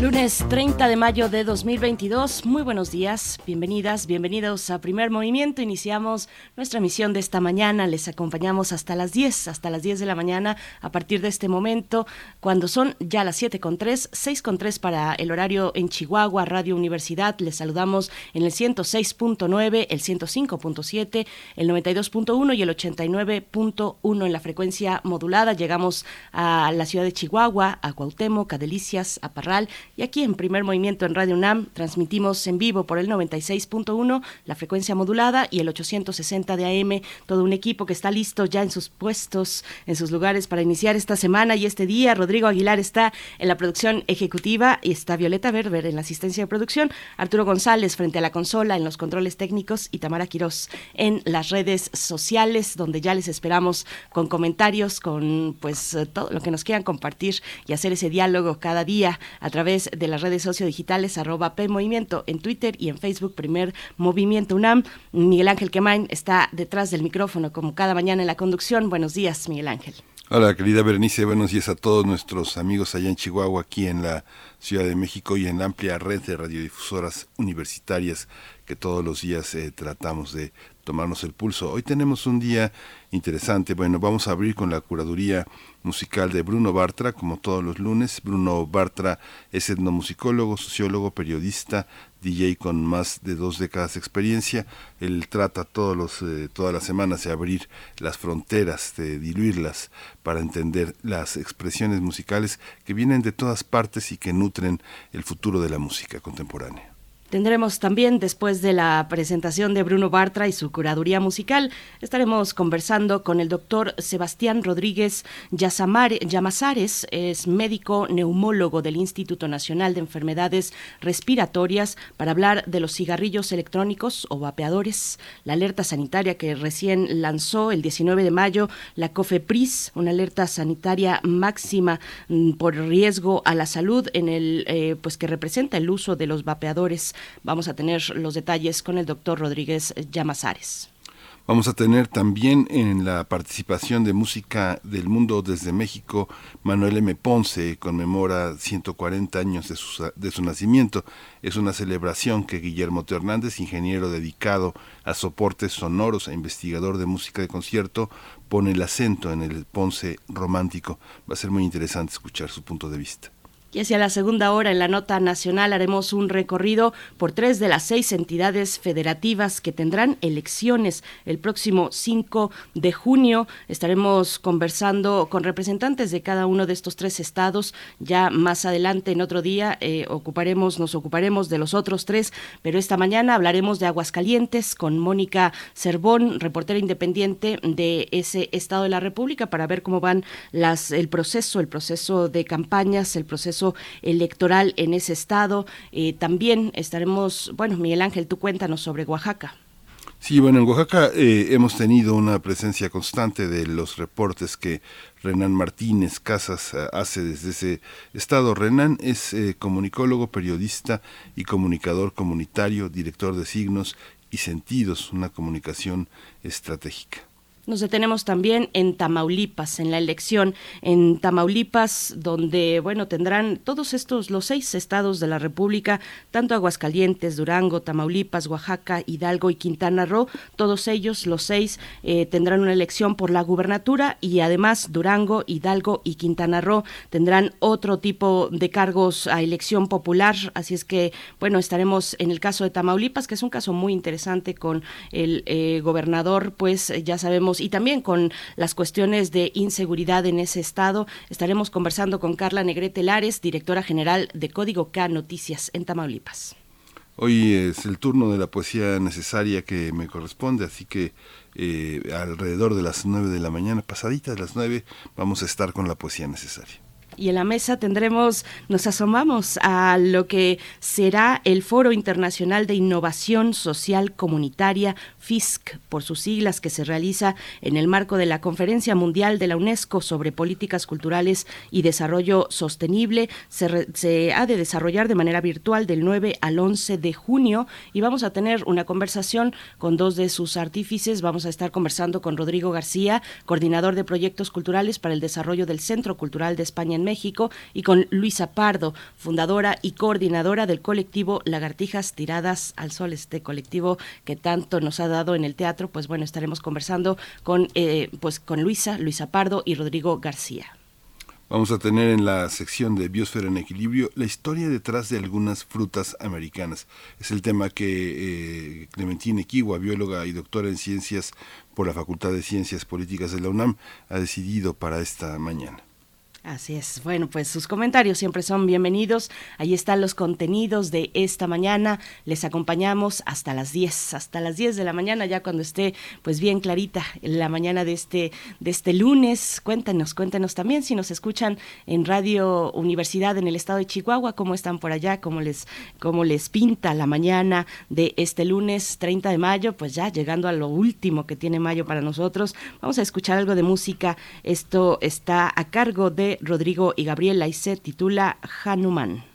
Lunes 30 de mayo de 2022. Muy buenos días, bienvenidas, bienvenidos a Primer Movimiento. Iniciamos nuestra misión de esta mañana. Les acompañamos hasta las 10, hasta las 10 de la mañana a partir de este momento, cuando son ya las 7 con 3, 6 con 3 para el horario en Chihuahua, Radio Universidad. Les saludamos en el 106.9, el 105.7, el 92.1 y el 89.1 en la frecuencia modulada. Llegamos a la ciudad de Chihuahua, a Cuauhtémoc, a Delicias, a Parral y aquí en Primer Movimiento en Radio UNAM transmitimos en vivo por el 96.1, la frecuencia modulada y el 860 de AM, todo un equipo que está listo ya en sus puestos, en sus lugares para iniciar esta semana y este día. Rodrigo Aguilar está en la producción ejecutiva y está Violeta Berber en la asistencia de producción, Arturo González frente a la consola en los controles técnicos y Tamara Quirós en las redes sociales, donde ya les esperamos con comentarios, con pues todo lo que nos quieran compartir y hacer ese diálogo cada día a través de las redes sociodigitales arroba P Movimiento en Twitter y en Facebook Primer Movimiento UNAM. Miguel Ángel Quemain está detrás del micrófono como cada mañana en la conducción. Buenos días, Miguel Ángel. Hola, querida Berenice, buenos días a todos nuestros amigos allá en Chihuahua, aquí en la Ciudad de México y en la amplia red de radiodifusoras universitarias que todos los días eh, tratamos de tomarnos el pulso. Hoy tenemos un día interesante. Bueno, vamos a abrir con la curaduría musical de Bruno Bartra, como todos los lunes. Bruno Bartra es etnomusicólogo, sociólogo, periodista, DJ con más de dos décadas de experiencia. Él trata todos los, eh, todas las semanas de abrir las fronteras, de diluirlas para entender las expresiones musicales que vienen de todas partes y que nutren el futuro de la música contemporánea. Tendremos también, después de la presentación de Bruno Bartra y su curaduría musical, estaremos conversando con el doctor Sebastián Rodríguez Llamazares, es médico neumólogo del Instituto Nacional de Enfermedades Respiratorias, para hablar de los cigarrillos electrónicos o vapeadores, la alerta sanitaria que recién lanzó el 19 de mayo la COFEPRIS, una alerta sanitaria máxima mm, por riesgo a la salud en el eh, pues que representa el uso de los vapeadores Vamos a tener los detalles con el doctor Rodríguez Llamazares. Vamos a tener también en la participación de música del mundo desde México, Manuel M. Ponce conmemora 140 años de su, de su nacimiento. Es una celebración que Guillermo T. Hernández, ingeniero dedicado a soportes sonoros e investigador de música de concierto, pone el acento en el Ponce romántico. Va a ser muy interesante escuchar su punto de vista. Y hacia la segunda hora en la nota nacional haremos un recorrido por tres de las seis entidades federativas que tendrán elecciones el próximo 5 de junio. Estaremos conversando con representantes de cada uno de estos tres estados. Ya más adelante, en otro día, eh, ocuparemos, nos ocuparemos de los otros tres, pero esta mañana hablaremos de Aguascalientes con Mónica Cervón, reportera independiente de ese estado de la República, para ver cómo van las, el proceso, el proceso de campañas, el proceso electoral en ese estado. Eh, también estaremos, bueno, Miguel Ángel, tú cuéntanos sobre Oaxaca. Sí, bueno, en Oaxaca eh, hemos tenido una presencia constante de los reportes que Renan Martínez Casas eh, hace desde ese estado. Renan es comunicólogo, periodista y comunicador comunitario, director de signos y sentidos, una comunicación estratégica. Nos detenemos también en Tamaulipas, en la elección en Tamaulipas, donde, bueno, tendrán todos estos, los seis estados de la República, tanto Aguascalientes, Durango, Tamaulipas, Oaxaca, Hidalgo y Quintana Roo, todos ellos, los seis, eh, tendrán una elección por la gubernatura y además Durango, Hidalgo y Quintana Roo tendrán otro tipo de cargos a elección popular. Así es que, bueno, estaremos en el caso de Tamaulipas, que es un caso muy interesante con el eh, gobernador, pues ya sabemos y también con las cuestiones de inseguridad en ese estado. Estaremos conversando con Carla Negrete Lares, directora general de Código K Noticias en Tamaulipas. Hoy es el turno de la poesía necesaria que me corresponde, así que eh, alrededor de las nueve de la mañana, pasadita de las nueve, vamos a estar con la poesía necesaria. Y en la mesa tendremos, nos asomamos a lo que será el Foro Internacional de Innovación Social Comunitaria, FISC, por sus siglas, que se realiza en el marco de la Conferencia Mundial de la UNESCO sobre Políticas Culturales y Desarrollo Sostenible. Se, ha de desarrollar de manera virtual del 9 al 11 de junio y vamos a tener una conversación con dos de sus artífices. Vamos a estar conversando con Rodrigo García, coordinador de proyectos culturales para el desarrollo del Centro Cultural de España México, y con Luisa Pardo, fundadora y coordinadora del colectivo Lagartijas Tiradas al Sol, este colectivo que tanto nos ha dado en el teatro. Pues bueno, estaremos conversando con, eh, pues con Luisa, Luisa Pardo y Rodrigo García. Vamos a tener en la sección de Biosfera en Equilibrio la historia detrás de algunas frutas americanas. Es el tema que eh, Clementine Kiwa, bióloga y doctora en ciencias por la Facultad de Ciencias Políticas de la UNAM, ha decidido para esta mañana. Así es. Bueno, pues sus comentarios siempre son bienvenidos. Ahí están los contenidos de esta mañana. Les acompañamos hasta las 10, hasta las 10 de la mañana, ya cuando esté pues bien clarita la mañana de este de este lunes. Cuéntanos, cuéntanos también si nos escuchan en Radio Universidad en el estado de Chihuahua, cómo están por allá, cómo les cómo les pinta la mañana de este lunes 30 de mayo, pues ya llegando a lo último que tiene mayo para nosotros. Vamos a escuchar algo de música. Esto está a cargo de Rodrigo y Gabriela y titula Hanuman.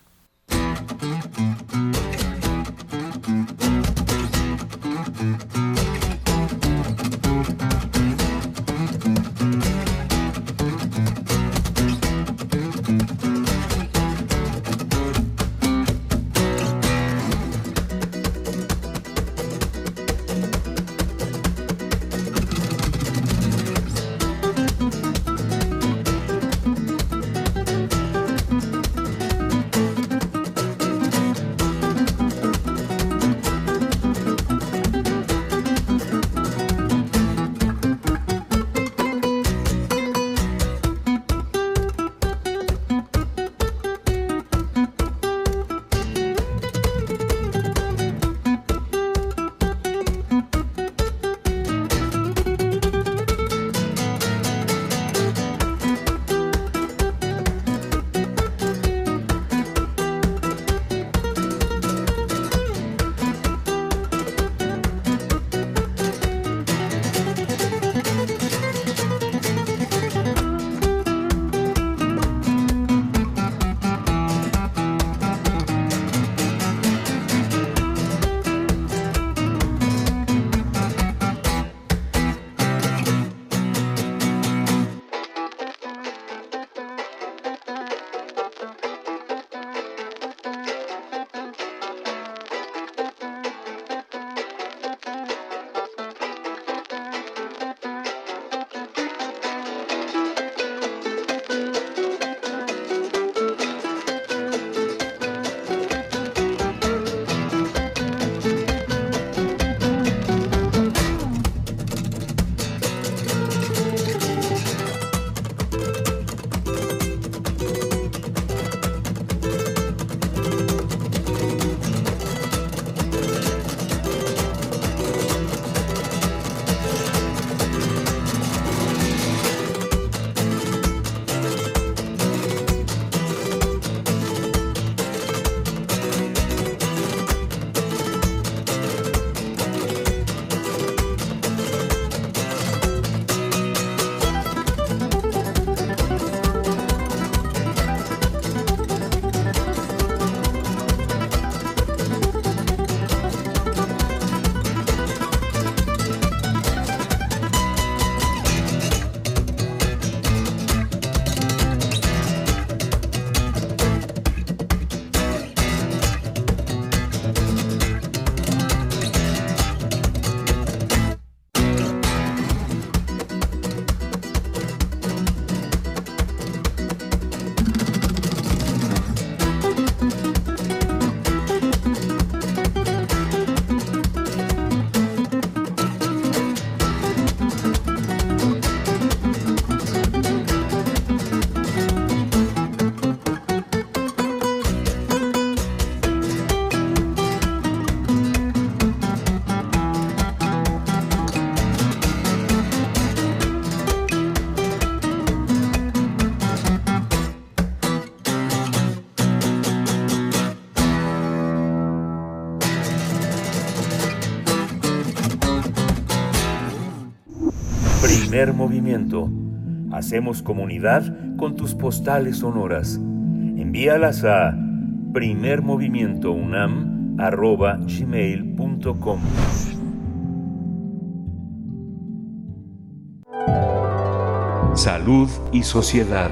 Primer movimiento. Hacemos comunidad con tus postales sonoras. Envíalas a primermovimientounam.gmail.com Salud y sociedad.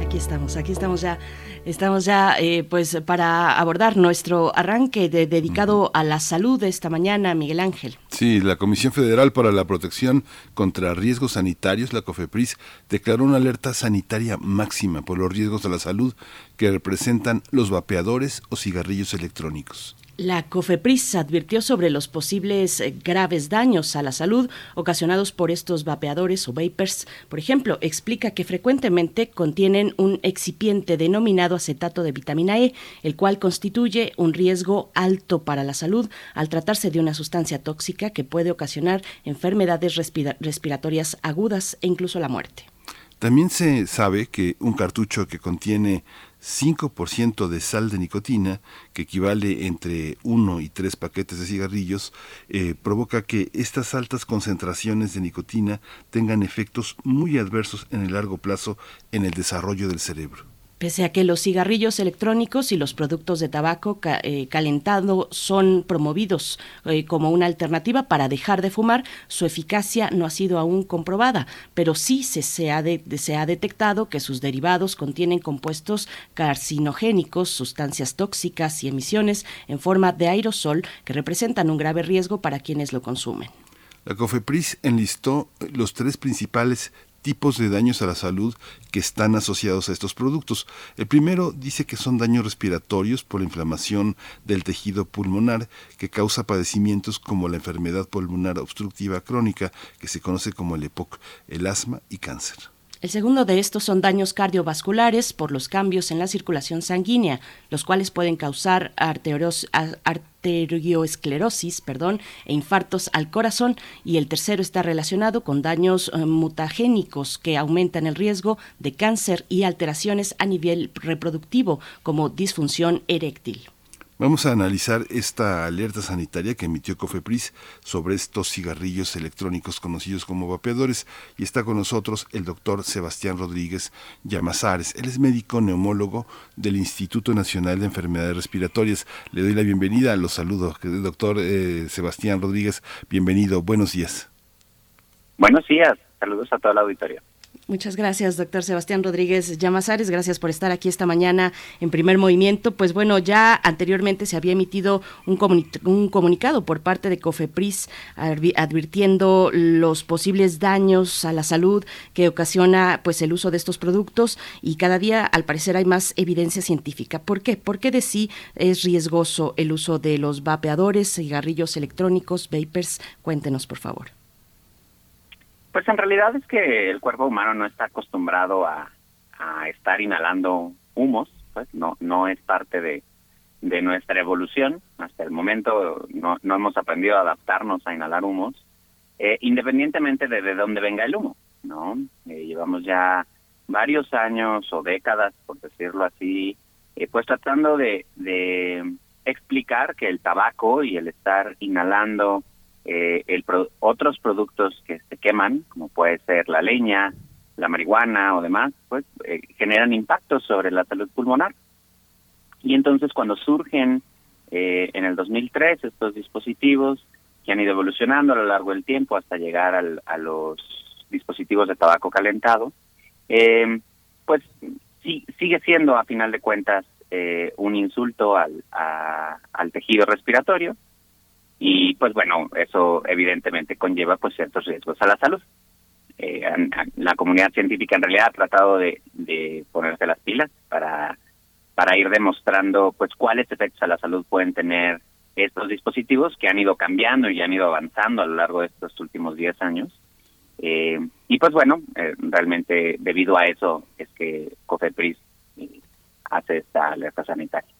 Aquí estamos, aquí estamos ya Estamos ya eh, pues para abordar nuestro arranque dedicado a la salud de esta mañana, Miguel Ángel. Sí, la Comisión Federal para la Protección contra Riesgos Sanitarios, la COFEPRIS, declaró una alerta sanitaria máxima por los riesgos de la salud que representan los vapeadores o cigarrillos electrónicos. La COFEPRIS advirtió sobre los posibles eh, graves daños a la salud ocasionados por estos vapeadores o vapers. Por ejemplo, explica que frecuentemente contienen un excipiente denominado acetato de vitamina E, el cual constituye un riesgo alto para la salud al tratarse de una sustancia tóxica que puede ocasionar enfermedades respiratorias agudas e incluso la muerte. También se sabe que un cartucho que contiene 5% de sal de nicotina, que equivale entre 1 y 3 paquetes de cigarrillos, eh, provoca que estas altas concentraciones de nicotina tengan efectos muy adversos en el largo plazo en el desarrollo del cerebro. Pese a que los cigarrillos electrónicos y los productos de tabaco eh, calentado son promovidos eh, como una alternativa para dejar de fumar, su eficacia no ha sido aún comprobada, pero sí se, ha se ha detectado que sus derivados contienen compuestos carcinogénicos, sustancias tóxicas y emisiones en forma de aerosol que representan un grave riesgo para quienes lo consumen. La COFEPRIS enlistó los tres principales tipos de daños a la salud que están asociados a estos productos. El primero dice que son daños respiratorios por la inflamación del tejido pulmonar que causa padecimientos como la enfermedad pulmonar obstructiva crónica, que se conoce como el EPOC, el asma y cáncer. El segundo de estos son daños cardiovasculares por los cambios en la circulación sanguínea, los cuales pueden causar arterioesclerosis perdón, e infartos al corazón. Y el tercero está relacionado con daños eh, mutagénicos que aumentan el riesgo de cáncer y alteraciones a nivel reproductivo, como disfunción eréctil. Vamos a analizar esta alerta sanitaria que emitió Cofepris sobre estos cigarrillos electrónicos conocidos como vapeadores y está con nosotros el doctor Sebastián Rodríguez Llamazares. Él es médico neumólogo del Instituto Nacional de Enfermedades Respiratorias. Le doy la bienvenida, los saludo. Doctor eh, Sebastián Rodríguez, bienvenido, buenos días. Buenos días, saludos a toda la auditoría. Muchas gracias, doctor Sebastián Rodríguez Llamazares. Gracias por estar aquí esta mañana en primer movimiento. Pues bueno, ya anteriormente se había emitido un, un comunicado por parte de COFEPRIS advirtiendo los posibles daños a la salud que ocasiona pues el uso de estos productos y cada día al parecer hay más evidencia científica. ¿Por qué? ¿Por qué de sí es riesgoso el uso de los vapeadores, cigarrillos electrónicos, vapers? Cuéntenos, por favor. Pues en realidad es que el cuerpo humano no está acostumbrado a, estar inhalando humos, pues no, no es parte de, nuestra evolución. Hasta el momento no, no hemos aprendido a adaptarnos a inhalar humos, eh, independientemente de, de dónde venga el humo, ¿no? Eh, llevamos ya varios años o décadas, por decirlo así, eh, pues tratando de, de explicar que el tabaco y el estar inhalando eh, el otros productos que se queman, como puede ser la leña, la marihuana o demás, pues eh, generan impactos sobre la salud pulmonar. Y entonces cuando surgen eh, en el 2003 estos dispositivos que han ido evolucionando a lo largo del tiempo hasta llegar al, a los dispositivos de tabaco calentado, eh, pues sí, sigue siendo a final de cuentas eh, un insulto al, al tejido respiratorio y pues bueno, eso evidentemente conlleva pues ciertos riesgos a la salud. Eh, la comunidad científica en realidad ha tratado de, de ponerse las pilas para, para ir demostrando pues cuáles efectos a la salud pueden tener estos dispositivos que han ido cambiando y han ido avanzando a lo largo de estos últimos 10 años. Eh, y pues bueno, eh, realmente debido a eso es que COFEPRIS eh, hace esta alerta sanitaria.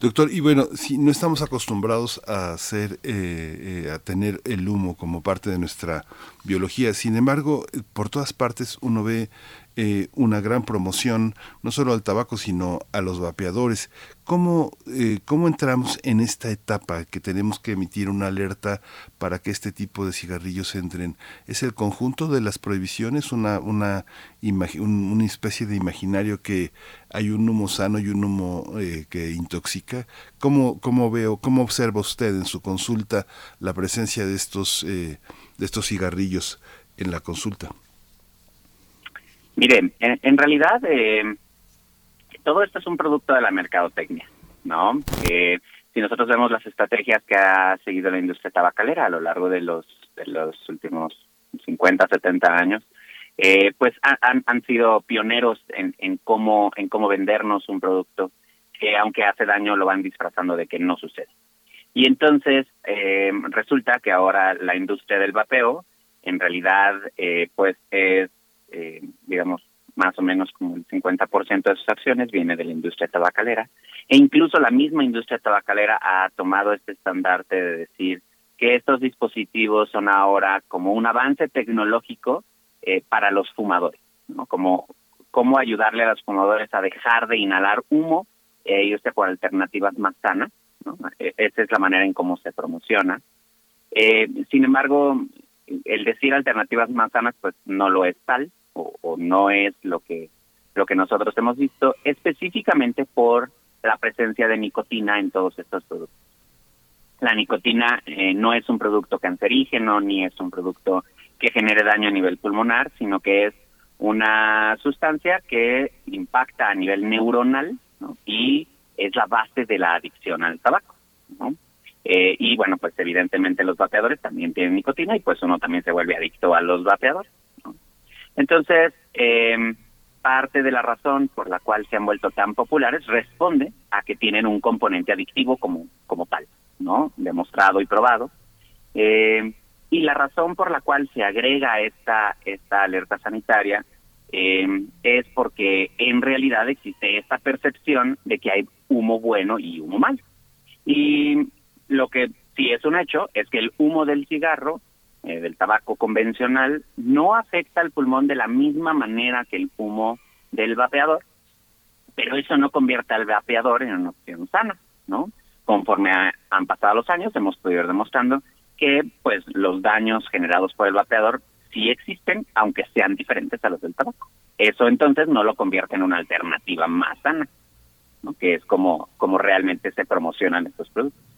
Doctor, y bueno, si no estamos acostumbrados a hacer, eh, eh, a tener el humo como parte de nuestra biología. Sin embargo, por todas partes uno ve eh, una gran promoción, no solo al tabaco, sino a los vapeadores. ¿Cómo, eh, ¿Cómo entramos en esta etapa que tenemos que emitir una alerta para que este tipo de cigarrillos entren? ¿Es el conjunto de las prohibiciones, una, una, una especie de imaginario que hay un humo sano y un humo que intoxica? ¿Cómo, ¿Cómo veo, cómo observa usted en su consulta la presencia de estos, de estos cigarrillos en la consulta? Mire, en, realidad eh, todo esto es un producto de la mercadotecnia, ¿no? Eh, si nosotros vemos las estrategias que ha seguido la industria tabacalera a lo largo de los de los últimos 50, 70 años, eh, pues han, han sido pioneros en cómo en cómo vendernos un producto que aunque hace daño lo van disfrazando de que no sucede. Y entonces eh, resulta que ahora la industria del vapeo en realidad eh, pues es eh, digamos, más o menos como el 50% de sus acciones viene de la industria tabacalera. E incluso la misma industria tabacalera ha tomado este estandarte de decir que estos dispositivos son ahora como un avance tecnológico eh, para los fumadores, ¿no? Como cómo ayudarle a los fumadores a dejar de inhalar humo e irse por alternativas más sanas. ¿no? E, esa es la manera en cómo se promociona. Eh, sin embargo, el decir alternativas más sanas, pues no lo es tal o, no es lo que lo que nosotros hemos visto específicamente por la presencia de nicotina en todos estos productos. La nicotina eh, no es un producto cancerígeno ni es un producto que genere daño a nivel pulmonar, sino que es una sustancia que impacta a nivel neuronal y es la base de la adicción al tabaco. Eh, y bueno, pues evidentemente los vapeadores también tienen nicotina y pues uno también se vuelve adicto a los vapeadores. Entonces, eh, parte de la razón por la cual se han vuelto tan populares responde a que tienen un componente adictivo como, como tal, ¿no? Demostrado y probado. Eh, y la razón por la cual se agrega esta, esta alerta sanitaria eh, es porque en realidad existe esta percepción de que hay humo bueno y humo malo. Y lo que sí es un hecho es que el humo del cigarro eh, del tabaco convencional no afecta al pulmón de la misma manera que el humo del vapeador, pero eso no convierte al vapeador en una opción sana, ¿no? Conforme han pasado los años, hemos podido ir demostrando que pues los daños generados por el vapeador sí existen, aunque sean diferentes a los del tabaco. Eso entonces no lo convierte en una alternativa más sana, ¿no? que es como, como realmente se promocionan estos productos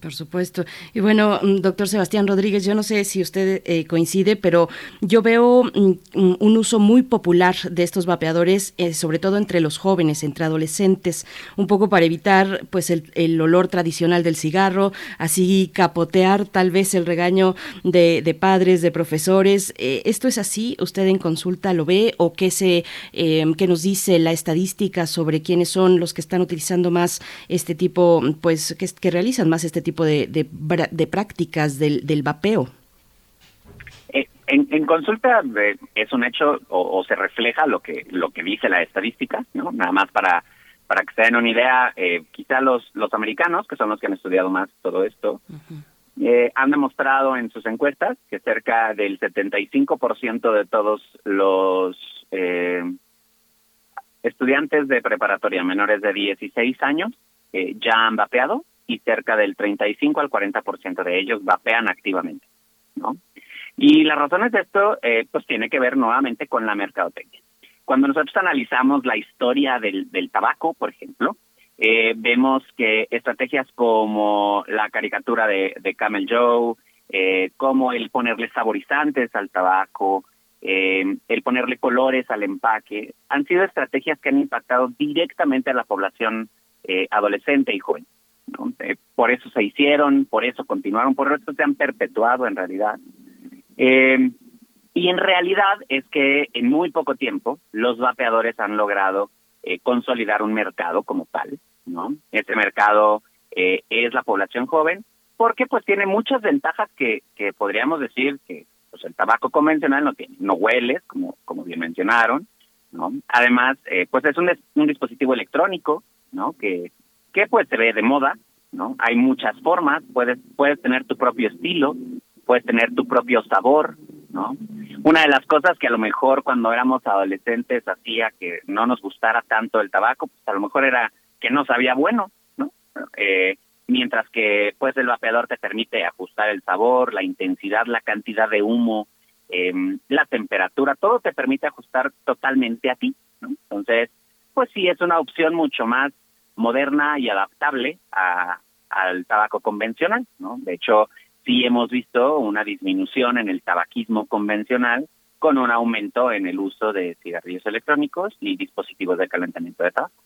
por supuesto. Y bueno, mm, doctor Sebastián Rodríguez, yo no sé si usted eh, coincide, pero yo veo mm, mm, un uso muy popular de estos vapeadores, eh, sobre todo entre los jóvenes, entre adolescentes, un poco para evitar pues el, olor tradicional del cigarro, así capotear tal vez el regaño de, padres, de profesores. Eh, ¿Esto es así? ¿Usted en consulta lo ve o qué, se, em, qué nos dice la estadística sobre quiénes son los que están utilizando más este tipo, pues que, que más este tipo de, de, prácticas del, del vapeo? Eh, en, consulta eh, es un hecho o, se refleja lo que lo que dice la estadística, ¿no? Nada más para para que se den una idea, eh, quizá los los americanos, que son los que han estudiado más todo esto, han demostrado en sus encuestas que cerca del 75% de todos los estudiantes de preparatoria menores de 16 años ya han vapeado y cerca del 35 al 40% de ellos vapean activamente, ¿no? Y las razones de esto, eh, pues tiene que ver nuevamente con la mercadotecnia. Cuando nosotros analizamos la historia del, tabaco, por ejemplo, eh, vemos que estrategias como la caricatura de, de Camel Joe, eh, como el ponerle saborizantes al tabaco, eh, el ponerle colores al empaque, han sido estrategias que han impactado directamente a la población eh, adolescente y joven. Eh, por eso se hicieron, por eso continuaron, por eso se han perpetuado en realidad. Eh, y en realidad es que en muy poco tiempo los vapeadores han logrado eh, consolidar un mercado como tal, ¿no? Este mercado es la población joven, porque pues tiene muchas ventajas que, que podríamos decir que pues el tabaco convencional no tiene, no huele, como, como bien mencionaron, ¿no? Además, pues es un, un dispositivo electrónico, ¿no? Que que pues se ve de moda, ¿no? Hay muchas formas, puedes, puedes tener tu propio estilo, puedes tener tu propio sabor, ¿no? Una de las cosas que a lo mejor cuando éramos adolescentes hacía que no nos gustara tanto el tabaco, pues a lo mejor era que no sabía bueno, ¿no? Eh, mientras que pues el vapeador te permite ajustar el sabor, la intensidad, la cantidad de humo, eh, la temperatura, todo te permite ajustar totalmente a ti, ¿no? Entonces, pues sí es una opción mucho más moderna y adaptable a, al tabaco convencional, ¿no? De hecho, sí hemos visto una disminución en el tabaquismo convencional con un aumento en el uso de cigarrillos electrónicos y dispositivos de calentamiento de tabaco.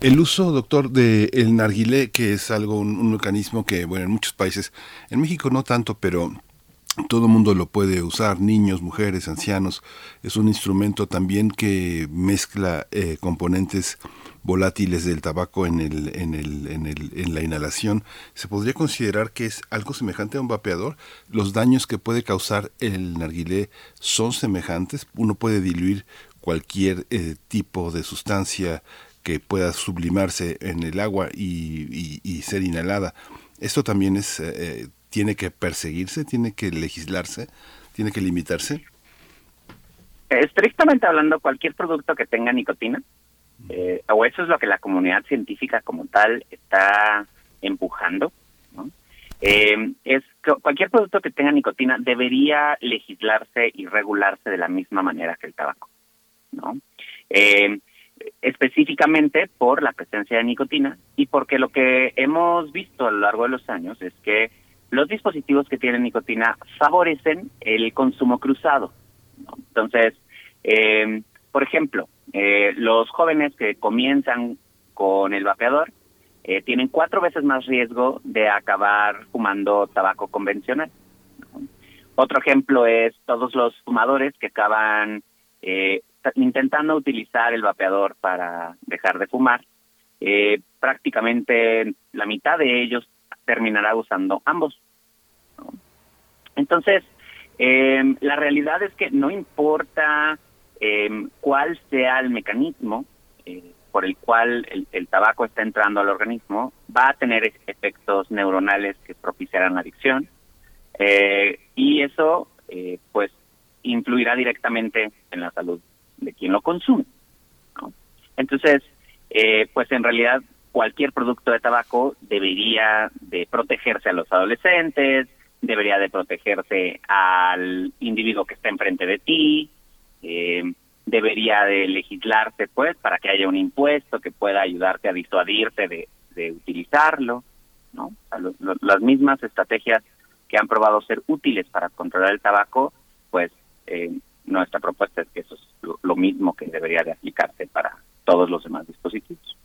El uso, doctor, de el narguilé, que es algo, un, mecanismo que, bueno, en muchos países, en México no tanto, pero todo mundo lo puede usar, niños, mujeres, ancianos. Es un instrumento también que mezcla eh, componentes volátiles del tabaco en, la inhalación. ¿Se podría considerar que es algo semejante a un vapeador? ¿Los daños que puede causar el narguilé son semejantes? ¿Uno puede diluir cualquier eh, tipo de sustancia que pueda sublimarse en el agua y, y, ser inhalada? ¿Esto también es, eh, tiene que perseguirse, tiene que legislarse, tiene que limitarse? Estrictamente hablando, cualquier producto que tenga nicotina eh, o eso es lo que la comunidad científica como tal está empujando, eh, es que cualquier producto que tenga nicotina debería legislarse y regularse de la misma manera que el tabaco, ¿no? Eh, específicamente por la presencia de nicotina y porque lo que hemos visto a lo largo de los años es que los dispositivos que tienen nicotina favorecen el consumo cruzado. Entonces, eh, por ejemplo, eh, los jóvenes que comienzan con el vapeador eh, tienen cuatro veces más riesgo de acabar fumando tabaco convencional. Otro ejemplo es todos los fumadores que acaban eh, intentando utilizar el vapeador para dejar de fumar. prácticamente la mitad de ellos terminará usando ambos. Entonces, la realidad es que no importa eh, cuál sea el mecanismo eh, por el cual el, tabaco está entrando al organismo, va a tener efectos neuronales que propiciarán la adicción eh, y eso eh, pues influirá directamente en la salud de quien lo consume. Entonces, pues en realidad cualquier producto de tabaco debería de protegerse a los adolescentes, debería de protegerse al individuo que está enfrente de ti, eh, debería de legislarse pues para que haya un impuesto que pueda ayudarte a disuadirte de, utilizarlo, ¿no? las mismas estrategias que han probado ser útiles para controlar el tabaco, pues eh, nuestra propuesta es que eso es lo mismo que debería de aplicarse para todos los demás dispositivos.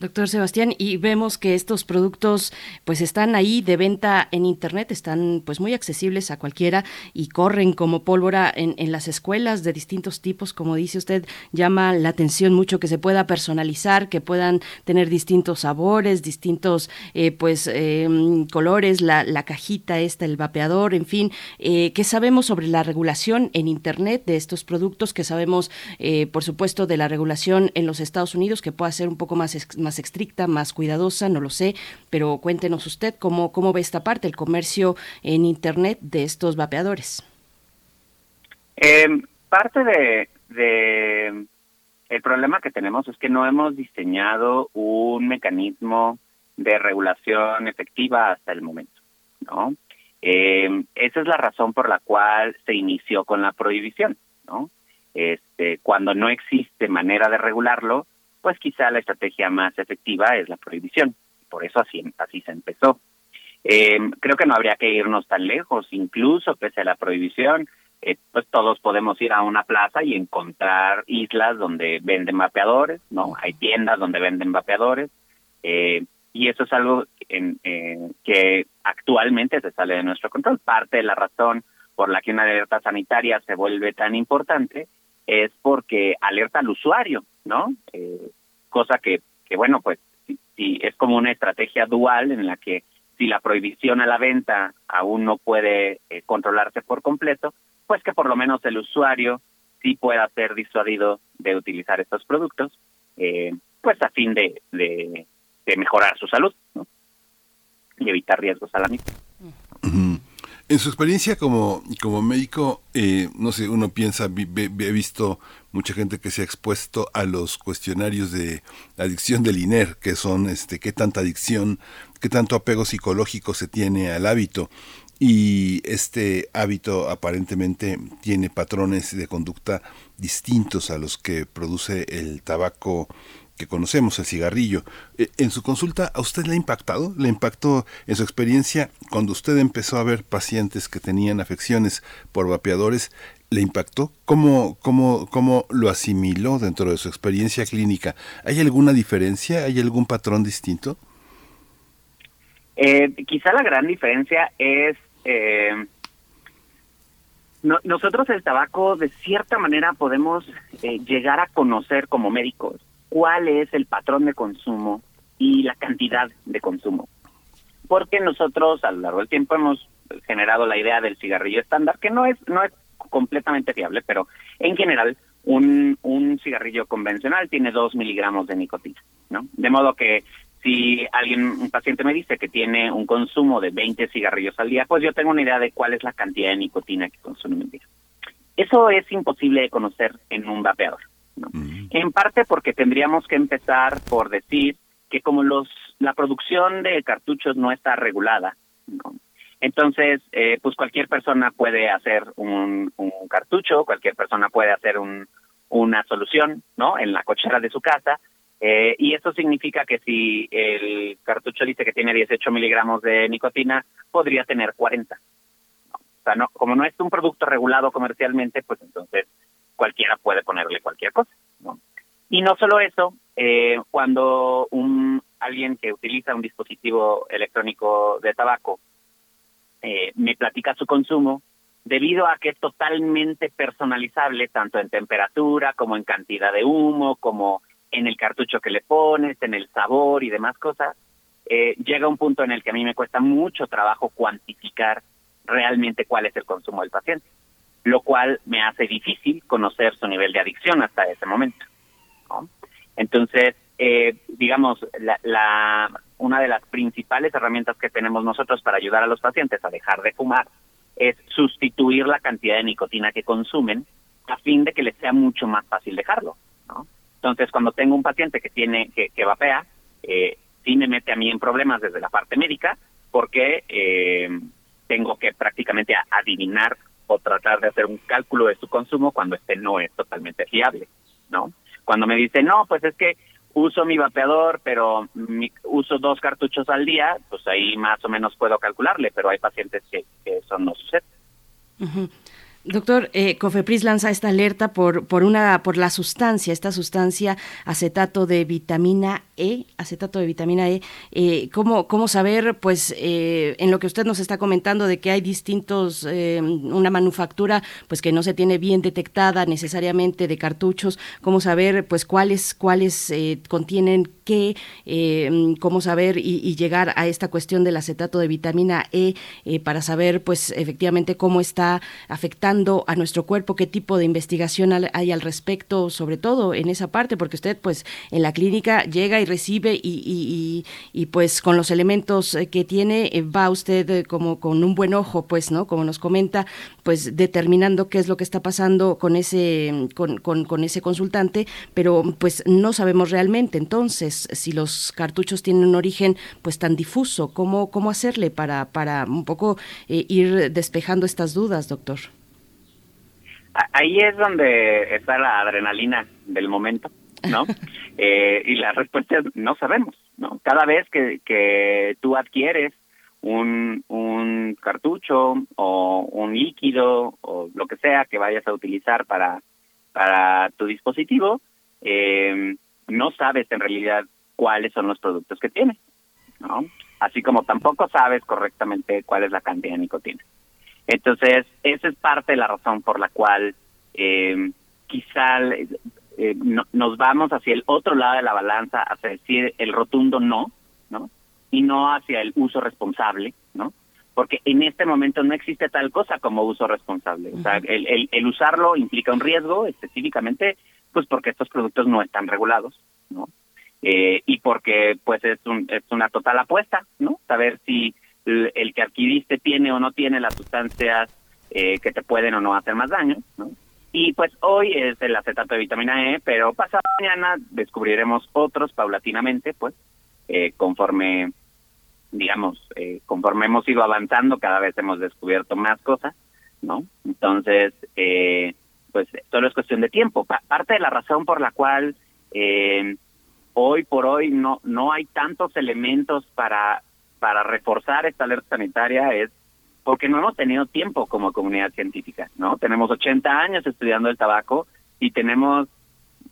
Doctor Sebastián, y vemos que estos productos pues están ahí de venta en internet, están pues muy accesibles a cualquiera y corren como pólvora en, en, las escuelas de distintos tipos, como dice usted, llama la atención mucho que se pueda personalizar, que puedan tener distintos sabores, distintos eh, pues eh, colores, la, la, cajita esta, el vapeador, en fin, eh, ¿qué sabemos sobre la regulación en internet de estos productos? que sabemos eh, por supuesto de la regulación en los Estados Unidos que pueda ser un más, más estricta, más cuidadosa, no lo sé, pero cuéntenos usted cómo, cómo ve esta parte, el comercio en Internet de estos vapeadores. Eh, parte de, de el problema que tenemos es que no hemos diseñado un mecanismo de regulación efectiva hasta el momento, ¿no? Eh, esa es la razón por la cual se inició con la prohibición, ¿no? Este, cuando no existe manera de regularlo, pues quizá la estrategia más efectiva es la prohibición. Por eso así, así se empezó. Eh, creo que no habría que irnos tan lejos, incluso pese a la prohibición, eh, pues todos podemos ir a una plaza y encontrar islas donde venden vapeadores, ¿no? Hay tiendas donde venden vapeadores, eh, y eso es algo en, que actualmente se sale de nuestro control. Parte de la razón por la que una alerta sanitaria se vuelve tan importante es porque alerta al usuario, ¿no? Eh, cosa que, que, bueno, pues si, es como una estrategia dual en la que si la prohibición a la venta aún no puede eh, controlarse por completo, pues que por lo menos el usuario sí pueda ser disuadido de utilizar estos productos, eh, pues a fin de, de, mejorar su salud, ¿no? Y evitar riesgos a la misma. En su experiencia como, como médico, eh, no sé, uno piensa, he visto mucha gente que se ha expuesto a los cuestionarios de adicción del INER, que son este, qué tanta adicción, qué tanto apego psicológico se tiene al hábito. Y este hábito aparentemente tiene patrones de conducta distintos a los que produce el tabaco que conocemos, el cigarrillo. Eh, en su consulta, ¿a usted le ha impactado? ¿Le impactó en su experiencia cuando usted empezó a ver pacientes que tenían afecciones por vapeadores? ¿Le impactó? ¿Cómo, cómo, cómo lo asimiló dentro de su experiencia clínica? ¿Hay alguna diferencia? ¿Hay algún patrón distinto? Eh, quizá la gran diferencia es... Eh, nosotros el tabaco de cierta manera podemos llegar a conocer como médicos cuál es el patrón de consumo y la cantidad de consumo. Porque nosotros a lo largo del tiempo hemos generado la idea del cigarrillo estándar, que no es, no es completamente fiable, pero en general un, un cigarrillo convencional tiene dos miligramos de nicotina, ¿no? De modo que si alguien, un paciente me dice que tiene un consumo de 20 cigarrillos al día, pues yo tengo una idea de cuál es la cantidad de nicotina que consume en día. Eso es imposible de conocer en un vapeador. En parte porque tendríamos que empezar por decir que como los la producción de cartuchos no está regulada, entonces eh, pues cualquier persona puede hacer un, cartucho, cualquier persona puede hacer un, una solución, ¿no? En la cochera de su casa. Eh, y eso significa que si el cartucho dice que tiene 18 miligramos de nicotina, podría tener 40. O sea, no, como no es un producto regulado comercialmente, pues entonces cualquiera puede ponerle cualquier cosa. ¿no? Y no solo eso, eh, cuando un alguien que utiliza un dispositivo electrónico de tabaco eh, me platica su consumo, debido a que es totalmente personalizable, tanto en temperatura como en cantidad de humo, como en el cartucho que le pones, en el sabor y demás cosas, eh, llega un punto en el que a mí me cuesta mucho trabajo cuantificar realmente cuál es el consumo del paciente lo cual me hace difícil conocer su nivel de adicción hasta ese momento. Entonces, eh, digamos, la, una de las principales herramientas que tenemos nosotros para ayudar a los pacientes a dejar de fumar es sustituir la cantidad de nicotina que consumen a fin de que les sea mucho más fácil dejarlo. Entonces, cuando tengo un paciente que tiene que, que vapea, eh, sí me mete a mí en problemas desde la parte médica porque eh, tengo que prácticamente adivinar o tratar de hacer un cálculo de su consumo cuando este no es totalmente fiable, ¿no? Cuando me dice, no, pues es que uso mi vapeador, pero uso dos cartuchos al día, pues ahí más o menos puedo calcularle, pero hay pacientes que, eso no sucede. Doctor, eh, Cofepris lanza esta alerta por, por, una, por la sustancia, esta sustancia acetato de vitamina E, acetato de vitamina E. Eh, ¿cómo, ¿Cómo saber, pues, eh, en lo que usted nos está comentando de que hay distintos, eh, una manufactura, pues, que no se tiene bien detectada necesariamente de cartuchos, cómo saber, pues, cuáles, cuáles contienen qué, cómo saber y, y, llegar a esta cuestión del acetato de vitamina E para saber, pues, efectivamente cómo está afectando a nuestro cuerpo, qué tipo de investigación hay al respecto, sobre todo en esa parte, porque usted pues en la clínica llega y recibe y, y, pues con los elementos eh, que tiene eh, va usted eh, como con un buen ojo, pues, ¿no? Como nos comenta, pues determinando qué es lo que está pasando con ese, con, con, con ese consultante, pero pues no sabemos realmente. Entonces, si los cartuchos tienen un origen pues tan difuso, ¿cómo, cómo hacerle para, para un poco ir despejando estas dudas, doctor? Ahí es donde está la adrenalina del momento, ¿no? eh, y la respuesta es no sabemos, ¿no? Cada vez que, que tú adquieres un, un cartucho o un líquido o lo que sea que vayas a utilizar para, para tu dispositivo, eh, no sabes en realidad cuáles son los productos que tiene, ¿no? Así como tampoco sabes correctamente cuál es la cantidad de nicotina. Entonces, esa es parte de la razón por la cual eh, quizá eh, nos vamos hacia el otro lado de la balanza, hacia decir el rotundo no, ¿no? Y no hacia el uso responsable, ¿no? Porque en este momento no existe tal cosa como uso responsable. O sea, el, el, usarlo implica un riesgo específicamente, pues porque estos productos no están regulados, ¿no? Eh, y porque pues es, un, es una total apuesta, ¿no? Saber si el que adquiriste tiene o no tiene las sustancias eh, que te pueden o no hacer más daño, ¿no? Y pues hoy es el acetato de vitamina E, pero pasado mañana descubriremos otros paulatinamente, pues, eh, conforme, digamos, eh, conforme hemos ido avanzando, cada vez hemos descubierto más cosas, ¿no? Entonces, eh, pues, solo es cuestión de tiempo. parte de la razón por la cual eh, hoy por hoy no no hay tantos elementos para para reforzar esta alerta sanitaria es porque no hemos tenido tiempo como comunidad científica, ¿no? Tenemos 80 años estudiando el tabaco y tenemos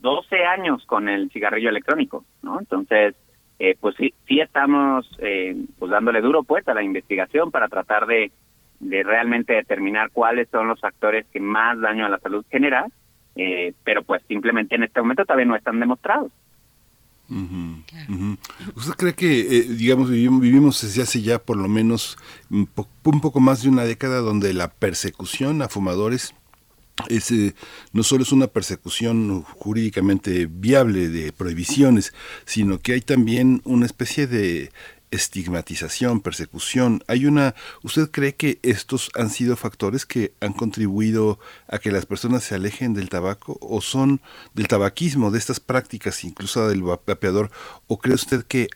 12 años con el cigarrillo electrónico, ¿no? Entonces, eh, pues sí, sí estamos eh, pues dándole duro pues a la investigación para tratar de, realmente determinar cuáles son los factores que más daño a la salud generan, eh, pero pues simplemente en este momento todavía no están demostrados. ¿Usted cree que, eh, digamos, vivimos desde hace ya por lo menos un, poco más de una década donde la persecución a fumadores es, eh, no solo es una persecución jurídicamente viable de prohibiciones, sino que hay también una especie de estigmatización, persecución. Hay una, ¿usted cree que estos han sido factores que han contribuido a que las personas se alejen del tabaco o son del tabaquismo, de estas prácticas, incluso del vapeador, o cree usted que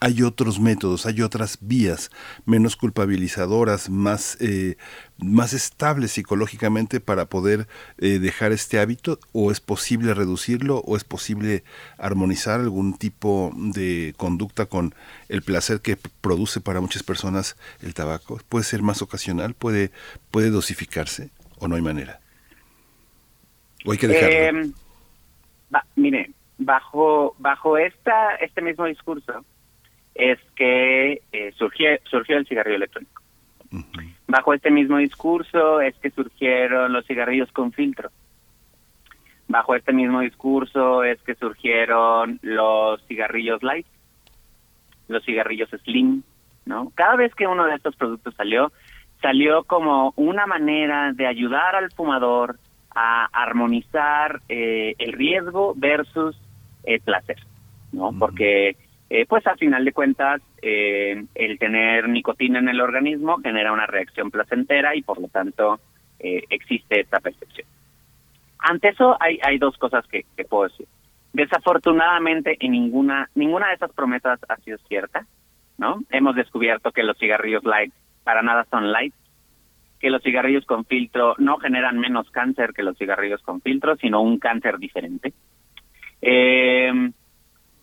hay otros métodos, hay otras vías menos culpabilizadoras, más, eh, más estables psicológicamente para poder eh, dejar este hábito? ¿O es posible reducirlo? ¿O es posible armonizar algún tipo de conducta con el placer que produce para muchas personas el tabaco? ¿Puede ser más ocasional? ¿Puede, puede dosificarse? ¿O no hay manera? ¿O hay que dejarlo? Em, mire, bajo, bajo esta, este mismo discurso, es que eh, surgió, surgió el cigarrillo electrónico. Bajo este mismo discurso es que surgieron los cigarrillos con filtro. Bajo este mismo discurso es que surgieron los cigarrillos light, los cigarrillos slim, ¿no? Cada vez que uno de estos productos salió, salió como una manera de ayudar al fumador a armonizar eh, el riesgo versus el placer, ¿no? Porque eh, pues al final de cuentas eh, el tener nicotina en el organismo genera una reacción placentera y por lo tanto eh, existe esta percepción. Ante eso hay, hay dos cosas que, puedo decir. Desafortunadamente en ninguna ninguna de esas promesas ha sido cierta, ¿no? Hemos descubierto que los cigarrillos light para nada son light, que los cigarrillos con filtro no generan menos cáncer que los cigarrillos con filtro, sino un cáncer diferente.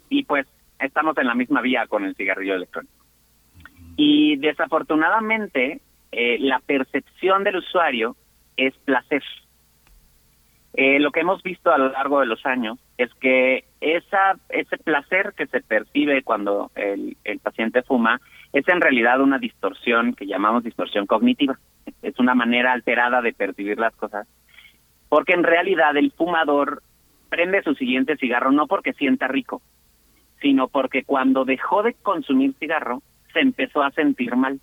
y pues estamos en la misma vía con el cigarrillo electrónico. Y desafortunadamente, eh, la percepción del usuario es placer. Eh, lo que hemos visto a lo largo de los años es que esa, ese placer que se percibe cuando el, el paciente fuma es en realidad una distorsión que llamamos distorsión cognitiva. Es una manera alterada de percibir las cosas. Porque en realidad el fumador prende su siguiente cigarro no porque sienta rico, sino porque cuando dejó de consumir cigarro, se empezó a sentir mal.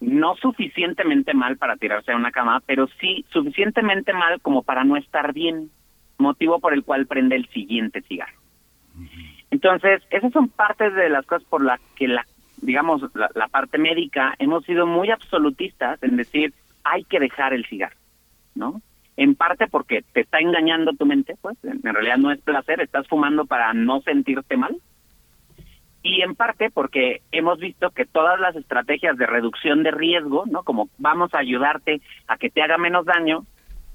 No suficientemente mal para tirarse a una cama, pero sí suficientemente mal como para no estar bien, motivo por el cual prende el siguiente cigarro. Entonces, esas son partes de las cosas por las que la, digamos, la, la parte médica hemos sido muy absolutistas en decir hay que dejar el cigarro, ¿no? En parte porque te está engañando tu mente, pues en realidad no es placer, estás fumando para no sentirte mal. Y en parte porque hemos visto que todas las estrategias de reducción de riesgo, ¿no? Como vamos a ayudarte a que te haga menos daño,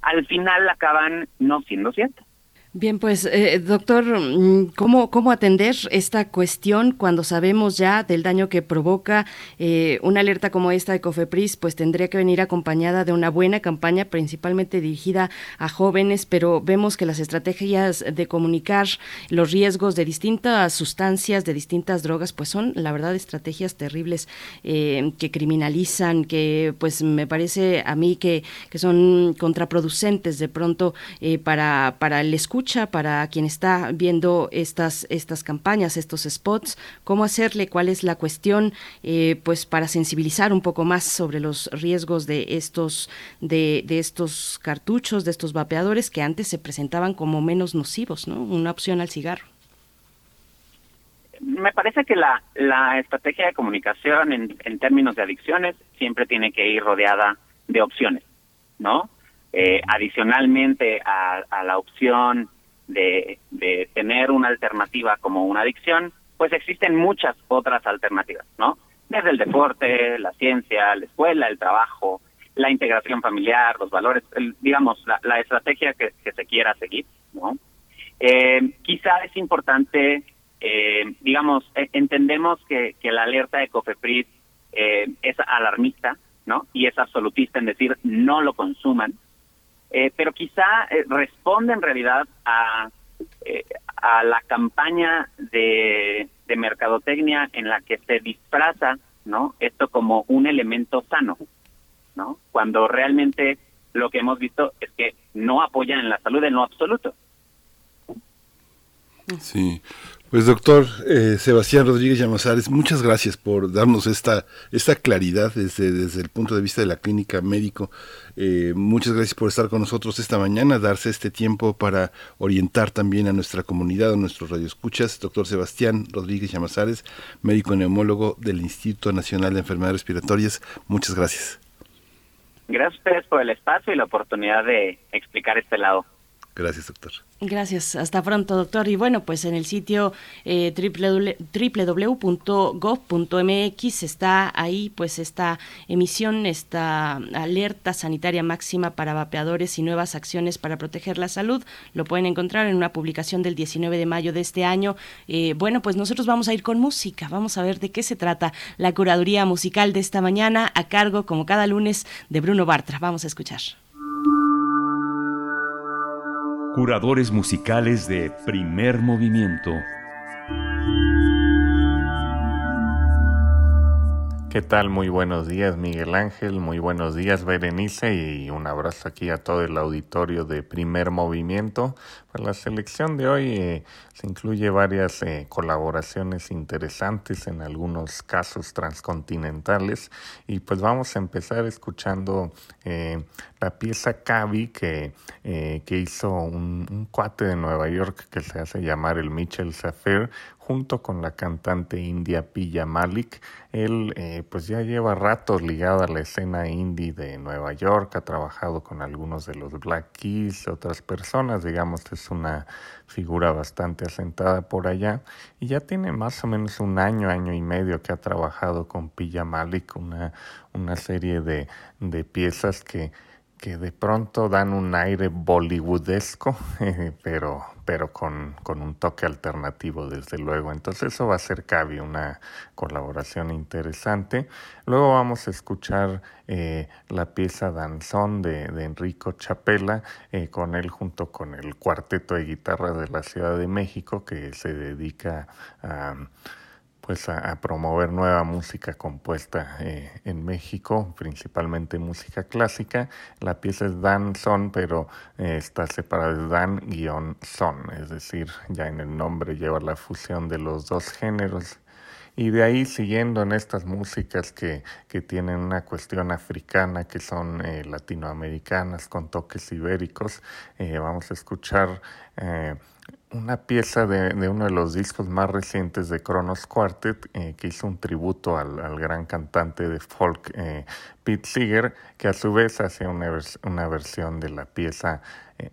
al final acaban no siendo ciertas. Bien, pues eh, doctor, mm, ¿cómo, ¿cómo atender esta cuestión cuando sabemos ya del daño que provoca eh, una alerta como esta de COFEPRIS? Pues tendría que venir acompañada de una buena campaña, principalmente dirigida a jóvenes, pero vemos que las estrategias de comunicar los riesgos de distintas sustancias, de distintas drogas, pues son, la verdad, estrategias terribles eh, que criminalizan, que pues me parece a mí que, que son contraproducentes de pronto para, para el escudo para quien está viendo estas, estas campañas, estos spots, cómo hacerle, cuál es la cuestión, eh, pues para sensibilizar un poco más sobre los riesgos de estos, de, de estos cartuchos, de estos vapeadores que antes se presentaban como menos nocivos, ¿no? Una opción al cigarro. me parece que la, la estrategia de comunicación en, en términos de adicciones siempre tiene que ir rodeada de opciones, ¿no? Eh, adicionalmente a, a, la opción de, de tener una alternativa como una adicción, pues existen muchas otras alternativas, ¿no? Desde el deporte, la ciencia, la escuela, el trabajo, la integración familiar, los valores, digamos, la, la estrategia que, se quiera seguir, ¿no? Eh, quizá es importante eh, digamos, eh, entendemos que, que, la alerta de COFEPRIS eh, es alarmista, ¿no? Y es absolutista en decir no lo consuman, eh, pero quizá eh, responde en realidad a, eh, a la campaña de, de mercadotecnia en la que se disfraza, ¿no? Esto como un elemento sano, ¿no? Cuando realmente lo que hemos visto es que no apoyan en la salud en lo absoluto. Sí, pues doctor eh, Sebastián Rodríguez Llamazares, muchas gracias por darnos esta, esta claridad desde, desde el punto de vista de la clínica médico. Eh, muchas gracias por estar con nosotros esta mañana, darse este tiempo para orientar también a nuestra comunidad, a nuestros radioescuchas. Doctor Sebastián Rodríguez Llamazares, médico neumólogo del Instituto Nacional de Enfermedades Respiratorias, muchas gracias. Gracias a ustedes por el espacio y la oportunidad de explicar este lado. Gracias, doctor. Gracias, hasta pronto, doctor. Y bueno, pues en el sitio eh, www.gov.mx está ahí pues esta emisión, esta alerta sanitaria máxima para vapeadores y nuevas acciones para proteger la salud. Lo pueden encontrar en una publicación del 19 de mayo de este año. Eh, bueno, pues nosotros vamos a ir con música, vamos a ver de qué se trata la curaduría musical de esta mañana a cargo, como cada lunes, de Bruno Bartra. Vamos a escuchar. Curadores musicales de primer movimiento. ¿Qué tal? Muy buenos días Miguel Ángel, muy buenos días Berenice y un abrazo aquí a todo el auditorio de primer movimiento. Pues la selección de hoy eh, se incluye varias eh, colaboraciones interesantes en algunos casos transcontinentales y pues vamos a empezar escuchando eh, la pieza Cavi que, que hizo un, cuate de Nueva York que se hace llamar el Mitchell Safir junto con la cantante india Pilla Malik. Él eh, pues ya lleva ratos ligado a la escena indie de Nueva York, ha trabajado con algunos de los Black Keys, otras personas, digamos, es una figura bastante asentada por allá y ya tiene más o menos un año, año y medio que ha trabajado con Pilla Malik, una, una serie de, de piezas que que de pronto dan un aire bollywoodesco, pero, pero con, con, un toque alternativo, desde luego. Entonces eso va a ser Cavi, una colaboración interesante. Luego vamos a escuchar eh, la pieza Danzón de, Enrico Chapela, eh, con él junto con el cuarteto de guitarra de la Ciudad de México, que se dedica a pues a, promover nueva música compuesta eh, en México, principalmente música clásica. La pieza es Dan Son, pero eh, está separada de Dan-Son, es decir, ya en el nombre lleva la fusión de los dos géneros. Y de ahí siguiendo en estas músicas que, que tienen una cuestión africana, que son eh, latinoamericanas con toques ibéricos, vamos a escuchar una pieza de, de, uno de los discos más recientes de Kronos Quartet, eh, que hizo un tributo al, al, gran cantante de folk eh, Pete Seeger, que a su vez hace una, una versión de la pieza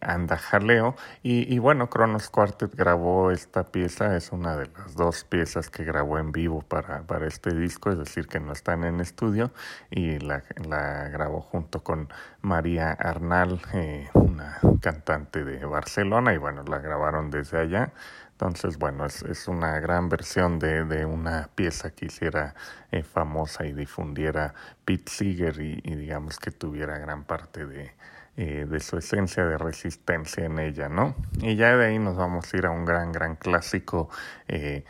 Anda Jaleo. Y, bueno, Kronos Quartet grabó esta pieza, es una de las dos piezas que grabó en vivo para, para este disco, es decir, que no están en estudio, y la, la grabó junto con María Arnal, eh, una cantante de Barcelona, y bueno, la grabaron desde allá. Entonces, bueno, es, es una gran versión de, de, una pieza que hiciera eh, famosa y difundiera Pete Seeger y, digamos que tuviera gran parte de, eh, de su esencia de resistencia en ella, ¿no? Y ya de ahí nos vamos a ir a un gran, gran clásico, eh,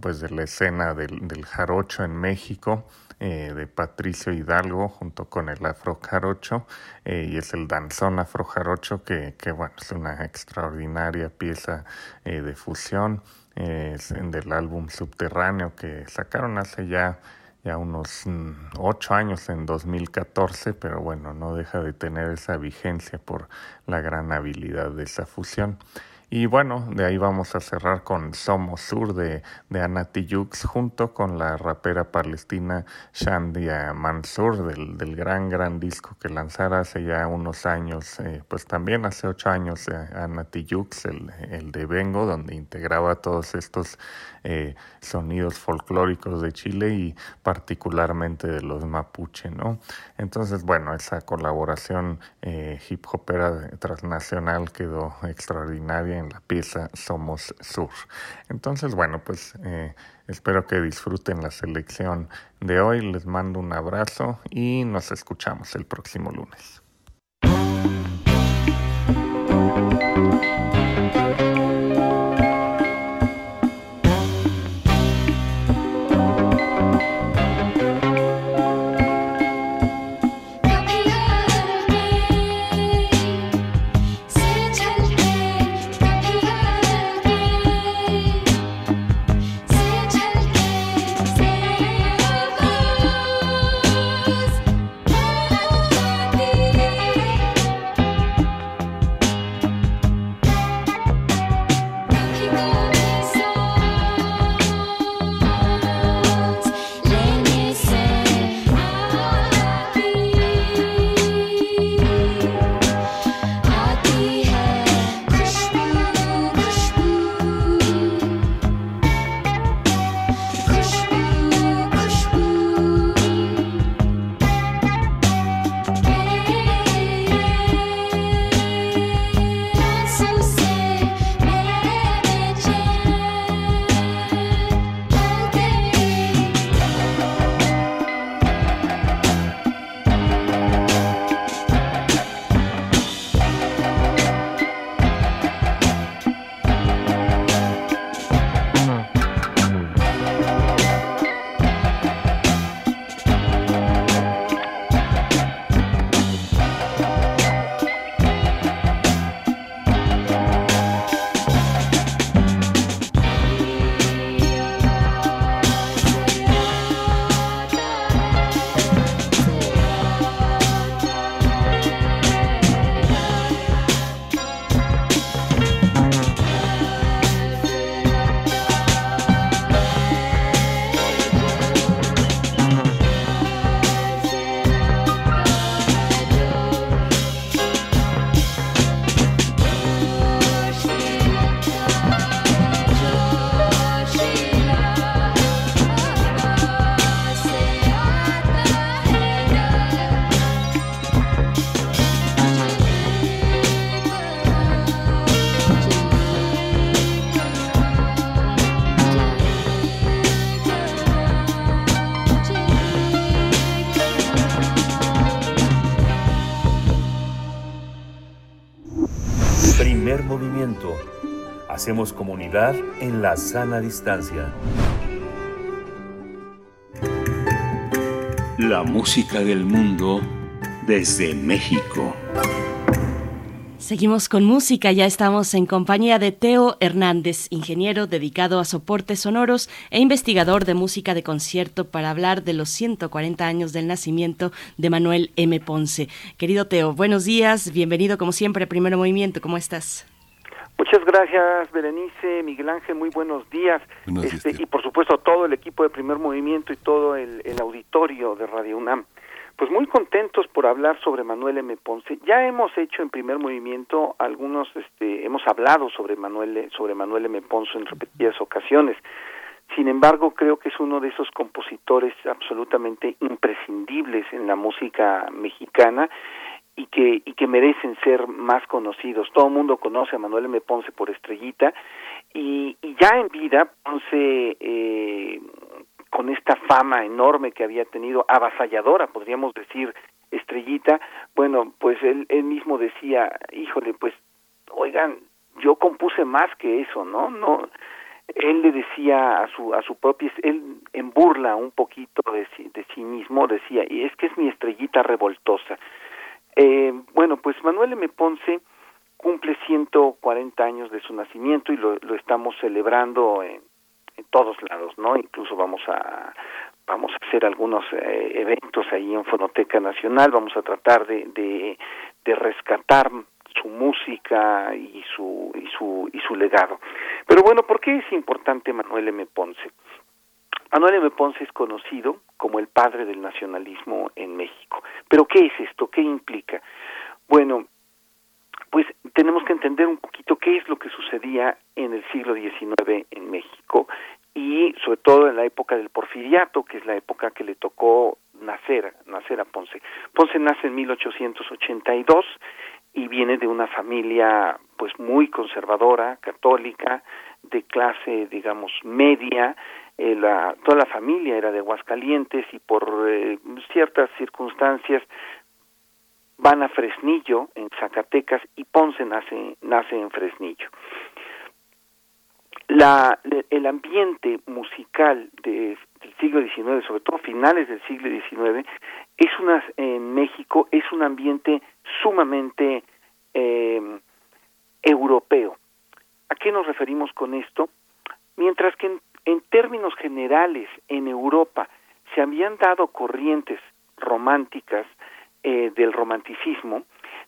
pues de la escena del, del jarocho en México, eh, de Patricio Hidalgo junto con el Afro Jarocho eh, y es el danzón Afro Jarocho que, que bueno es una extraordinaria pieza de fusión es del álbum Subterráneo que sacaron hace ya ya unos mm, ocho años en 2014, pero bueno, no deja de tener esa vigencia por la gran habilidad de esa fusión. Y bueno, de ahí vamos a cerrar con Somos Sur de, de Ana junto con la rapera palestina Shandia Mansur del, del gran, gran disco que lanzara hace ya unos años, eh, pues también hace ocho años, eh, Ana el, el de Vengo, donde integraba todos estos eh, sonidos folclóricos de Chile y particularmente de los mapuche, ¿no? Entonces, bueno, esa colaboración eh, hip hopera transnacional quedó extraordinaria en la pieza Somos Sur. Entonces, bueno, pues eh, espero que disfruten la selección de hoy, les mando un abrazo y nos escuchamos el próximo lunes. Hacemos comunidad en la sana distancia. La música del mundo desde México. Seguimos con música, ya estamos en compañía de Teo Hernández, ingeniero dedicado a soportes sonoros e investigador de música de concierto para hablar de los 140 años del nacimiento de Manuel M. Ponce. Querido Teo, buenos días, bienvenido como siempre a Primero Movimiento, ¿cómo estás? Muchas gracias, Berenice, Miguel Ángel, muy buenos días. este, y por supuesto todo el equipo de Primer Movimiento y todo el, auditorio de Radio UNAM. Pues muy contentos por hablar sobre Manuel M. Ponce. Ya hemos hecho en Primer Movimiento algunos, este, hemos hablado sobre Manuel, sobre Manuel M. Ponce en repetidas ocasiones. Sin embargo, creo que es uno de esos compositores absolutamente imprescindibles en la música mexicana y que, y que merecen ser más conocidos. Todo el mundo conoce a Manuel M. Ponce por Estrellita y, ya en vida Ponce, eh, con esta fama enorme que había tenido, avasalladora, podríamos decir, Estrellita, bueno, pues él, él mismo decía, híjole, pues, oigan, yo compuse más que eso, ¿no? No, él le decía a su a su propia él en burla un poquito de de sí mismo decía y es que es mi estrellita revoltosa eh, bueno, pues Manuel M. Ponce cumple 140 años de su nacimiento y lo, lo estamos celebrando en, todos lados, ¿no? Incluso vamos a vamos a hacer algunos eh, eventos ahí en Fonoteca Nacional, vamos a tratar de, de, de rescatar su música y su, y su, y su legado. Pero bueno, ¿por qué es importante Manuel M. Ponce? Manuel M. Ponce es conocido como el padre del nacionalismo en México. Pero ¿qué es esto? ¿Qué implica? Bueno, pues tenemos que entender un poquito qué es lo que sucedía en el siglo XIX en México y sobre todo en la época del porfiriato, que es la época que le tocó nacer, nacer a Ponce. Ponce nace en 1882 y viene de una familia pues muy conservadora, católica, de clase digamos media, eh, la, toda la familia era de Aguascalientes y por eh, ciertas circunstancias van a Fresnillo en Zacatecas y Ponce nace nace en Fresnillo. La, el ambiente musical de, del siglo XIX, sobre todo finales del siglo XIX, es una, en México es un ambiente sumamente eh, europeo. ¿A qué nos referimos con esto? Mientras que en, en términos generales en Europa se habían dado corrientes románticas eh, del romanticismo,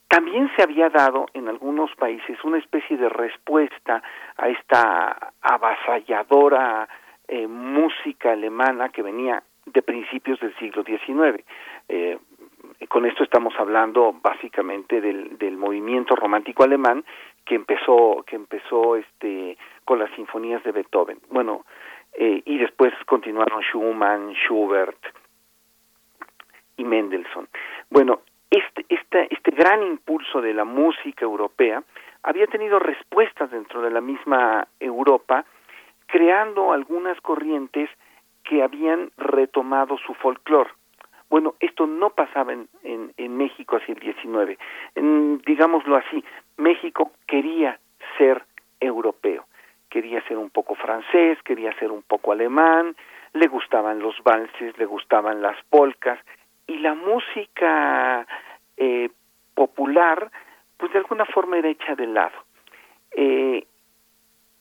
también se había dado en algunos países una especie de respuesta a esta avasalladora eh, música alemana que venía de principios del siglo XIX. Eh, con esto estamos hablando básicamente del, del movimiento romántico alemán que empezó que empezó este con las sinfonías de Beethoven. Bueno, eh, y después continuaron Schumann, Schubert y Mendelssohn. Bueno, este, este, este gran impulso de la música europea había tenido respuestas dentro de la misma Europa, creando algunas corrientes que habían retomado su folclore. Bueno, esto no pasaba en, en, México hacia el 19. digámoslo así, México quería ser europeo, quería ser un poco francés, quería ser un poco alemán, le gustaban los valses, le gustaban las polcas, y la música eh, popular, pues de alguna forma era hecha de lado. Eh,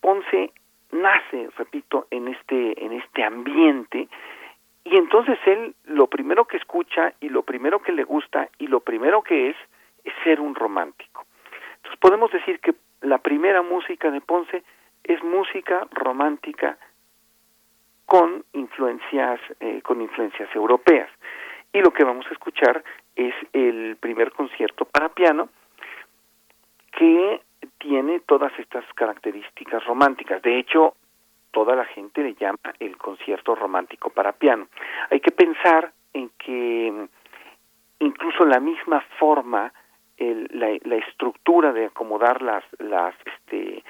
Ponce nace, repito, en este, en este ambiente, y entonces él lo primero que escucha y lo primero que le gusta y lo primero que es es ser un romántico. Entonces podemos decir que la primera música de Ponce es música romántica con influencias eh, con influencias europeas y lo que vamos a escuchar es el primer concierto para piano que tiene todas estas características románticas. De hecho, toda la gente le llama el concierto romántico para piano. Hay que pensar en que incluso la misma forma, la, la, estructura de acomodar las, las, este,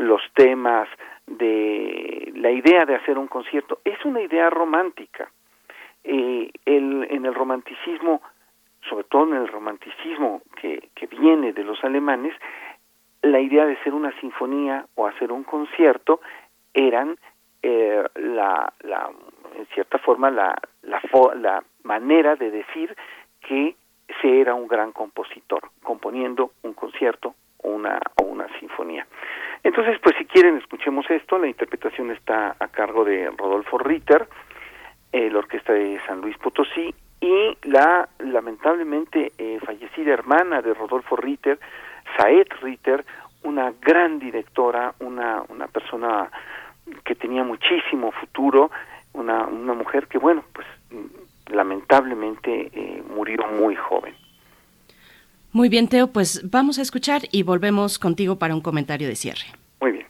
los temas, de la idea de hacer un concierto, es una idea romántica. Eh, el, en el romanticismo, sobre todo en el romanticismo que, que viene de los alemanes, la idea de hacer una sinfonía o hacer un concierto eran eh, la, la, en cierta forma la, la, la manera de decir que se era un gran compositor, componiendo un concierto o una, o una sinfonía. Entonces, pues si quieren, escuchemos esto. La interpretación está a cargo de Rodolfo Ritter, eh, la Orquesta de San Luis Potosí, y la lamentablemente eh, fallecida hermana de Rodolfo Ritter, Saed Ritter, una gran directora, una, una persona que tenía muchísimo futuro, una, una mujer que, bueno, pues lamentablemente eh, murió muy joven. Muy bien, Teo, pues vamos a escuchar y volvemos contigo para un comentario de cierre. Muy bien.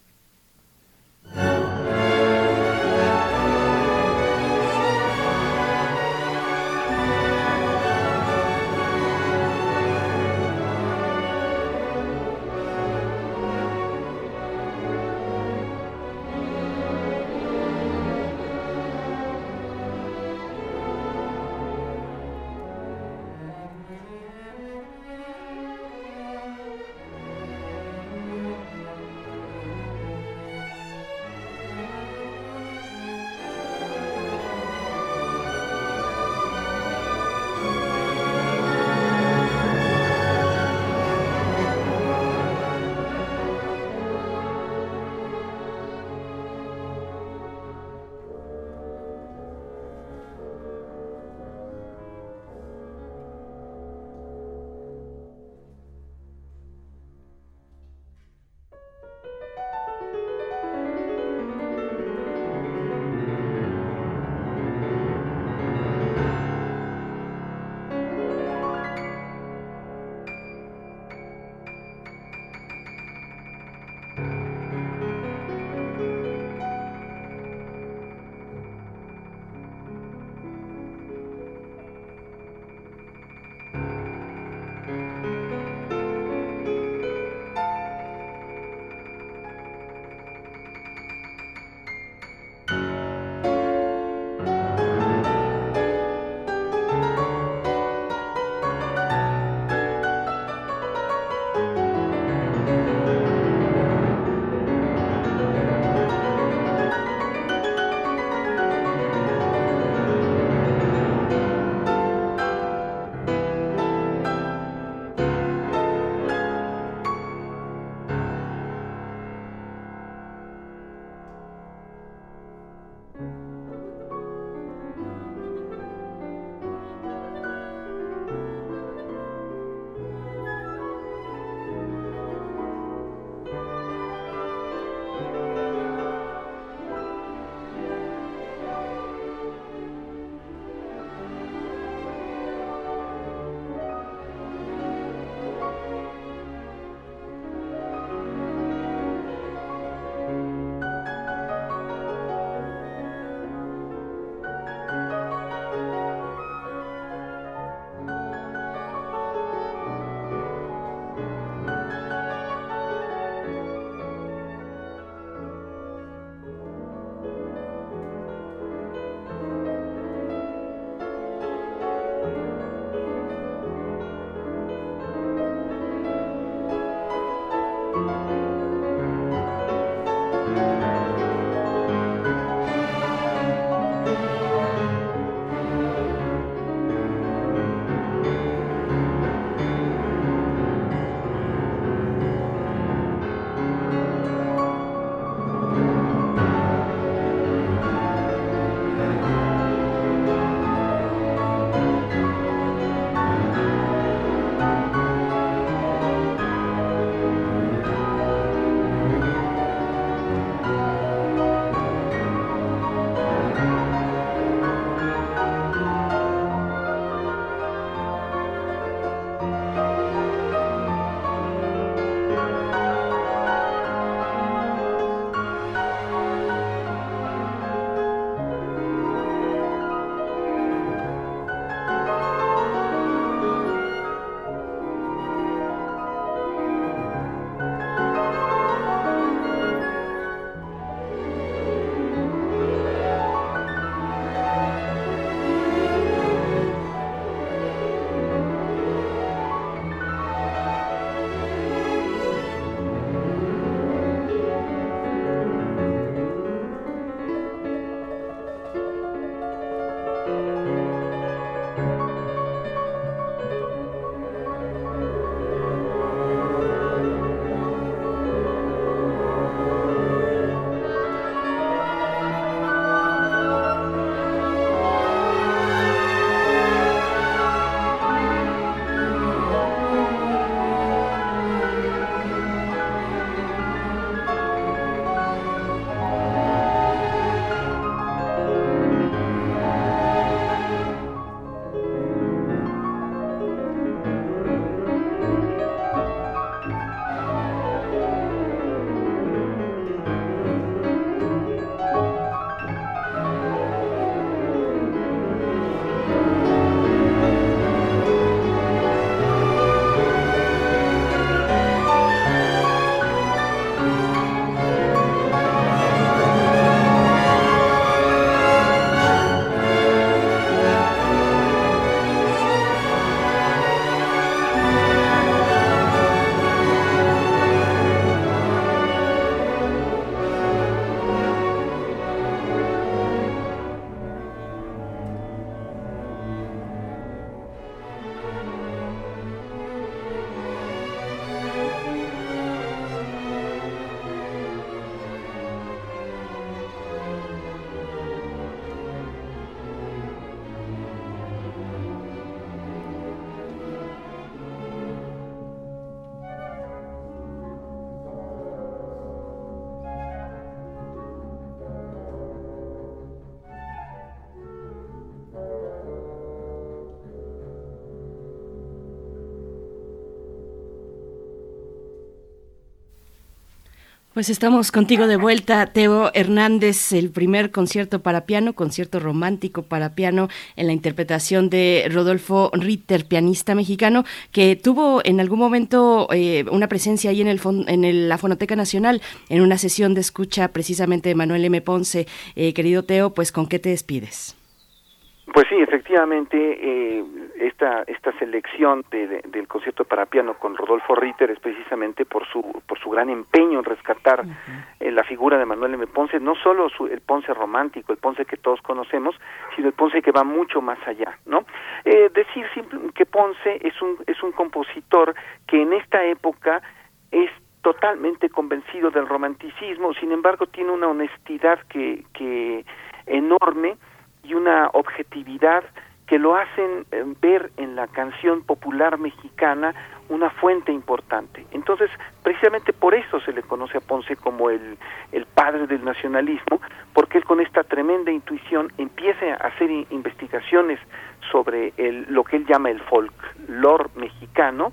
Pues estamos contigo de vuelta, Teo Hernández, el primer concierto para piano, concierto romántico para piano en la interpretación de Rodolfo Ritter, pianista mexicano, que tuvo en algún momento eh, una presencia ahí en, el, en la Fonoteca Nacional, en una sesión de escucha precisamente de Manuel M. Ponce. Eh, querido Teo, pues ¿con qué te despides? Pues sí, efectivamente, eh, esta esta selección del concierto para piano con Rodolfo Ritter es precisamente por su por su gran empeño en rescatar eh, la figura de Manuel M. Ponce, no solo el Ponce romántico, el Ponce que todos conocemos, sino el Ponce que va mucho más allá, ¿no? Eh, decir que Ponce es un es un compositor que en esta época es totalmente convencido del romanticismo, sin embargo tiene una honestidad que que enorme y una objetividad que lo hacen eh, ver en la canción popular mexicana una fuente importante. Entonces, precisamente por eso se le conoce a Ponce como el, el padre del nacionalismo, porque él con esta tremenda intuición empieza a hacer investigaciones sobre el, lo que él llama el folklore mexicano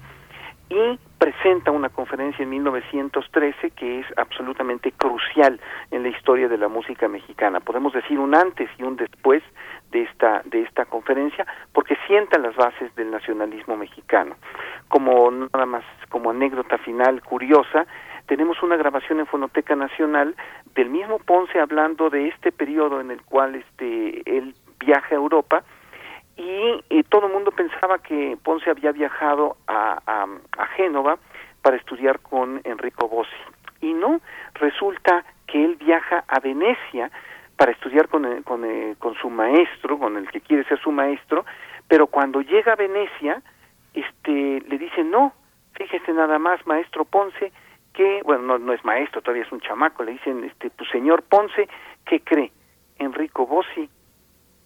y presenta una conferencia en 1913 que es absolutamente crucial en la historia de la música mexicana. Podemos decir un antes y un después de esta de esta conferencia porque sienta las bases del nacionalismo mexicano. Como nada más como anécdota final curiosa, tenemos una grabación en Fonoteca Nacional del mismo Ponce hablando de este periodo en el cual este él viaja a Europa y, todo el mundo pensaba que Ponce había viajado a, a, Génova para estudiar con Enrico Bossi. Y no, resulta que él viaja a Venecia para estudiar con, con, con su maestro, con el que quiere ser su maestro, pero cuando llega a Venecia, este, le dice, no, fíjese nada más, maestro Ponce, que, bueno, no, no es maestro, todavía es un chamaco, le dicen, este, pues señor Ponce, ¿qué cree? Enrico Bossi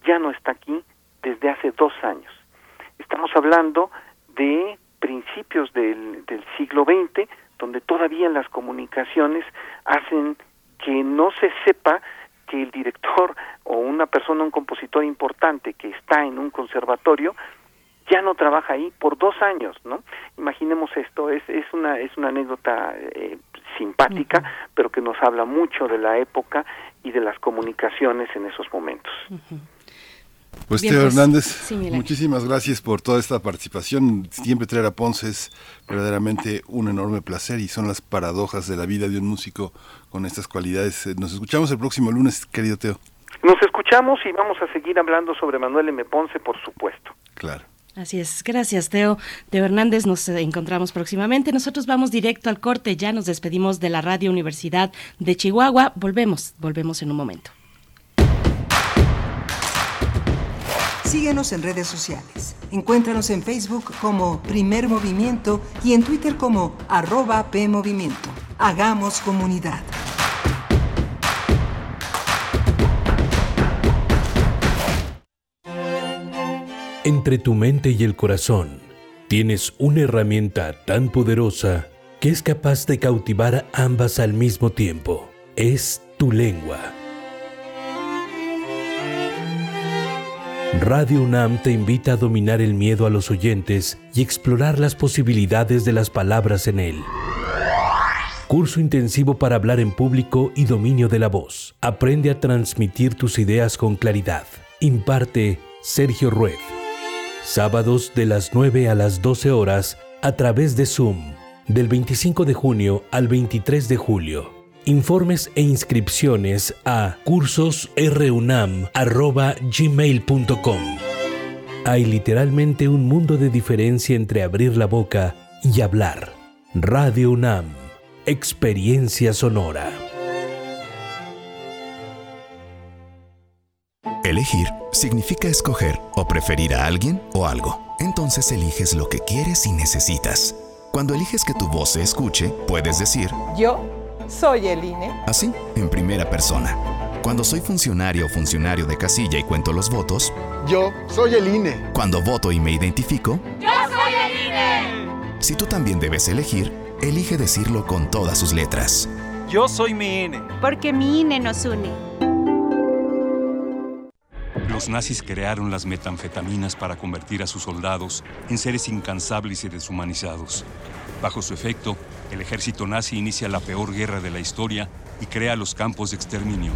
ya no está aquí, desde hace dos años. Estamos hablando de principios del, del siglo XX, donde todavía las comunicaciones hacen que no se sepa que el director o una persona, un compositor importante que está en un conservatorio, ya no trabaja ahí por dos años, ¿no? Imaginemos esto, es, es una es una anécdota eh, simpática, pero que nos habla mucho de la época y de las comunicaciones en esos momentos. Pues Teo pues, Hernández, muchísimas gracias por toda esta participación. Siempre traer a Ponce es verdaderamente un enorme placer y son las paradojas de la vida de un músico con estas cualidades. Nos escuchamos el próximo lunes, querido Teo. Nos escuchamos y vamos a seguir hablando sobre Manuel M. Ponce, por supuesto. Claro. Así es, gracias Teo. Teo Hernández, nos encontramos próximamente. Nosotros vamos directo al corte, ya nos despedimos de la Radio Universidad de Chihuahua. Volvemos, volvemos en un momento. Síguenos en redes sociales. Encuéntranos en Facebook como Primer Movimiento y en Twitter como arroba PMovimiento. Hagamos comunidad. Entre tu mente y el corazón tienes una herramienta tan poderosa que es capaz de cautivar ambas al mismo tiempo. Es tu lengua. Radio UNAM te invita a dominar el miedo a los oyentes y explorar las posibilidades de las palabras en él. Curso intensivo para hablar en público y dominio de la voz. Aprende a transmitir tus ideas con claridad. Imparte Sergio Rued. Sábados de las 9 a las 12 horas a través de Zoom. Del 25 de junio al 23 de julio. Informes e inscripciones a cursosrunam.gmail.com. Hay literalmente un mundo de diferencia entre abrir la boca y hablar. Radio UNAM. Experiencia sonora. Elegir significa escoger o preferir a alguien o algo. Entonces eliges lo que quieres y necesitas. Cuando eliges que tu voz se escuche, puedes decir, yo soy el INE. Así, en primera persona. Cuando soy funcionario o funcionario de casilla y cuento los votos. Yo soy el INE. Cuando voto y me identifico. Yo soy el INE. Si tú también debes elegir, elige decirlo con todas sus letras. Yo soy mi INE. Porque mi INE nos une. Los nazis crearon las metanfetaminas para convertir a sus soldados en seres incansables y deshumanizados. Bajo su efecto, El ejército nazi inicia la peor guerra de la historia y crea los campos de exterminio.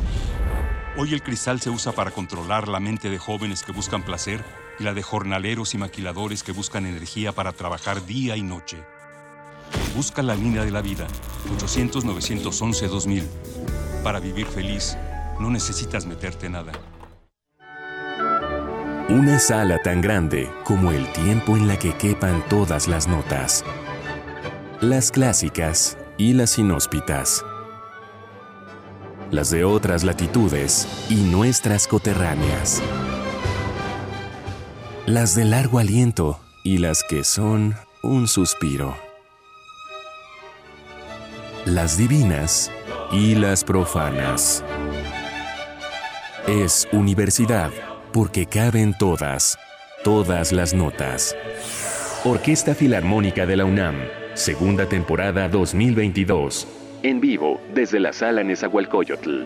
Hoy el cristal se usa para controlar la mente de jóvenes que buscan placer y la de jornaleros y maquiladores que buscan energía para trabajar día y noche. Busca la línea de la vida, 800-911-2000. Para vivir feliz, no necesitas meterte nada. Una sala tan grande como el tiempo en la que quepan todas las notas. Las clásicas y las inhóspitas. Las de otras latitudes y nuestras coterráneas. Las de largo aliento y las que son un suspiro. Las divinas y las profanas. Es universidad porque caben todas, todas las notas. Orquesta Filarmónica de la UNAM, segunda temporada 2022. En vivo desde la sala Nezahualcóyotl.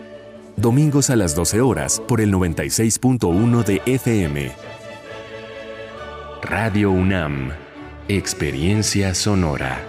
Domingos a las 12 horas por el 96.1 de FM. Radio UNAM, Experiencia Sonora.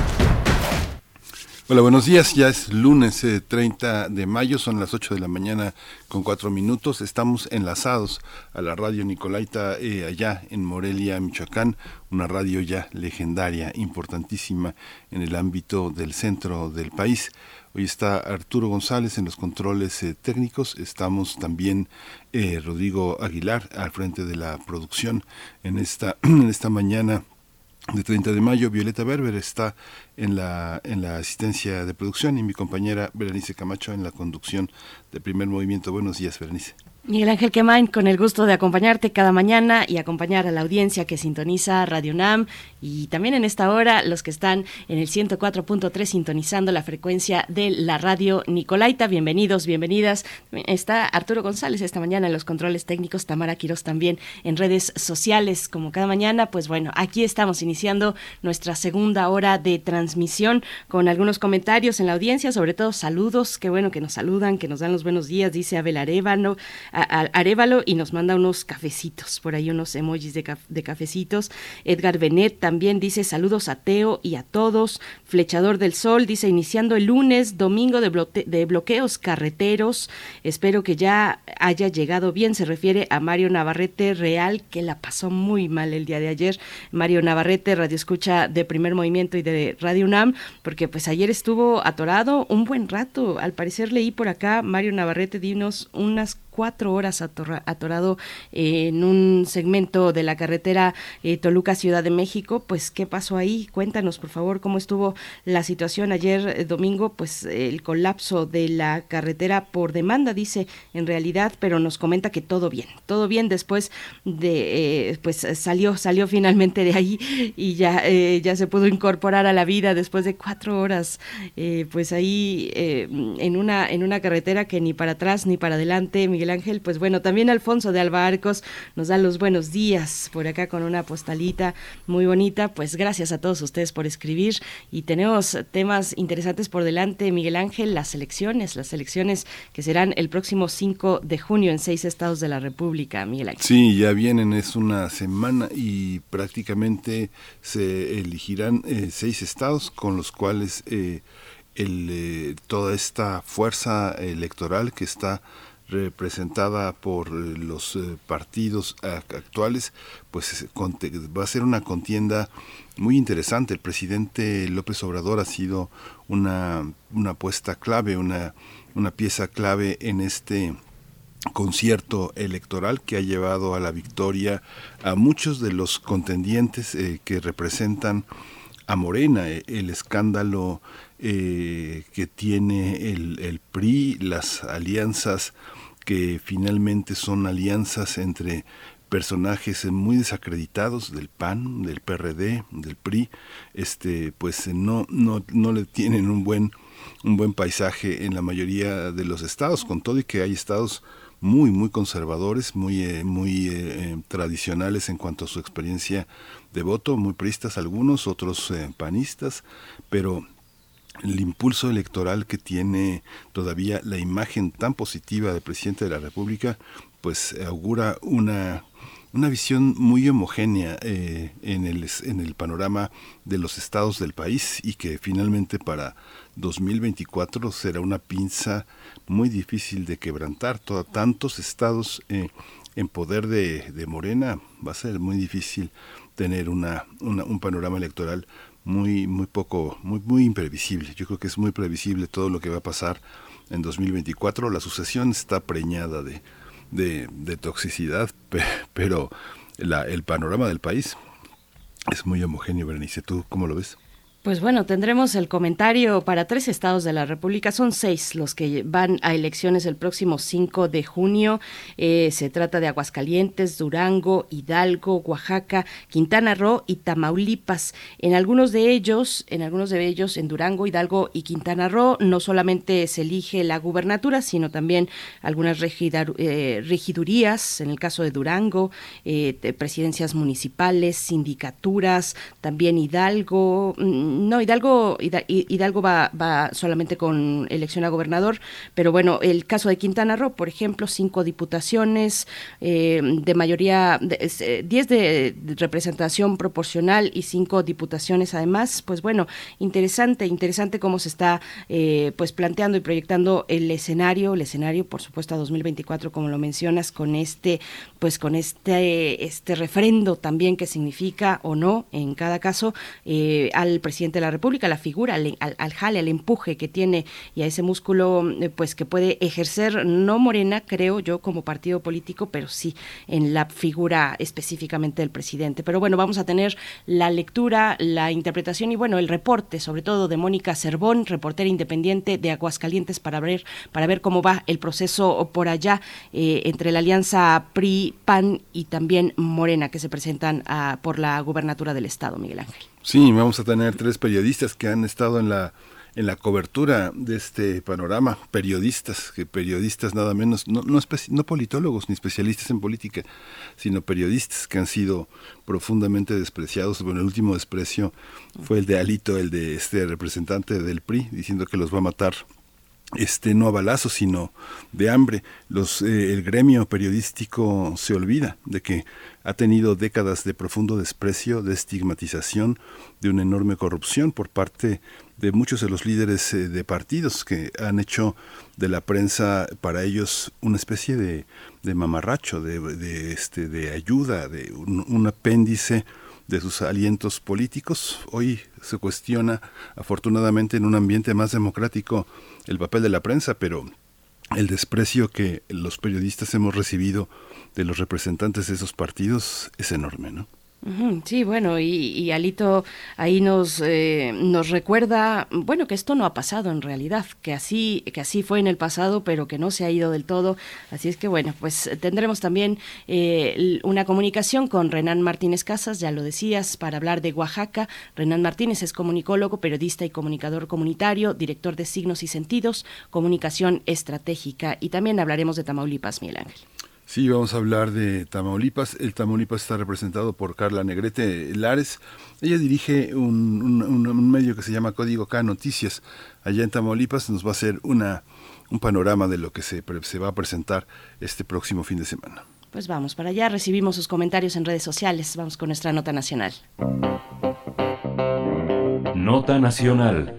Hola, buenos días. Ya es lunes 30 eh, de mayo, son las 8 de la mañana con 4 minutos. Estamos enlazados a la radio Nicolaita eh, allá en Morelia, Michoacán, una radio ya legendaria, importantísima en el ámbito del centro del país. Hoy está Arturo González en los controles eh, técnicos. Estamos también Rodrigo Aguilar al frente de la producción en esta, en esta mañana de 30 de mayo. Violeta Berber está en la, en la asistencia de producción y mi compañera Berenice Camacho en la conducción de primer movimiento. Buenos días, Berenice. Miguel Ángel Quemain, con el gusto de acompañarte cada mañana y acompañar a la audiencia que sintoniza Radio UNAM y también en esta hora los que están en el 104.3 sintonizando la frecuencia de la radio Nicolaita. Bienvenidos, bienvenidas. Está Arturo González esta mañana en los controles técnicos, Tamara Quiroz también en redes sociales como cada mañana. Pues bueno, aquí estamos iniciando nuestra segunda hora de transmisión con algunos comentarios en la audiencia, sobre todo saludos, qué bueno que nos saludan, que nos dan los buenos días, dice Abel Arevalo a, Arevalo y nos manda unos cafecitos, por ahí unos emojis de, cafecitos. Edgar Benet también dice saludos a Teo y a todos. Flechador del Sol dice iniciando el lunes, domingo de, de bloqueos carreteros. Espero que ya haya llegado bien. Se refiere a Mario Navarrete Real, que la pasó muy mal el día de ayer. Mario Navarrete, radio escucha de primer movimiento y de Radio UNAM, porque pues ayer estuvo atorado un buen rato. Al parecer leí por acá, Mario Navarrete, dinos unas cuatro horas atorado en un segmento de la carretera eh, Toluca Ciudad de México. Pues, ¿qué pasó ahí? Cuéntanos, por favor, cómo estuvo la situación ayer eh, domingo. Pues el colapso de la carretera por demanda, dice en realidad, pero nos comenta que todo bien, todo bien después de, eh, pues salió, salió finalmente de ahí y ya, ya se pudo incorporar a la vida después de cuatro horas, pues ahí en una en una carretera que ni para atrás ni para adelante. Miguel Ángel, pues bueno, también Alfonso de Alba Arcos nos da los buenos días por acá con una postalita muy bonita. Pues gracias a todos ustedes por escribir y tenemos temas interesantes por delante, Miguel Ángel, las elecciones, las elecciones que serán el próximo 5 de junio en seis estados de la República, Miguel Ángel. Sí, ya vienen, es una semana y prácticamente se elegirán eh, seis estados con los cuales eh, el, eh, toda esta fuerza electoral que está representada por eh, los eh, partidos actuales, pues va a ser una contienda muy interesante. El presidente López Obrador ha sido una, una apuesta clave, una, una pieza clave en este concierto electoral que ha llevado a la victoria a muchos de los contendientes eh, que representan a Morena, el escándalo que tiene el, PRI, las alianzas que finalmente son alianzas entre personajes muy desacreditados del PAN, del PRD, del PRI, este, pues no, no, no le tienen un buen, un buen paisaje en la mayoría de los estados, con todo y que hay estados muy, muy conservadores, muy, eh, muy eh, tradicionales en cuanto a su experiencia de voto, muy pristas algunos, otros panistas, pero el impulso electoral que tiene todavía la imagen tan positiva del presidente de la República, pues augura una una visión muy homogénea eh, en, el, en el panorama de los estados del país y que finalmente para 2024 será una pinza muy difícil de quebrantar. Todo, tantos estados eh, en poder de, de, Morena va a ser muy difícil tener una, un panorama electoral muy muy poco muy muy imprevisible. Yo creo que es muy previsible todo lo que va a pasar en 2024. La sucesión está preñada de de, toxicidad, pero la, el panorama del país es muy homogéneo, Berenice. ¿Tú cómo lo ves? Pues bueno, tendremos el comentario para tres estados de la República. Son seis los que van a elecciones el próximo 5 de junio. Eh, se trata de Aguascalientes, Durango, Hidalgo, Oaxaca, Quintana Roo y Tamaulipas. En algunos de ellos, en algunos de ellos, en Durango, Hidalgo y Quintana Roo, no solamente se elige la gubernatura, sino también algunas eh, regidurías. En el caso de Durango, eh, presidencias municipales, sindicaturas, también Hidalgo mm, no, Hidalgo, Hidalgo va, va solamente con elección a gobernador, pero bueno, el caso de Quintana Roo, por ejemplo, cinco diputaciones eh, de mayoría, eh, diez de representación proporcional y cinco diputaciones además, pues bueno, interesante, interesante cómo se está eh, pues planteando y proyectando el escenario, el escenario, por supuesto, a 2024, como lo mencionas, con este, pues con este, este referendo también que significa o no, en cada caso, al presidente de la República, la figura, al, al, jale, al empuje que tiene y a ese músculo eh, pues que puede ejercer no Morena, creo yo, como partido político, pero sí en la figura específicamente del presidente. Pero bueno, vamos a tener la lectura, la interpretación y bueno, el reporte, sobre todo de Mónica Cervón, reportera independiente de Aguascalientes, para ver, para ver cómo va el proceso por allá eh, entre la alianza PRI, PAN y también Morena, que se presentan a, por la gubernatura del Estado, Miguel Ángel. Sí, vamos a tener tres periodistas que han estado en la en la cobertura de este panorama, periodistas, que periodistas nada menos, no, no, no, politólogos ni especialistas en política, sino periodistas que han sido profundamente despreciados. Bueno, el último desprecio fue el de Alito, el de este representante del PRI, diciendo que los va a matar este no a balazos sino de hambre. Los eh, el gremio periodístico se olvida de que ha tenido décadas de profundo desprecio de estigmatización de una enorme corrupción por parte de muchos de los líderes eh, de partidos que han hecho de la prensa para ellos una especie de, mamarracho este de ayuda de un apéndice de sus alientos políticos. Hoy se cuestiona, afortunadamente, en un ambiente más democrático, el papel de la prensa, pero el desprecio que los periodistas hemos recibido de los representantes de esos partidos es enorme, ¿no? Sí, bueno, y, Alito ahí nos eh, nos recuerda, bueno, que esto no ha pasado en realidad, que así que así fue en el pasado, pero que no se ha ido del todo. Así es que bueno, pues tendremos también eh, una comunicación con Renan Martínez Casas, ya lo decías, para hablar de Oaxaca. Renan Martínez es comunicólogo, periodista y comunicador comunitario, director de Signos y Sentidos, Comunicación Estratégica, y también hablaremos de Tamaulipas, Miguel Ángel. Sí, vamos a hablar de Tamaulipas. El Tamaulipas está representado por Carla Negrete Lares. Ella dirige un, medio que se llama Código K Noticias. Allá en Tamaulipas nos va a hacer una, un panorama de lo que se, se va a presentar este próximo fin de semana. Pues vamos para allá, recibimos sus comentarios en redes sociales. Vamos con nuestra nota nacional. Nota nacional.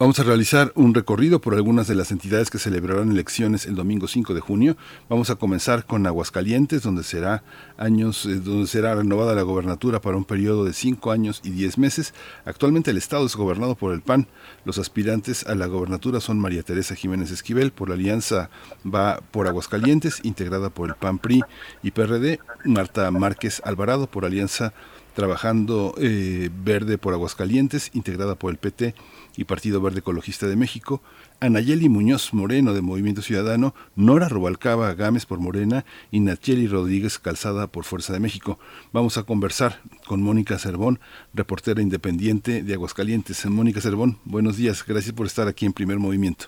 Vamos a realizar un recorrido por algunas de las entidades que celebrarán elecciones el domingo 5 de junio. Vamos a comenzar con Aguascalientes, donde será años, eh, donde será renovada la gobernatura para un periodo de cinco años y diez meses. Actualmente el estado es gobernado por el PAN. Los aspirantes a la gobernatura son María Teresa Jiménez Esquivel por la alianza va por Aguascalientes, integrada por el PAN PRI y PRD. Marta Márquez Alvarado por alianza trabajando eh, verde por Aguascalientes, integrada por el PT y Partido Verde Ecologista de México, Anayeli Muñoz Moreno de Movimiento Ciudadano, Nora Robalcaba Gámez por Morena y Nacheli Rodríguez Calzada por Fuerza de México. Vamos a conversar con Mónica Cervón, reportera independiente de Aguascalientes. Mónica Cervón, buenos días, gracias por estar aquí en Primer Movimiento.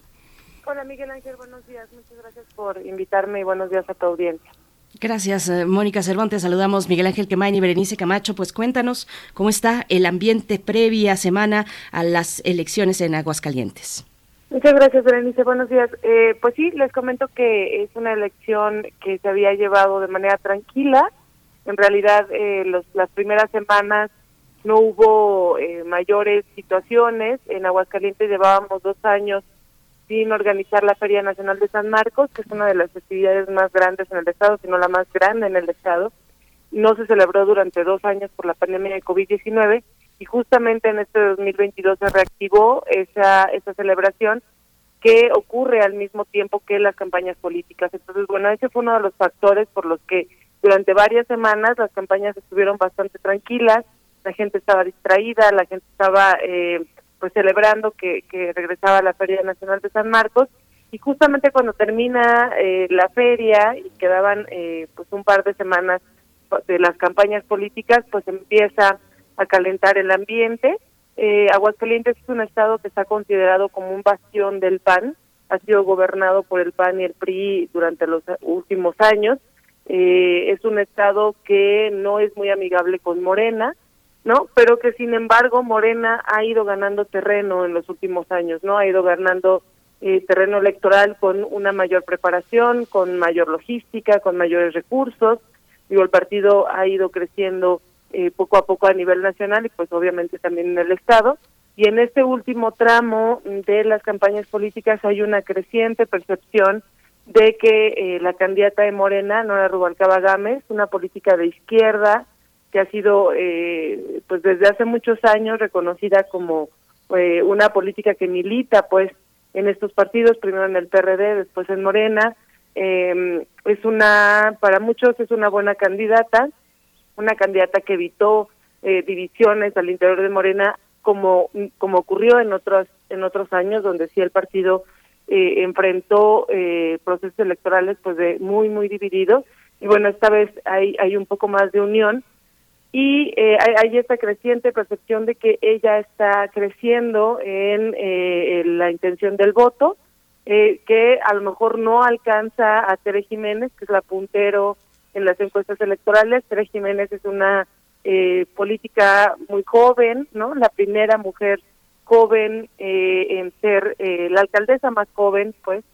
Hola Miguel Ángel, buenos días. Muchas gracias por invitarme y buenos días a tu audiencia. Gracias, eh, Mónica Cervantes. Saludamos Miguel Ángel Quemain y Berenice Camacho. Pues cuéntanos cómo está el ambiente previa semana a las elecciones en Aguascalientes. Muchas gracias, Berenice. Buenos días. Eh, pues sí, les comento que es una elección que se había llevado de manera tranquila. En realidad, eh, los, las primeras semanas no hubo eh, mayores situaciones. En Aguascalientes llevábamos dos años sin organizar la Feria Nacional de San Marcos, que es una de las festividades más grandes en el estado, sino la más grande en el estado. No se celebró durante dos años por la pandemia de COVID-19 y justamente en este 2022 se reactivó esa, esa celebración que ocurre al mismo tiempo que las campañas políticas. Entonces, bueno, ese fue uno de los factores por los que durante varias semanas las campañas estuvieron bastante tranquilas, la gente estaba distraída, la gente estaba eh, pues celebrando que, que regresaba la Feria Nacional de San Marcos y justamente cuando termina eh, la feria y quedaban eh, pues un par de semanas de las campañas políticas, pues empieza a calentar el ambiente. Eh, Aguascalientes es un estado que está considerado como un bastión del PAN, ha sido gobernado por el PAN y el PRI durante los últimos años. Eh, es un estado que no es muy amigable con Morena, ¿no? Pero que sin embargo Morena ha ido ganando terreno en los últimos años, ¿no? Ha ido ganando eh, terreno electoral con una mayor preparación, con mayor logística, con mayores recursos. Digo, el partido ha ido creciendo eh, poco a poco a nivel nacional y pues obviamente también en el Estado. Y en este último tramo de las campañas políticas hay una creciente percepción de que eh, la candidata de Morena, Nora Rubalcaba Gámez, una política de izquierda que ha sido eh, pues desde hace muchos años reconocida como una política que milita pues en estos partidos, primero en el PRD, después en Morena, es una, para muchos es una buena candidata, una candidata que evitó eh, divisiones al interior de Morena como como ocurrió en otros en otros años donde sí el partido eh, enfrentó eh, procesos electorales pues de muy muy divididos. Y bueno esta vez hay hay un poco más de unión y hay, hay, esta creciente percepción de que ella está creciendo en, en la intención del voto que a lo mejor no alcanza a Tere Jiménez que es la puntero en las encuestas electorales. Tere Jiménez es una eh, política muy joven, ¿no? La primera mujer joven eh, en ser eh, la alcaldesa más joven, pues.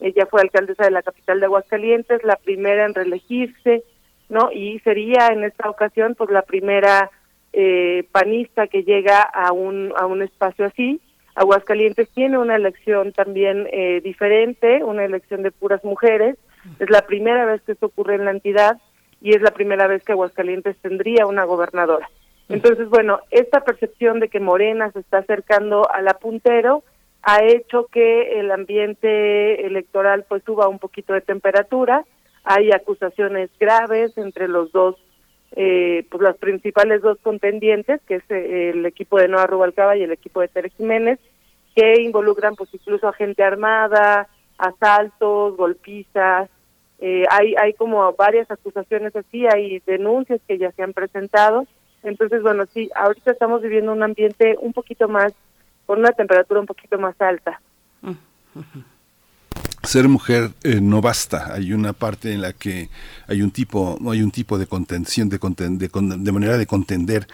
Ella fue alcaldesa de la capital de Aguascalientes, la primera en reelegirse, ¿no? Y sería en esta ocasión, pues, la primera eh, panista que llega a un, a un espacio así. Aguascalientes tiene una elección también eh, diferente, una elección de puras mujeres, es la primera vez que esto ocurre en la entidad y es la primera vez que Aguascalientes tendría una gobernadora. Entonces, bueno, esta percepción de que Morena se está acercando a la puntero ha hecho que el ambiente electoral pues suba un poquito de temperatura. Hay acusaciones graves entre los dos, eh, pues las principales dos contendientes, que es eh, el equipo de Noa Rubalcaba y el equipo de Tere Jiménez, que involucran pues incluso a gente armada, asaltos, golpizas, eh, hay, hay como varias acusaciones así, hay denuncias que ya se han presentado. Entonces, bueno, sí, ahorita estamos viviendo un ambiente un poquito más, con una temperatura un poquito más alta. Ser mujer eh, no basta. Hay una parte en la que hay un tipo, hay un tipo de contención, de, de, manera de contender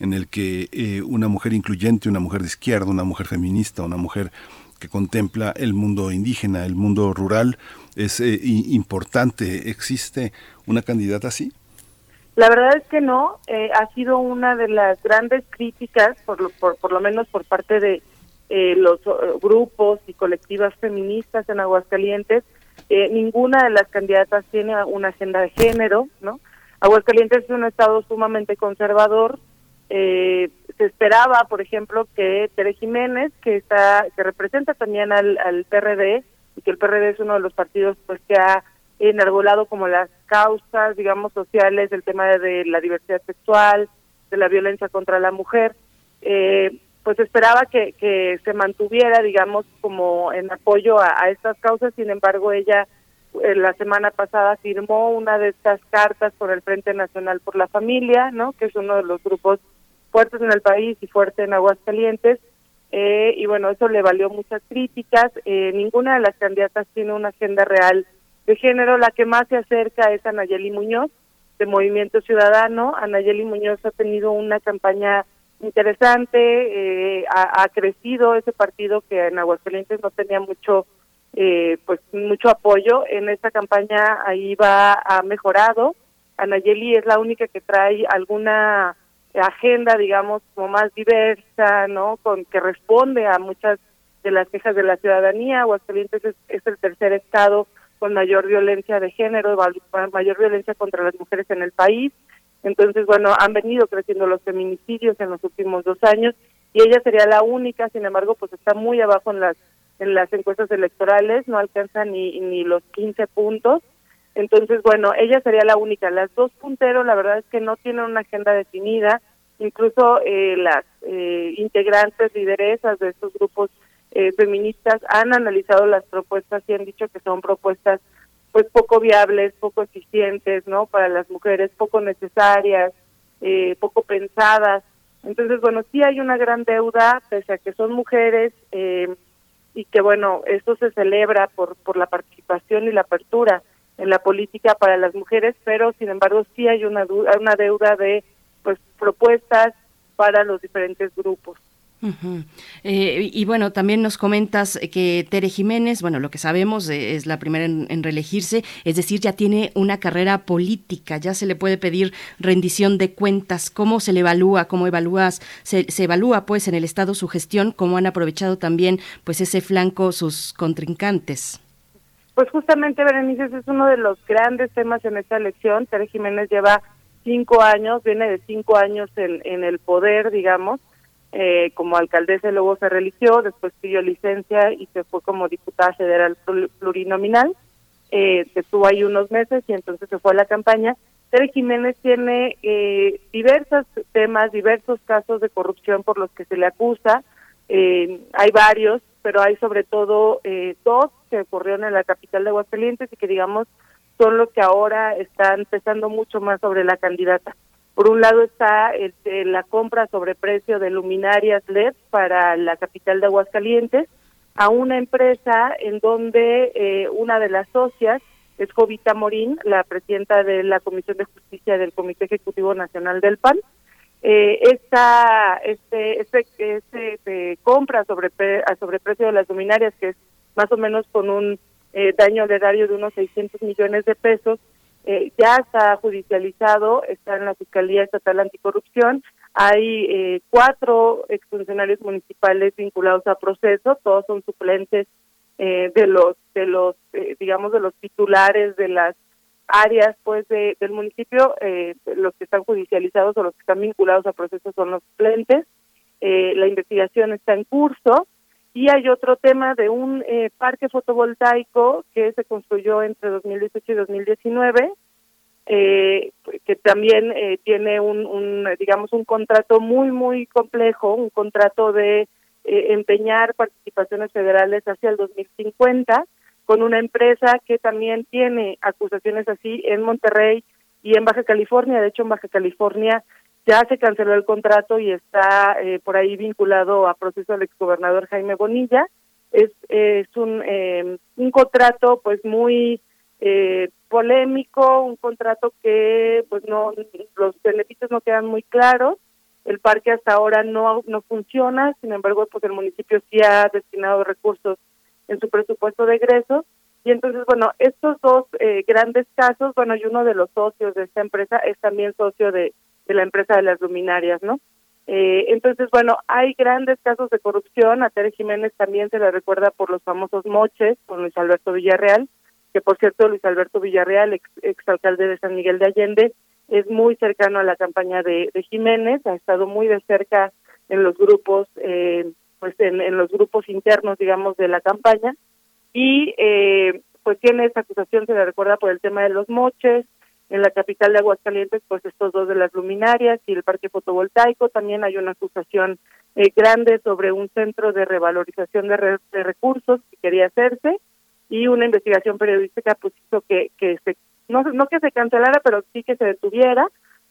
en el que eh, una mujer incluyente, una mujer de izquierda, una mujer feminista, una mujer que contempla el mundo indígena, el mundo rural, es eh, importante. ¿Existe una candidata así? La verdad es que no. Eh, ha sido una de las grandes críticas, por lo, por, por lo menos por parte de eh, los grupos y colectivas feministas en Aguascalientes. ninguna de las candidatas tiene una agenda de género, ¿no? Aguascalientes es un estado sumamente conservador, eh, se esperaba, por ejemplo, que Tere Jiménez, que está que representa también al, al PRD y que el PRD es uno de los partidos pues que ha enarbolado como las causas, digamos, sociales del tema de, la diversidad sexual, de la violencia contra la mujer, eh, pues esperaba que, que se mantuviera, digamos, como en apoyo a, estas causas. Sin embargo, ella eh, la semana pasada firmó una de estas cartas por el Frente Nacional por la Familia, ¿no? Que es uno de los grupos fuertes en el país y fuerte en Aguascalientes, eh, y bueno, eso le valió muchas críticas. Eh, ninguna de las candidatas tiene una agenda real de género. La que más se acerca es Anayeli Muñoz, de Movimiento Ciudadano. Anayeli Muñoz ha tenido una campaña interesante, eh, ha, crecido ese partido que en Aguascalientes no tenía mucho eh, pues mucho apoyo. En esta campaña ahí va ha mejorado. Anayeli es la única que trae alguna agenda digamos como más diversa no con que responde a muchas de las quejas de la ciudadanía. Aguascalientes es, es el tercer estado con mayor violencia de género mayor violencia contra las mujeres en el país entonces, bueno, han venido creciendo los feminicidios en los últimos dos años y ella sería la única, sin embargo, pues está muy abajo en las en las encuestas electorales, no alcanza ni, ni los 15 puntos. Entonces, bueno, ella sería la única. Las dos punteros, la verdad es que no tienen una agenda definida. Incluso eh, las eh, integrantes, lideresas de estos grupos eh, feministas han analizado las propuestas y han dicho que son propuestas pues poco viables, poco eficientes, ¿no? Para las mujeres, poco necesarias, eh, poco pensadas. Entonces, bueno, sí hay una gran deuda, pese a que son mujeres, eh, y que, bueno, esto se celebra por, por la participación y la apertura en la política para las mujeres, pero, sin embargo, sí hay una, una deuda de, pues, propuestas para los diferentes grupos. Eh, y bueno, también nos comentas que Tere Jiménez, bueno, lo que sabemos eh, es la primera en, reelegirse, es decir, ya tiene una carrera política, ya se le puede pedir rendición de cuentas. ¿Cómo se le evalúa? ¿Cómo evalúas? Se, evalúa pues en el Estado su gestión, cómo han aprovechado también pues ese flanco sus contrincantes. Pues justamente, Berenice, es uno de los grandes temas en esta elección. Tere Jiménez lleva cinco años, viene de cinco años en el poder, digamos, eh, como alcaldesa luego se religió, después pidió licencia y se fue como diputada federal plurinominal. Eh, se estuvo ahí unos meses y entonces se fue a la campaña. Tere Jiménez tiene eh, diversos temas, diversos casos de corrupción por los que se le acusa. Eh, hay varios, pero hay sobre todo eh, dos que ocurrieron en la capital de Aguascalientes y que digamos son los que ahora están pesando mucho más sobre la candidata. Por un lado está este, la compra sobre precio de luminarias LED para la capital de Aguascalientes a una empresa en donde eh, una de las socias es Jovita Morín, la presidenta de la Comisión de Justicia del Comité Ejecutivo Nacional del PAN. Eh, esta este, este, este, este compra sobre, a sobreprecio de las luminarias, que es más o menos con un eh, daño de erario de unos 600 millones de pesos, eh, ya está judicializado, está en la Fiscalía Estatal Anticorrupción. Hay eh, cuatro exfuncionarios municipales vinculados a proceso, todos son suplentes eh, de los, de los, eh, digamos, de los titulares de las áreas, pues, de, del municipio. los que están judicializados o los que están vinculados a proceso son los suplentes. la investigación está en curso. Y hay otro tema de un eh, parque fotovoltaico que se construyó entre 2018 y 2019, eh, que también eh, tiene un, un, digamos, un contrato muy, muy complejo, un contrato de eh, empeñar participaciones federales hacia el 2050, con una empresa que también tiene acusaciones así en Monterrey y en Baja California. De hecho, en Baja California ya se canceló el contrato y está eh, por ahí vinculado a proceso del exgobernador Jaime Bonilla. Es, es un, eh, un contrato pues muy eh, polémico, un contrato que pues no los beneficios no quedan muy claros. El parque hasta ahora no no funciona, sin embargo, pues el municipio sí ha destinado recursos en su presupuesto de egresos y entonces, bueno, estos dos eh, grandes casos, bueno, y uno de los socios de esta empresa es también socio de de la empresa de las luminarias, ¿no? Eh, entonces, bueno, hay grandes casos de corrupción. A Tere Jiménez también se le recuerda por los famosos moches con Luis Alberto Villarreal, que por cierto, Luis Alberto Villarreal, ex, exalcalde de San Miguel de Allende, es muy cercano a la campaña de, Jiménez, ha estado muy de cerca en los grupos, eh, pues en, en, los grupos internos, digamos, de la campaña, y eh, pues tiene esa acusación, se le recuerda por el tema de los moches, en la capital de Aguascalientes, pues estos dos de las luminarias y el parque fotovoltaico. También hay una acusación eh, grande sobre un centro de revalorización de, recursos que quería hacerse y una investigación periodística pues hizo que, que se, no, no que se cancelara, pero sí que se detuviera.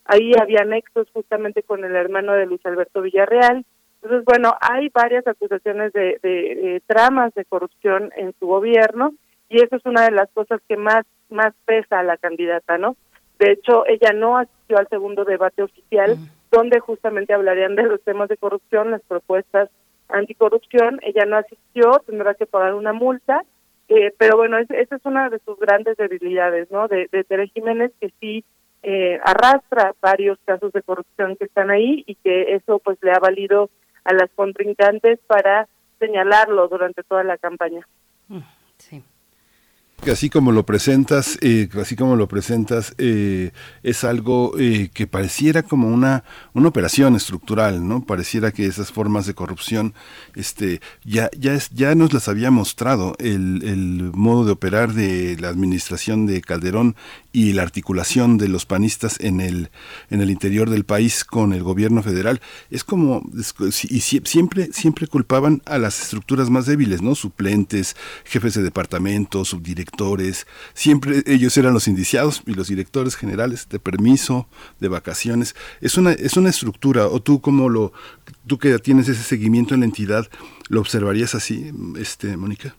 Ahí había nexos justamente con el hermano de Luis Alberto Villarreal Entonces, bueno, hay varias acusaciones de, de, tramas de corrupción en su gobierno y eso es una de las cosas que más más pesa a la candidata, ¿no? De hecho, ella no asistió al segundo debate oficial, donde justamente hablarían de los temas de corrupción, las propuestas anticorrupción. Ella no asistió, tendrá que pagar una multa, eh, pero bueno, esa es una de sus grandes debilidades, ¿no? De, de Tere Jiménez, que sí eh, arrastra varios casos de corrupción que están ahí y que eso pues le ha valido a las contrincantes para señalarlo durante toda la campaña. Mm, sí. Así como lo presentas, eh, así como lo presentas, eh, es algo eh, que pareciera como una, una operación estructural, ¿no? Pareciera que esas formas de corrupción, este, ya, ya es, ya nos las había mostrado el, el modo de operar de la administración de Calderón y la articulación de los panistas en el, en el interior del país con el gobierno federal. Es como, y siempre, siempre culpaban a las estructuras más débiles, ¿no? Suplentes, jefes de departamento, subdirectores, siempre ellos eran los indiciados y los directores generales de permiso, de vacaciones. Es una, es una estructura, o tú como lo, tú que tienes ese seguimiento en la entidad, ¿lo observarías así, este, Mónica?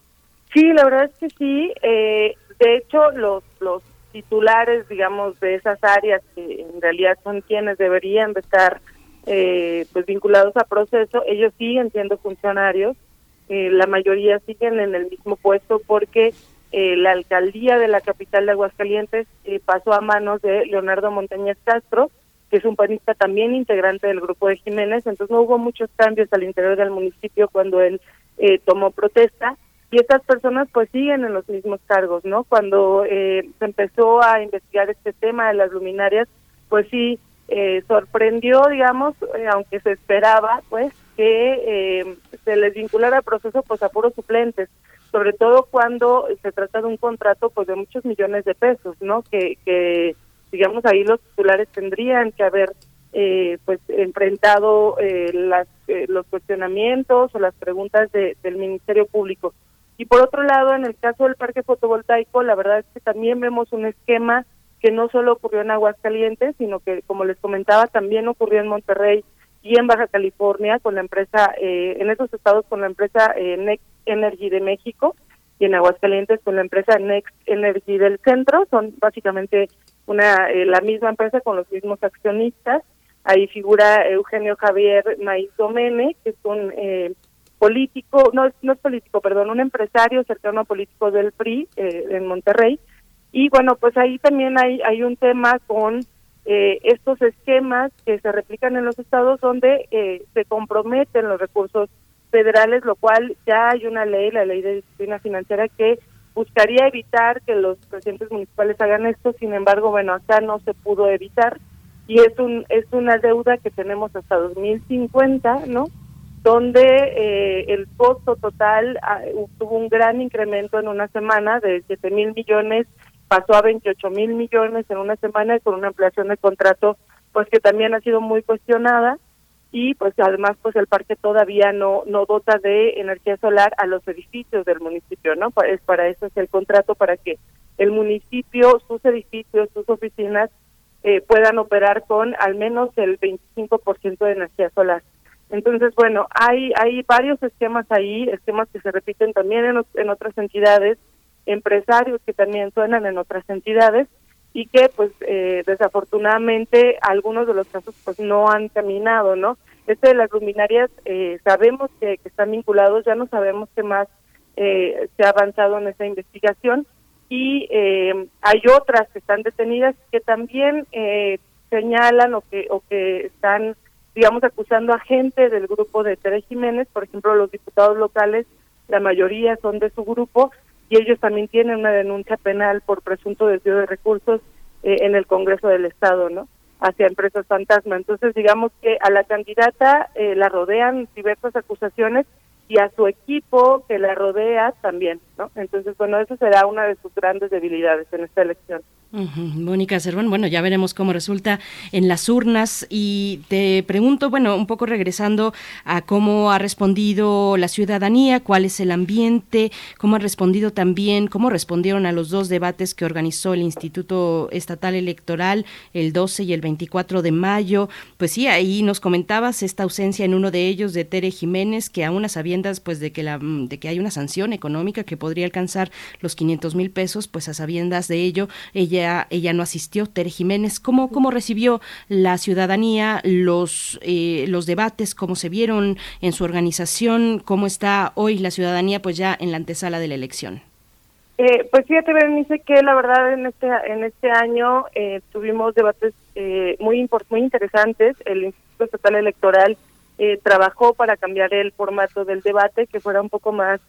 Sí, la verdad es que sí. Eh, de hecho, los, los titulares, digamos, de esas áreas que en realidad son quienes deberían de estar eh, pues vinculados a proceso, ellos siguen siendo funcionarios, eh, la mayoría siguen en el mismo puesto porque eh, la alcaldía de la capital de Aguascalientes pasó a manos de Leonardo Montañez Castro, que es un panista también integrante del grupo de Jiménez, entonces no hubo muchos cambios al interior del municipio cuando él tomó protesta y estas personas pues siguen en los mismos cargos, ¿no? Cuando eh, se empezó a investigar este tema de las luminarias, pues sí, eh, sorprendió, digamos, eh, aunque se esperaba, pues, que se les vinculara al proceso pues a puros suplentes, sobre todo cuando se trata de un contrato pues de muchos millones de pesos, ¿no? Que, digamos, ahí los titulares tendrían que haber pues enfrentado las, los cuestionamientos o las preguntas del Ministerio Público. Y por otro lado, en el caso del parque fotovoltaico, la verdad es que también vemos un esquema que no solo ocurrió en Aguascalientes, sino que, como les comentaba, también ocurrió en Monterrey y en Baja California con la empresa, eh, en esos estados con la empresa eh, Next Energy de México y en Aguascalientes con la empresa Next Energy del centro. Son básicamente una eh, la misma empresa con los mismos accionistas. Ahí figura Eugenio Javier Maiz Domene, que es un eh, político, no, no es político, perdón, un empresario cercano político del PRI eh, en Monterrey. Y bueno, pues ahí también hay, hay un tema con eh, estos esquemas que se replican en los estados donde eh, se comprometen los recursos federales, lo cual ya hay una ley, la ley de disciplina financiera, que buscaría evitar que los presidentes municipales hagan esto, sin embargo, bueno, acá no se pudo evitar y es un es una deuda que tenemos hasta 2050, ¿no? Donde eh, el costo total ah, tuvo un gran incremento en una semana de 7 mil millones, pasó a 28 mil millones en una semana con una ampliación de contrato pues que también ha sido muy cuestionada y pues además pues el parque todavía no no dota de energía solar a los edificios del municipio, ¿no? Es para eso es el contrato para que el municipio, sus edificios, sus oficinas eh, puedan operar con al menos el 25% de energía solar. Entonces, bueno, hay, hay varios esquemas ahí, esquemas que se repiten también en, en otras entidades, empresarios que también suenan en otras entidades y que pues eh, desafortunadamente algunos de los casos pues no han caminado, ¿no? Este de las luminarias eh, sabemos que, están vinculados, ya no sabemos qué más eh, se ha avanzado en esa investigación y hay otras que están detenidas que también señalan o que o que están digamos, acusando a gente del grupo de Tere Jiménez, por ejemplo, los diputados locales, la mayoría son de su grupo y ellos también tienen una denuncia penal por presunto desvío de recursos eh, en el Congreso del Estado, ¿no? Hacia empresas fantasma. Entonces, digamos que a la candidata eh, la rodean diversas acusaciones y a su equipo que la rodea también, ¿no? Entonces, bueno, eso será una de sus grandes debilidades en esta elección. Mónica Cervón, bueno, ya veremos cómo resulta en las urnas y te pregunto, bueno, un poco regresando a cómo ha respondido la ciudadanía, cuál es el ambiente, cómo ha respondido también, cómo respondieron a los dos debates que organizó el Instituto Estatal Electoral el 12 y el 24 de mayo. Pues sí, ahí nos comentabas esta ausencia en uno de ellos de Tere Jiménez, que aún a sabiendas pues de que la de que hay una sanción económica que podría alcanzar los 500 mil pesos, pues a sabiendas de ello, ella ella, no asistió, Tere Jiménez. ¿Cómo, cómo recibió la ciudadanía los, eh, los debates, cómo se vieron en su organización, cómo está hoy la ciudadanía pues ya en la antesala de la elección? Eh, pues fíjate, Berenice, que la verdad en este en este año eh, tuvimos debates eh, muy muy interesantes. El Instituto Estatal Electoral trabajó para cambiar el formato del debate, que fuera un poco más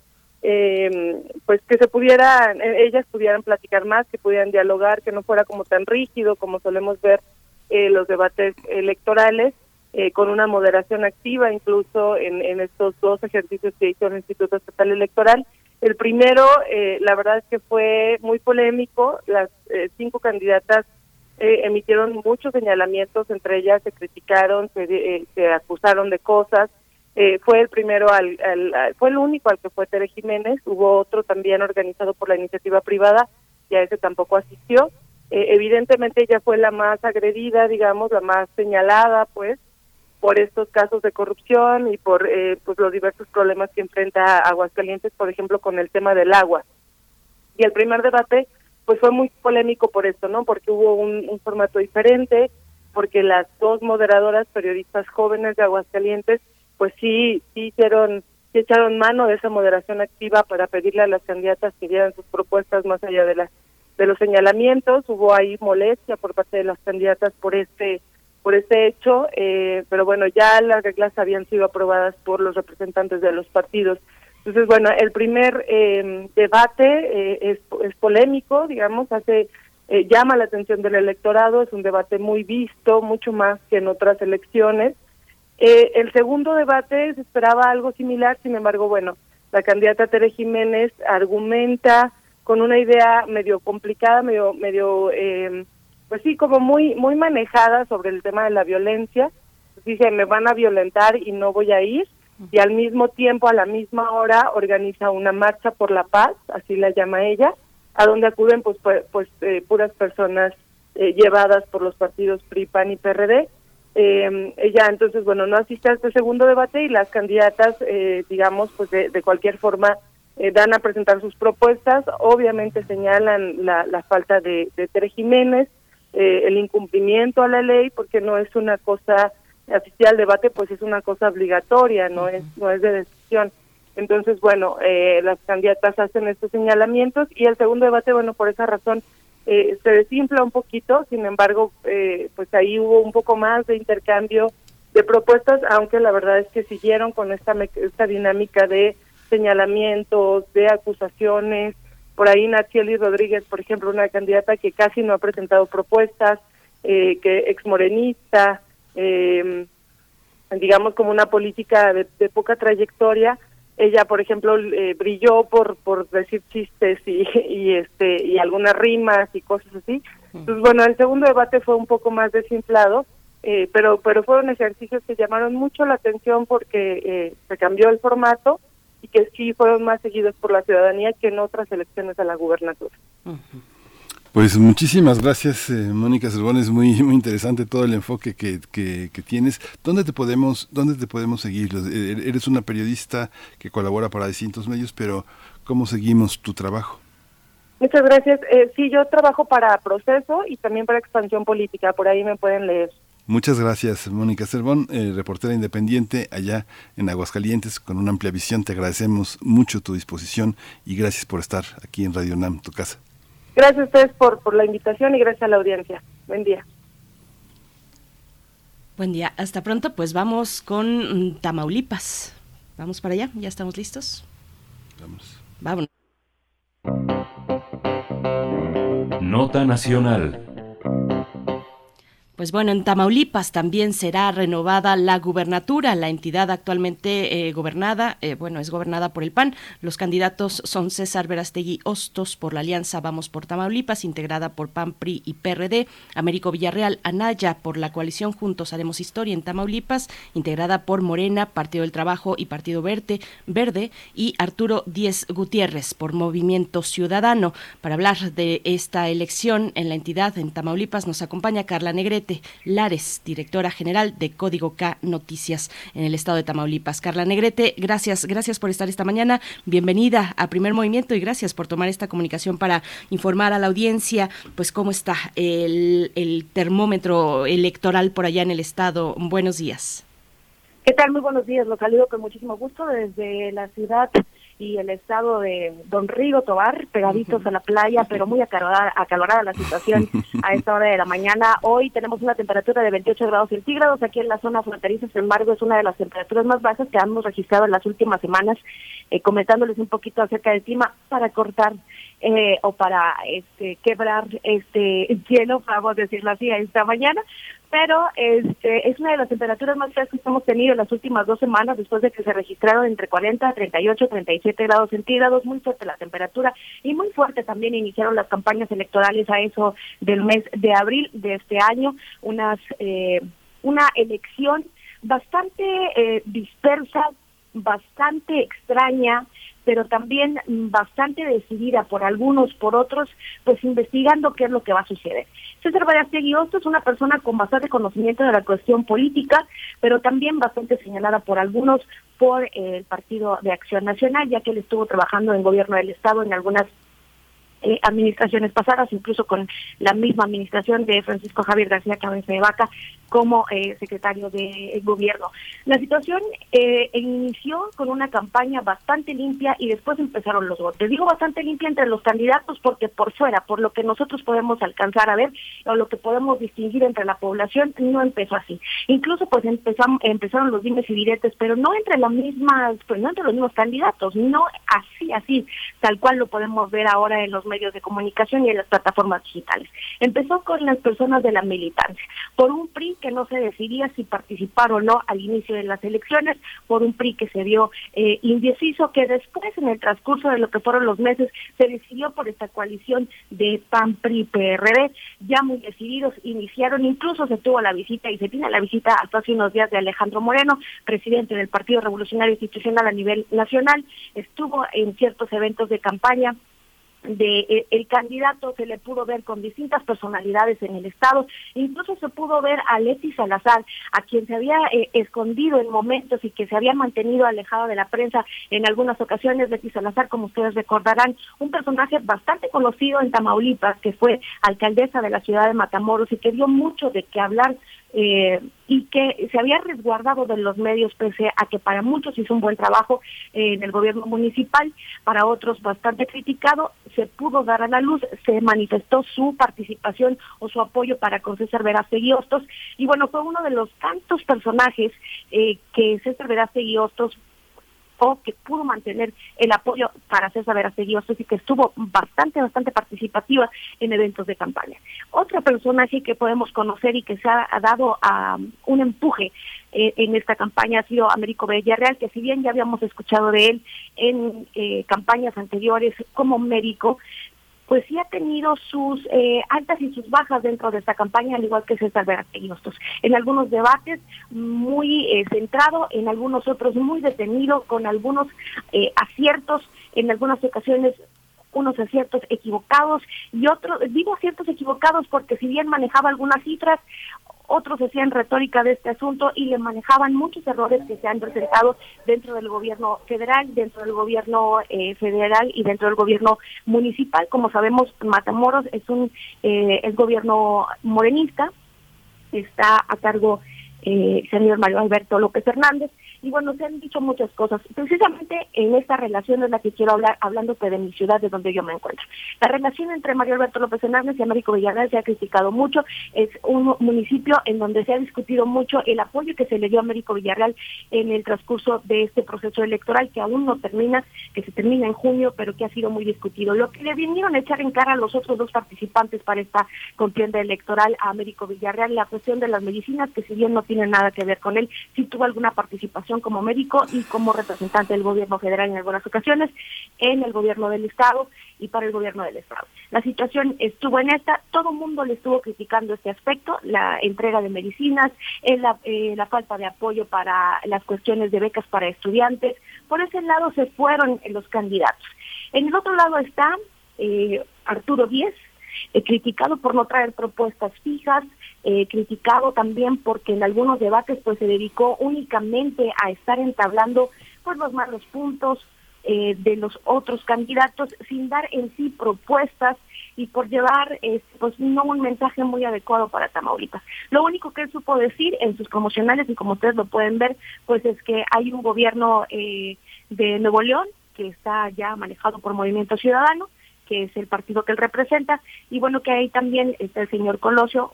eh, pues que se pudieran, eh, ellas pudieran platicar más, que pudieran dialogar, que no fuera como tan rígido como solemos ver eh, los debates electorales, eh, con una moderación activa incluso en, estos dos ejercicios que hizo el Instituto Estatal Electoral. El primero, eh, la verdad es que fue muy polémico, las cinco candidatas emitieron muchos señalamientos, entre ellas se criticaron, se, se acusaron de cosas, eh, fue el primero al, fue el único al que fue Tere Jiménez hubo otro también organizado por la iniciativa privada y a ese tampoco asistió. Eh, evidentemente ella fue la más agredida digamos la más señalada pues por estos casos de corrupción y por eh, pues los diversos problemas que enfrenta Aguascalientes por ejemplo con el tema del agua. Y el primer debate pues fue muy polémico por esto no porque hubo un, un formato diferente porque las dos moderadoras periodistas jóvenes de Aguascalientes pues sí, sí hicieron, sí echaron mano de esa moderación activa para pedirle a las candidatas que dieran sus propuestas más allá de las de los señalamientos. Hubo ahí molestia por parte de las candidatas por este por este hecho, eh, pero bueno, ya las reglas habían sido aprobadas por los representantes de los partidos. Entonces, bueno, el primer eh, debate es, es polémico, digamos, hace eh, llama la atención del electorado, es un debate muy visto, mucho más que en otras elecciones. Eh, el segundo debate se esperaba algo similar, sin embargo, bueno, la candidata Tere Jiménez argumenta con una idea medio complicada, medio, medio, eh, pues sí, como muy, muy manejada sobre el tema de la violencia. Dice, me van a violentar y no voy a ir. Y al mismo tiempo, a la misma hora, organiza una marcha por la paz, así la llama ella, a donde acuden pues, pues, eh, puras personas eh, llevadas por los partidos PRI, PAN y PRD eh, ella entonces, bueno, no asiste a este segundo debate y las candidatas, eh, digamos, pues de, de cualquier forma eh, dan a presentar sus propuestas. Obviamente señalan la, la falta de, de Tere Jiménez, eh, el incumplimiento a la ley, porque no es una cosa asistir al debate, pues es una cosa obligatoria, no es no es de decisión. Entonces, bueno, eh, las candidatas hacen estos señalamientos y el segundo debate, bueno, por esa razón eh, se desinfla un poquito, sin embargo, eh, pues ahí hubo un poco más de intercambio de propuestas, aunque la verdad es que siguieron con esta, esta dinámica de señalamientos, de acusaciones. Por ahí Nachieli Rodríguez, por ejemplo, una candidata que casi no ha presentado propuestas, eh, que exmorenista, eh, digamos como una política de poca trayectoria, ella por ejemplo eh, brilló por por decir chistes y, y este y algunas rimas y cosas así. Entonces bueno el segundo debate fue un poco más desinflado eh, pero pero fueron ejercicios que llamaron mucho la atención porque eh, se cambió el formato y que sí fueron más seguidos por la ciudadanía que en otras elecciones a la gubernatura pues muchísimas gracias, eh, Mónica Cervón. Es muy, muy interesante todo el enfoque que, que, tienes. ¿Dónde te podemos, dónde te podemos seguir? Eh, eres una periodista que colabora para distintos medios, pero ¿cómo seguimos tu trabajo? Muchas gracias. Eh, sí, yo trabajo para Proceso y también para Expansión Política. Por ahí me pueden leer. Muchas gracias, Mónica Cervón, eh, reportera independiente allá en Aguascalientes, con una amplia visión. Te agradecemos mucho tu disposición y gracias por estar aquí en Radio NAM, tu casa. Gracias a ustedes por, por la invitación y gracias a la audiencia. Buen día. Buen día. Hasta pronto. Pues vamos con Tamaulipas. Vamos para allá. ¿Ya estamos listos? Vamos. Vámonos. Nota Nacional. Pues bueno, en Tamaulipas también será renovada la gubernatura, la entidad actualmente eh, gobernada, eh, bueno, es gobernada por el PAN. Los candidatos son César Verastegui Hostos por la Alianza Vamos por Tamaulipas, integrada por PAN, PRI y PRD, Américo Villarreal Anaya por la coalición Juntos Haremos Historia en Tamaulipas, integrada por Morena, Partido del Trabajo y Partido Verde, Verde y Arturo Díez Gutiérrez por Movimiento Ciudadano. Para hablar de esta elección en la entidad en Tamaulipas nos acompaña Carla Negrete Lares, directora general de Código K Noticias en el estado de Tamaulipas. Carla Negrete, gracias, gracias por estar esta mañana. Bienvenida a Primer Movimiento y gracias por tomar esta comunicación para informar a la audiencia, pues cómo está el, termómetro electoral por allá en el estado. Buenos días. ¿Qué tal? Muy buenos días. Los saludo con muchísimo gusto desde la ciudad y el estado de Don Rigo Tobar, pegaditos a la playa, pero muy acalorada, acalorada la situación a esta hora de la mañana. Hoy tenemos una temperatura de 28 grados centígrados aquí en la zona fronteriza, sin embargo es una de las temperaturas más bajas que hemos registrado en las últimas semanas, eh, comentándoles un poquito acerca del clima para cortar eh, o para este quebrar este cielo, vamos a decirlo así, esta mañana. Pero este, es una de las temperaturas más frescas que hemos tenido en las últimas dos semanas, después de que se registraron entre 40, 38, 37 grados centígrados, muy fuerte la temperatura y muy fuerte también iniciaron las campañas electorales a eso del mes de abril de este año, unas eh, una elección bastante eh, dispersa, bastante extraña, pero también bastante decidida por algunos, por otros, pues investigando qué es lo que va a suceder. César Verástegui Osto es una persona con bastante conocimiento de la cuestión política, pero también bastante señalada por algunos por el Partido de Acción Nacional, ya que él estuvo trabajando en gobierno del Estado en algunas eh, administraciones pasadas, incluso con la misma administración de Francisco Javier García Cabeza de Vaca como eh, secretario de gobierno. La situación eh, inició con una campaña bastante limpia y después empezaron los votos. Digo bastante limpia entre los candidatos porque por fuera, por lo que nosotros podemos alcanzar a ver o lo que podemos distinguir entre la población, no empezó así. Incluso pues empezamos, empezaron los dimes y diretes, pero no entre las mismas, pues no entre los mismos candidatos, no así, así, tal cual lo podemos ver ahora en los medios de comunicación y en las plataformas digitales. Empezó con las personas de la militancia, por un PRI que no se decidía si participar o no al inicio de las elecciones, por un PRI que se vio eh, indeciso, que después en el transcurso de lo que fueron los meses se decidió por esta coalición de PAN, PRI, PRD, ya muy decididos, iniciaron, incluso se tuvo la visita y se tiene la visita hasta hace unos días de Alejandro Moreno, presidente del Partido Revolucionario Institucional a nivel nacional, estuvo en ciertos eventos de campaña de eh, el candidato se le pudo ver con distintas personalidades en el estado, incluso se pudo ver a Leti Salazar, a quien se había eh, escondido en momentos y que se había mantenido alejado de la prensa en algunas ocasiones. Leti Salazar, como ustedes recordarán, un personaje bastante conocido en Tamaulipas, que fue alcaldesa de la ciudad de Matamoros y que dio mucho de qué hablar eh, y que se había resguardado de los medios pese a que para muchos hizo un buen trabajo en el gobierno municipal, para otros bastante criticado, se pudo dar a la luz, se manifestó su participación o su apoyo para con César Verástegui Hostos. Y bueno, fue uno de los tantos personajes eh, que César Verástegui Hostos o que pudo mantener el apoyo para César Verástegui y que estuvo bastante, bastante participativa en eventos de campaña. Otro personaje que podemos conocer y que se ha, dado un empuje eh, en esta campaña ha sido Américo Villarreal, que si bien ya habíamos escuchado de él en eh, campañas anteriores como médico, pues sí ha tenido sus eh, altas y sus bajas dentro de esta campaña, al igual que César Verástegui En algunos debates muy eh, centrado, en algunos otros muy detenido, con algunos eh, aciertos, en algunas ocasiones unos aciertos equivocados y otros, digo aciertos equivocados porque si bien manejaba algunas cifras, otros hacían retórica de este asunto y le manejaban muchos errores que se han presentado dentro del gobierno federal, dentro del gobierno eh, federal y dentro del gobierno municipal. Como sabemos, Matamoros es un eh, el gobierno morenista, está a cargo eh, señor Mario Alberto López Hernández y bueno, se han dicho muchas cosas. Precisamente en esta relación es la que quiero hablar, hablándote de mi ciudad, de donde yo me encuentro. La relación entre Mario Alberto López Hernández y Américo Villarreal se ha criticado mucho. Es un municipio en donde se ha discutido mucho el apoyo que se le dio a Américo Villarreal en el transcurso de este proceso electoral, que aún no termina, que se termina en junio, pero que ha sido muy discutido. Lo que le vinieron a echar en cara a los otros dos participantes para esta contienda electoral, a Américo Villarreal, la cuestión de las medicinas, que si bien no tiene nada que ver con él, sí tuvo alguna participación como médico y como representante del gobierno federal en algunas ocasiones, en el gobierno del Estado y para el gobierno del Estado. La situación estuvo en esta, todo el mundo le estuvo criticando este aspecto, la entrega de medicinas, eh, la, eh, la falta de apoyo para las cuestiones de becas para estudiantes. Por ese lado se fueron los candidatos. En el otro lado está eh, Arturo Díez, eh, criticado por no traer propuestas fijas, eh, criticado también porque en algunos debates pues se dedicó únicamente a estar entablando pues los malos puntos eh, de los otros candidatos sin dar en sí propuestas y por llevar pues no un mensaje muy adecuado para Tamaulipas. Lo único que él supo decir en sus promocionales y como ustedes lo pueden ver pues es que hay un gobierno de Nuevo León que está ya manejado por Movimiento Ciudadano que es el partido que él representa, y bueno, que ahí también está el señor Colosio,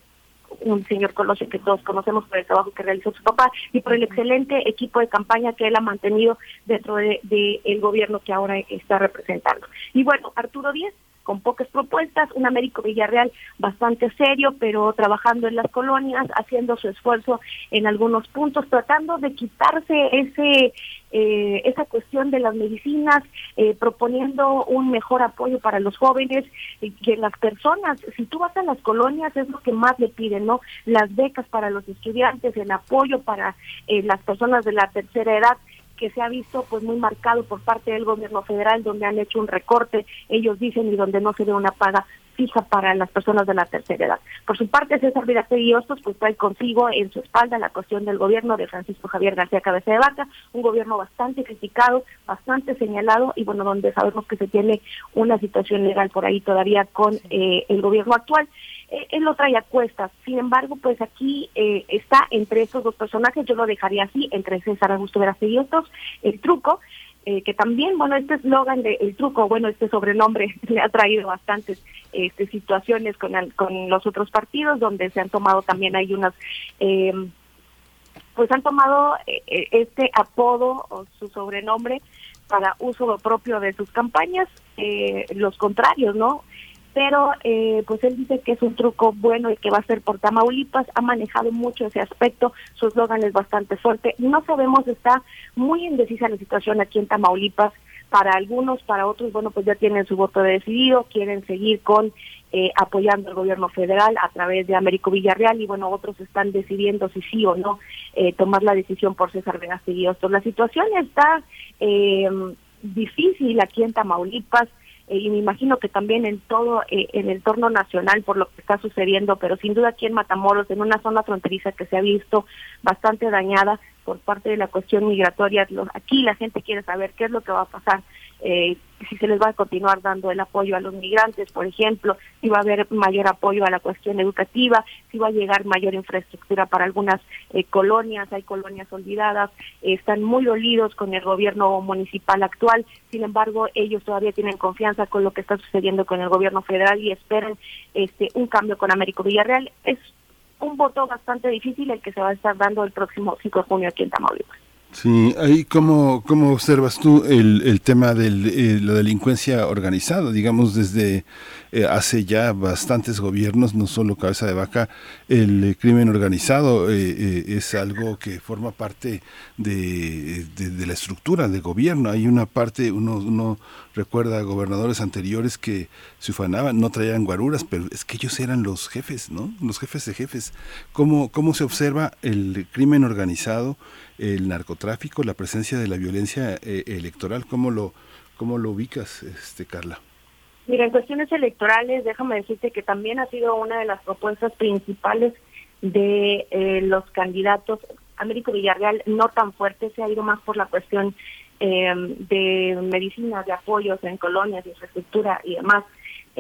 un señor Colosio que todos conocemos por el trabajo que realizó su papá y por el excelente equipo de campaña que él ha mantenido dentro del de, el gobierno que ahora está representando. Y bueno, Arturo Díez con pocas propuestas, un Américo Villarreal bastante serio, pero trabajando en las colonias, haciendo su esfuerzo en algunos puntos, tratando de quitarse ese eh, esa cuestión de las medicinas, eh, proponiendo un mejor apoyo para los jóvenes, que las personas, si tú vas a las colonias, es lo que más le piden, ¿no? Las becas para los estudiantes, el apoyo para eh, las personas de la tercera edad que se ha visto pues muy marcado por parte del gobierno federal donde han hecho un recorte, ellos dicen, y donde no se ve una paga fija para las personas de la tercera edad. Por su parte, César y Hostos pues trae consigo en su espalda la cuestión del gobierno de Francisco Javier García Cabeza de Vaca, un gobierno bastante criticado, bastante señalado y bueno, donde sabemos que se tiene una situación legal por ahí todavía con eh, el gobierno actual. Eh, él lo trae a cuestas. Sin embargo, pues aquí eh, está entre esos dos personajes, yo lo dejaría así, entre César Augusto Verástegui y otros, el truco, eh, que también, bueno, este eslogan de el truco, bueno, este sobrenombre le ha traído bastantes este, situaciones con, con los otros partidos, donde se han tomado también hay unas, pues han tomado este apodo o su sobrenombre para uso propio de sus campañas, los contrarios, ¿no? Pero eh, pues él dice que es un truco bueno y que va a ser por Tamaulipas, ha manejado mucho ese aspecto, su eslogan es bastante fuerte, no sabemos, está muy indecisa la situación aquí en Tamaulipas, para algunos, para otros, bueno, pues ya tienen su voto decidido, quieren seguir con eh, apoyando al gobierno federal a través de Américo Villarreal y bueno, otros están decidiendo si sí o no eh, tomar la decisión por César Vegastegui. La situación está eh, difícil aquí en Tamaulipas, y me imagino que también en todo eh, el entorno nacional por lo que está sucediendo, pero sin duda aquí en Matamoros, en una zona fronteriza que se ha visto bastante dañada por parte de la cuestión migratoria, aquí la gente quiere saber qué es lo que va a pasar eh, si se les va a continuar dando el apoyo a los migrantes, por ejemplo, si va a haber mayor apoyo a la cuestión educativa, si va a llegar mayor infraestructura para algunas eh, colonias, hay colonias olvidadas, están muy dolidos con el gobierno municipal actual, sin embargo, ellos todavía tienen confianza con lo que está sucediendo con el gobierno federal y esperan este un cambio con Américo Villarreal. Es un voto bastante difícil el que se va a estar dando el próximo 5 de junio aquí en Tamaulipas. Sí, ahí cómo, cómo observas tú el, el tema de eh, la delincuencia organizada, digamos desde eh, hace ya bastantes gobiernos, no solo cabeza de vaca, el eh, crimen organizado es algo que forma parte de, de, la estructura del gobierno. Hay una parte, uno, uno recuerda gobernadores anteriores que se ufanaban, no traían guaruras, pero es que ellos eran los jefes, ¿no? Los jefes de jefes. ¿Cómo, cómo se observa el crimen organizado? El narcotráfico, la presencia de la violencia eh, electoral. ¿Cómo lo, cómo lo ubicas, este Carla? Mira, en cuestiones electorales, déjame decirte que también ha sido una de las propuestas principales de eh, los candidatos. Américo Villarreal no tan fuerte, se ha ido más por la cuestión eh, de medicinas, de apoyos en colonias, de infraestructura y demás.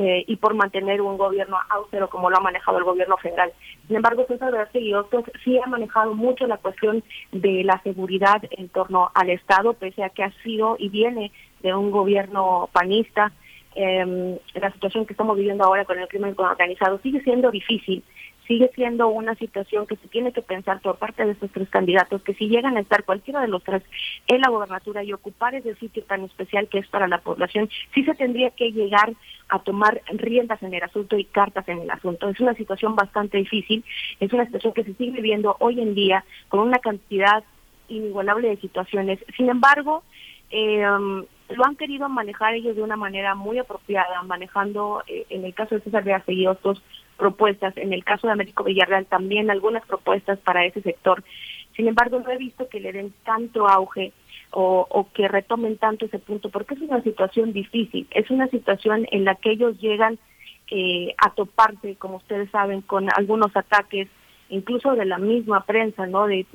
Eh, y por mantener un gobierno austero como lo ha manejado el gobierno federal. Sin embargo, César y otros sí ha manejado mucho la cuestión de la seguridad en torno al Estado, pese a que ha sido y viene de un gobierno panista. Eh, la situación que estamos viviendo ahora con el crimen organizado sigue siendo difícil sigue siendo una situación que se tiene que pensar por parte de estos tres candidatos, que si llegan a estar cualquiera de los tres en la gobernatura y ocupar ese sitio tan especial que es para la población, sí se tendría que llegar a tomar riendas en el asunto y cartas en el asunto. Es una situación bastante difícil, es una situación que se sigue viviendo hoy en día con una cantidad inigualable de situaciones. Sin embargo, eh, lo han querido manejar ellos de una manera muy apropiada, manejando, eh, en el caso de César Beategui, otros propuestas, en el caso de Américo Villarreal también algunas propuestas para ese sector. Sin embargo, no he visto que le den tanto auge o, que retomen tanto ese punto, porque es una situación difícil, es una situación en la que ellos llegan eh, a toparse, como ustedes saben, con algunos ataques incluso de la misma prensa, ¿no? De,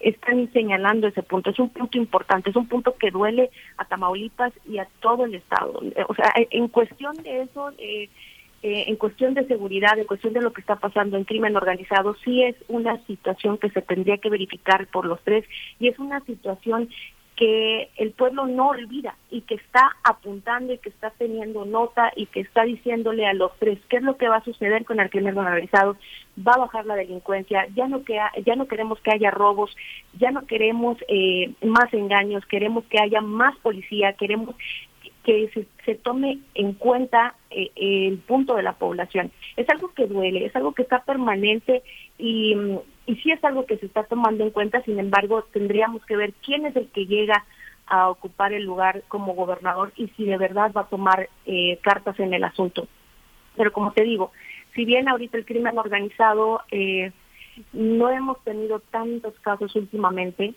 están señalando ese punto. Es un punto importante, es un punto que duele a Tamaulipas y a todo el Estado. O sea, en cuestión de eso, eh, eh, en cuestión de seguridad, en cuestión de lo que está pasando en crimen organizado, sí es una situación que se tendría que verificar por los tres y es una situación que el pueblo no olvida y que está apuntando y que está teniendo nota y que está diciéndole a los tres qué es lo que va a suceder con el crimen organizado, va a bajar la delincuencia, ya no que ya no queremos que haya robos, ya no queremos eh, más engaños, queremos que haya más policía, queremos que se, tome en cuenta eh, el punto de la población. Es algo que duele, es algo que está permanente y, y sí es algo que se está tomando en cuenta, sin embargo, tendríamos que ver quién es el que llega a ocupar el lugar como gobernador y si de verdad va a tomar eh, cartas en el asunto. Pero como te digo, si bien ahorita el crimen organizado eh, no hemos tenido tantos casos últimamente,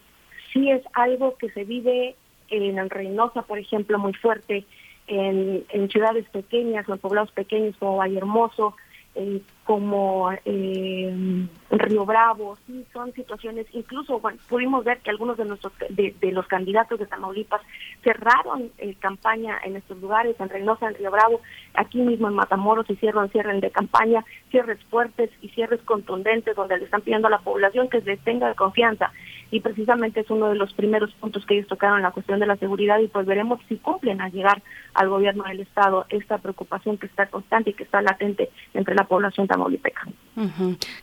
sí es algo que se vive en Reynosa, por ejemplo, muy fuerte, en, en ciudades pequeñas en poblados pequeños como Valle Hermoso, como eh, Río Bravo, sí, son situaciones, incluso bueno, pudimos ver que algunos de nuestros de, los candidatos de Tamaulipas cerraron eh, campaña en estos lugares, en Reynosa, en Río Bravo, aquí mismo en Matamoros hicieron cierres de campaña, cierres fuertes y cierres contundentes donde le están pidiendo a la población que les tenga confianza. Y precisamente es uno de los primeros puntos que ellos tocaron en la cuestión de la seguridad y pues veremos si cumplen al llegar al gobierno del estado esta preocupación que está constante y que está latente entre la población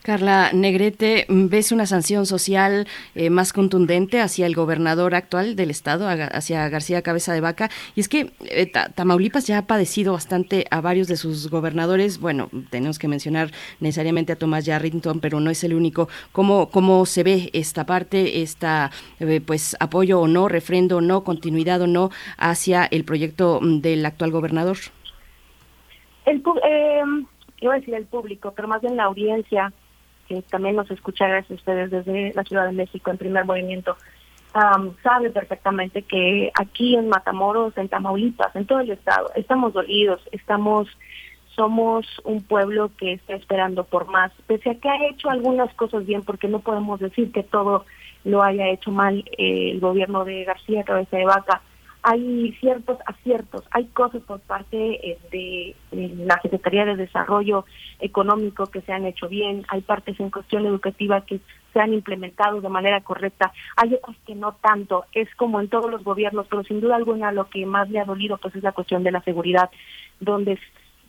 Carla Negrete, ¿ves una sanción social eh, más contundente hacia el gobernador actual del estado, hacia García Cabeza de Vaca? Y es que eh, Tamaulipas ya ha padecido bastante a varios de sus gobernadores. Bueno, tenemos que mencionar necesariamente a Tomás Yarrington, pero no es el único. ¿Cómo, cómo se ve esta parte, esta eh, pues apoyo o no, refrendo o no, continuidad o no hacia el proyecto mm, del actual gobernador? El, eh, iba a decir el público, pero más bien la audiencia, que también nos escucha gracias a ustedes desde la Ciudad de México en primer movimiento, sabe perfectamente que aquí en Matamoros, en Tamaulipas, en todo el estado, estamos dolidos, estamos somos un pueblo que está esperando por más, pese a que ha hecho algunas cosas bien, porque no podemos decir que todo lo haya hecho mal eh, el gobierno de García Cabeza de Vaca, hay ciertos aciertos, hay cosas por parte eh, de, la Secretaría de Desarrollo Económico que se han hecho bien, hay partes en cuestión educativa que se han implementado de manera correcta, hay otras que no tanto, es como en todos los gobiernos, pero sin duda alguna lo que más le ha dolido pues es la cuestión de la seguridad, donde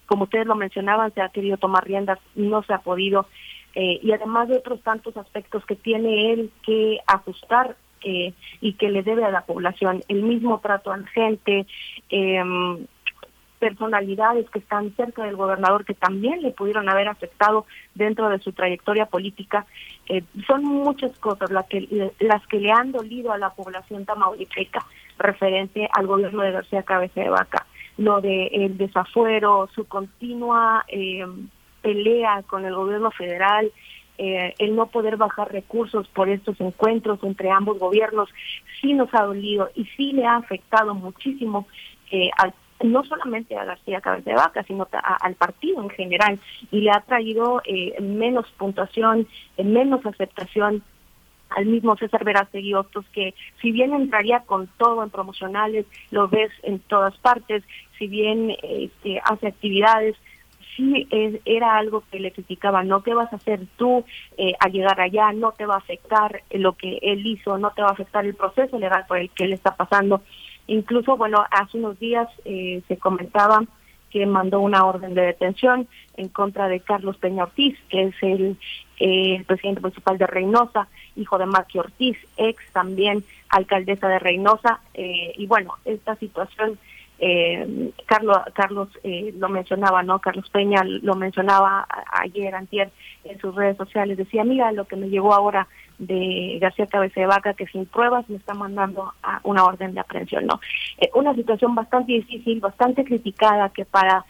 como ustedes lo mencionaban, se ha querido tomar riendas, no se ha podido, eh, y además de otros tantos aspectos que tiene él que ajustar eh, y que le debe a la población el mismo trato a la gente, em, personalidades que están cerca del gobernador que también le pudieron haber afectado dentro de su trayectoria política. Eh, son muchas cosas las que, las que le han dolido a la población tamaulipeca referente al gobierno de García Cabeza de Vaca. Lo de el desafuero, su continua eh, pelea con el gobierno federal, eh, el no poder bajar recursos por estos encuentros entre ambos gobiernos sí nos ha dolido y sí le ha afectado muchísimo eh, no solamente a García Cabeza de Vaca, sino al partido en general, y le ha traído eh, menos puntuación, menos aceptación. Al mismo César Verástegui Hostos, que si bien entraría con todo en promocionales, lo ves en todas partes, si bien este, hace actividades, sí era algo que le criticaba, no te vas a hacer tú eh, llegar allá, no te va a afectar lo que él hizo, no te va a afectar el proceso legal por el que él está pasando. Incluso, bueno, hace unos días eh, se comentaba que mandó una orden de detención en contra de Carlos Peña Ortiz, que es el, eh, presidente municipal de Reynosa, hijo de Maqui Ortiz, ex también alcaldesa de Reynosa. Eh, y bueno, esta situación, eh, Carlos, Carlos eh, lo mencionaba, ¿no? Carlos Peña lo mencionaba ayer, antier, en sus redes sociales. Decía, mira, lo que me llegó ahora de García Cabeza de Vaca que sin pruebas me está mandando a una orden de aprehensión no eh, una situación bastante difícil bastante criticada que para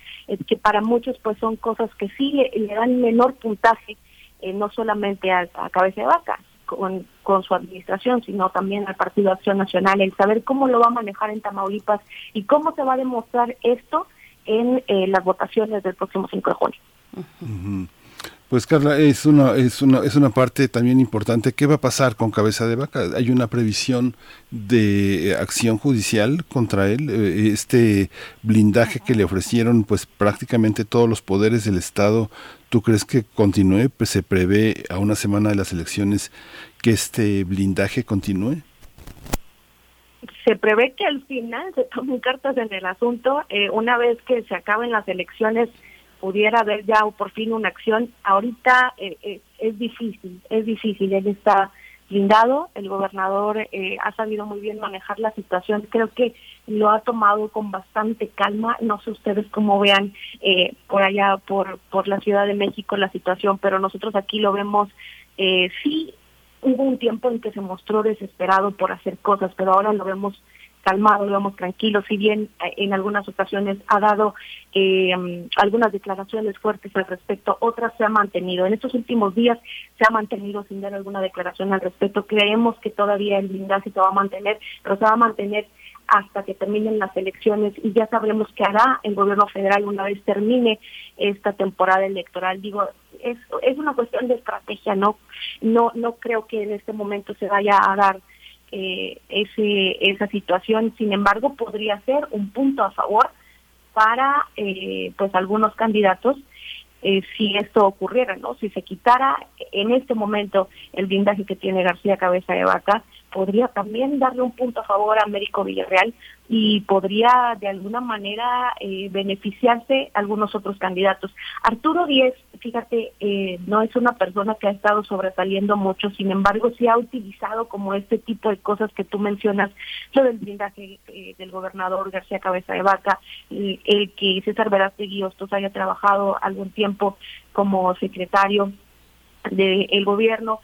que para muchos pues son cosas que sí le, dan menor puntaje eh, no solamente a, Cabeza de Vaca con, con su administración, sino también al Partido Acción Nacional, el saber cómo lo va a manejar en Tamaulipas y cómo se va a demostrar esto en las votaciones del próximo 5 de junio. Pues Carla, es una, es una, es una parte también importante. ¿Qué va a pasar con Cabeza de Vaca? ¿Hay una previsión de acción judicial contra él? Eh, este blindaje que le ofrecieron, pues prácticamente todos los poderes del Estado, ¿tú crees que continúe? Pues se prevé a una semana de las elecciones que este blindaje continúe. Se prevé que al final se tomen cartas en el asunto. Eh, una vez que se acaben las elecciones, pudiera haber ya por fin una acción. Ahorita eh, eh, es difícil, es difícil. Él está blindado, el gobernador eh, ha sabido muy bien manejar la situación. Creo que lo ha tomado con bastante calma. No sé ustedes cómo vean por allá, por, por la Ciudad de México, la situación, pero nosotros aquí lo vemos. sí, hubo un tiempo en que se mostró desesperado por hacer cosas, pero ahora lo vemos calmado, digamos, tranquilo, si bien eh, en algunas ocasiones ha dado eh, algunas declaraciones fuertes al respecto, otras se ha mantenido. En estos últimos días se ha mantenido sin dar alguna declaración al respecto. Creemos que todavía el blindaje se va a mantener, pero se va a mantener hasta que terminen las elecciones y ya sabremos qué hará el gobierno federal una vez termine esta temporada electoral. Digo, es, es una cuestión de estrategia, no, no, no creo que en este momento se vaya a dar eh, ese, esa situación. Sin embargo, podría ser un punto a favor para eh, pues algunos candidatos eh, si esto ocurriera, ¿no? Si se quitara en este momento el blindaje que tiene García Cabeza de Vaca, podría también darle un punto a favor a Américo Villarreal y podría de alguna manera eh, beneficiarse algunos otros candidatos. Arturo Díez, fíjate, eh, no es una persona que ha estado sobresaliendo mucho, sin embargo, sí ha utilizado como este tipo de cosas que tú mencionas, lo del blindaje eh, del gobernador García Cabeza de Vaca, el, que César Verástegui Hostos haya trabajado algún tiempo como secretario del gobierno,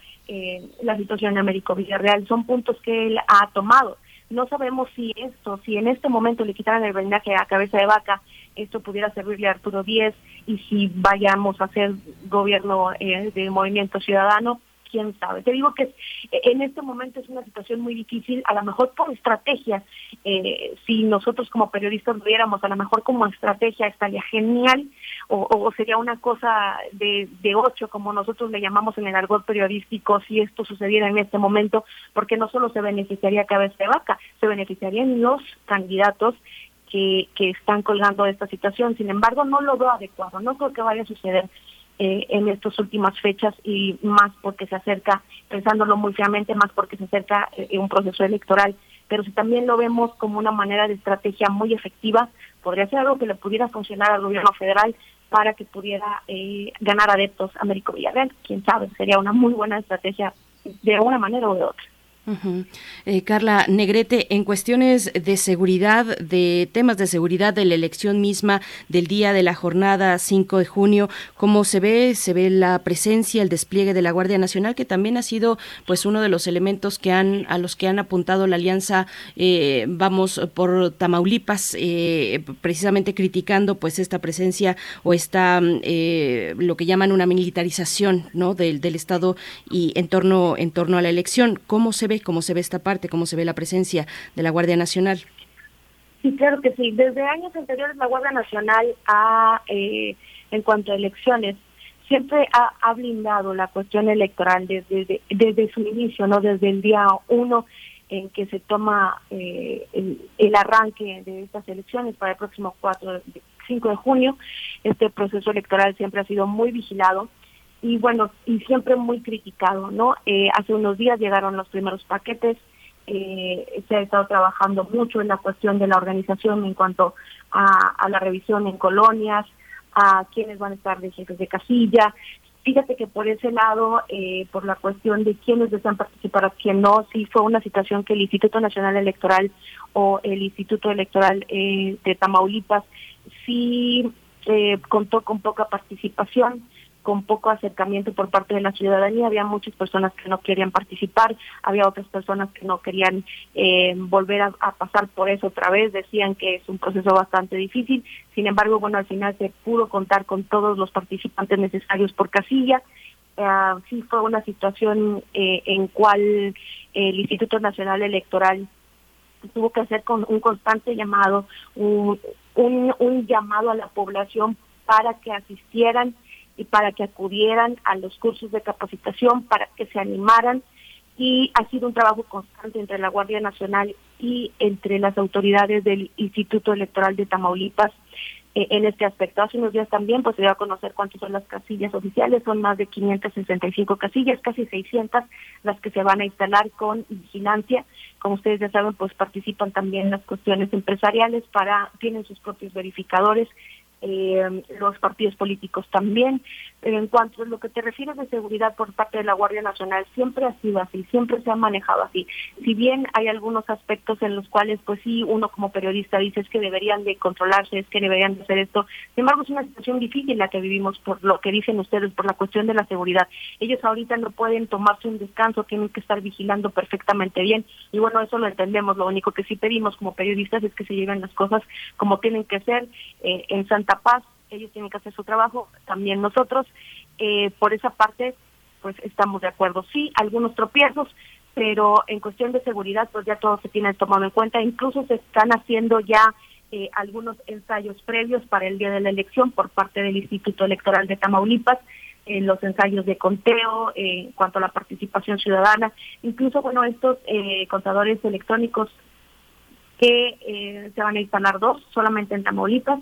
la situación en Américo Villarreal, son puntos que él ha tomado. No sabemos si esto, si en este momento le quitaran el blindaje a cabeza de vaca, esto pudiera servirle a Arturo Díez y si vayamos a hacer gobierno eh, de movimiento ciudadano, quién sabe. Te digo que en este momento es una situación muy difícil, a lo mejor por estrategia, eh, si nosotros como periodistas lo viéramos, a lo mejor como estrategia estaría genial, o, sería una cosa de, de ocho, como nosotros le llamamos en el argot periodístico, si esto sucediera en este momento, porque no solo se beneficiaría Cabeza de Vaca, se beneficiarían los candidatos que, que están colgando esta situación. Sin embargo, no lo veo adecuado, no creo que vaya a suceder. Eh, en estas últimas fechas y más porque se acerca, pensándolo muy fríamente, más porque se acerca eh, un proceso electoral. Pero si también lo vemos como una manera de estrategia muy efectiva, podría ser algo que le pudiera funcionar al gobierno federal para que pudiera eh, ganar adeptos a Américo Villarreal. Quién sabe, sería una muy buena estrategia de una manera o de otra. Eh, Carla Negrete, en cuestiones de seguridad, de temas de seguridad de la elección misma del día de la jornada 5 de junio, ¿cómo se ve? Se ve la presencia, el despliegue de la Guardia Nacional, que también ha sido pues uno de los elementos que han a los que han apuntado la alianza eh, Vamos por Tamaulipas, eh, precisamente criticando pues esta presencia o esta lo que llaman una militarización, ¿no? Del, del Estado y en torno en torno a la elección. ¿Cómo se ve cómo se ve esta parte, cómo se ve la presencia de la Guardia Nacional. Sí, claro que sí. Desde años anteriores la Guardia Nacional ha, eh, en cuanto a elecciones, siempre ha, blindado la cuestión electoral desde, su inicio, no desde el día uno en que se toma eh, el, arranque de estas elecciones para el próximo 4, 5 de junio. Este proceso electoral siempre ha sido muy vigilado y bueno, y siempre muy criticado, ¿no? Eh, hace unos días llegaron los primeros paquetes, eh, se ha estado trabajando mucho en la cuestión de la organización en cuanto a la revisión en colonias, a quienes van a estar de jefes de casilla. Fíjate que por ese lado, eh, por la cuestión de quiénes desean participar, a quién no, sí fue una situación que el Instituto Nacional Electoral o el Instituto Electoral eh, de Tamaulipas sí eh, contó con poca participación con poco acercamiento por parte de la ciudadanía. Había muchas personas que no querían participar, había otras personas que no querían eh, volver a, pasar por eso otra vez, decían que es un proceso bastante difícil. Sin embargo, bueno, al final se pudo contar con todos los participantes necesarios por casilla. Uh, sí fue una situación eh, en cual el Instituto Nacional Electoral tuvo que hacer con un constante llamado, un, un llamado a la población para que asistieran y para que acudieran a los cursos de capacitación, para que se animaran y ha sido un trabajo constante entre la Guardia Nacional y entre las autoridades del Instituto Electoral de Tamaulipas eh, en este aspecto. Hace unos días también pues se dio a conocer cuántas son las casillas oficiales, son más de 565 casillas, casi 600 las que se van a instalar con vigilancia. Como ustedes ya saben, pues participan también las cuestiones empresariales para tienen sus propios verificadores eh, los partidos políticos también. Pero en cuanto a lo que te refieres de seguridad por parte de la Guardia Nacional, siempre ha sido así, siempre se ha manejado así. Si bien hay algunos aspectos en los cuales, pues sí, uno como periodista dice es que deberían de controlarse, es que deberían de hacer esto. Sin embargo, es una situación difícil la que vivimos por lo que dicen ustedes, por la cuestión de la seguridad. Ellos ahorita no pueden tomarse un descanso, tienen que estar vigilando perfectamente bien. Y bueno, eso lo entendemos. Lo único que sí pedimos como periodistas es que se lleven las cosas como tienen que ser eh, en Santa paz, ellos tienen que hacer su trabajo, también nosotros. Eh, por esa parte, pues estamos de acuerdo. Sí, algunos tropiezos, pero en cuestión de seguridad, pues ya todo se tiene tomado en cuenta. Incluso se están haciendo ya eh, algunos ensayos previos para el día de la elección por parte del Instituto Electoral de Tamaulipas, eh, los ensayos de conteo en cuanto a la participación ciudadana, incluso, bueno, estos contadores electrónicos que se van a instalar dos solamente en Tamaulipas,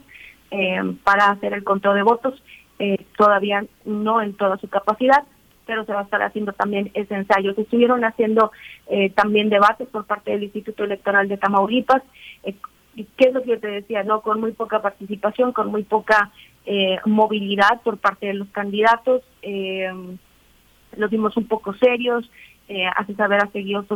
eh, para hacer el conteo de votos, eh, todavía no en toda su capacidad, pero se va a estar haciendo también ese ensayo. Se estuvieron haciendo eh, también debates por parte del Instituto Electoral de Tamaulipas, ¿qué es lo que yo te decía? no Con muy poca participación, con muy poca movilidad por parte de los candidatos, los vimos un poco serios, hace saber a seguidos,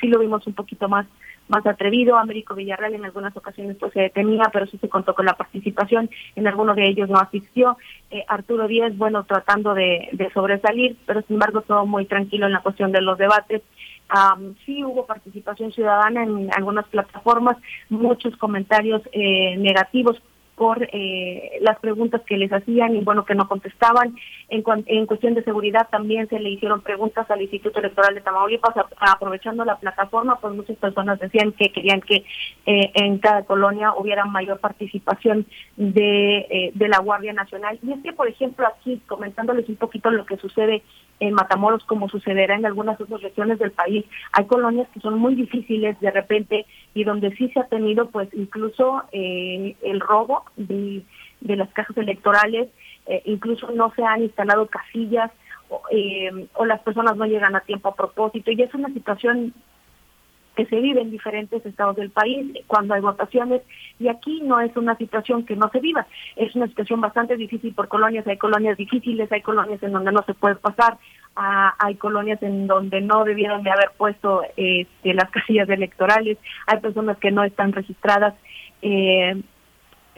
sí lo vimos un poquito más más atrevido. Américo Villarreal en algunas ocasiones pues se detenía, pero sí se contó con la participación. En algunos de ellos no asistió. Eh, Arturo Díez, bueno, tratando de, sobresalir, pero sin embargo todo muy tranquilo en la cuestión de los debates. sí hubo participación ciudadana en algunas plataformas, muchos comentarios eh, negativos por eh, las preguntas que les hacían y bueno que no contestaban. En, en cuestión de seguridad también se le hicieron preguntas al Instituto Electoral de Tamaulipas aprovechando la plataforma, pues muchas personas decían que querían que eh, en cada colonia hubiera mayor participación de, eh, de la Guardia Nacional. Y es que, por ejemplo, aquí comentándoles un poquito lo que sucede en Matamoros como sucederá en algunas otras regiones del país. Hay colonias que son muy difíciles de repente y donde sí se ha tenido pues incluso eh, el robo de, de, las cajas electorales, eh, incluso no se han instalado casillas eh, o las personas no llegan a tiempo a propósito y es una situación que se vive en diferentes estados del país cuando hay votaciones y aquí no es una situación que no se viva, es una situación bastante difícil por colonias, hay colonias difíciles, hay colonias en donde no se puede pasar, hay colonias en donde no debieron de haber puesto este, las casillas electorales, hay personas que no están registradas. Eh,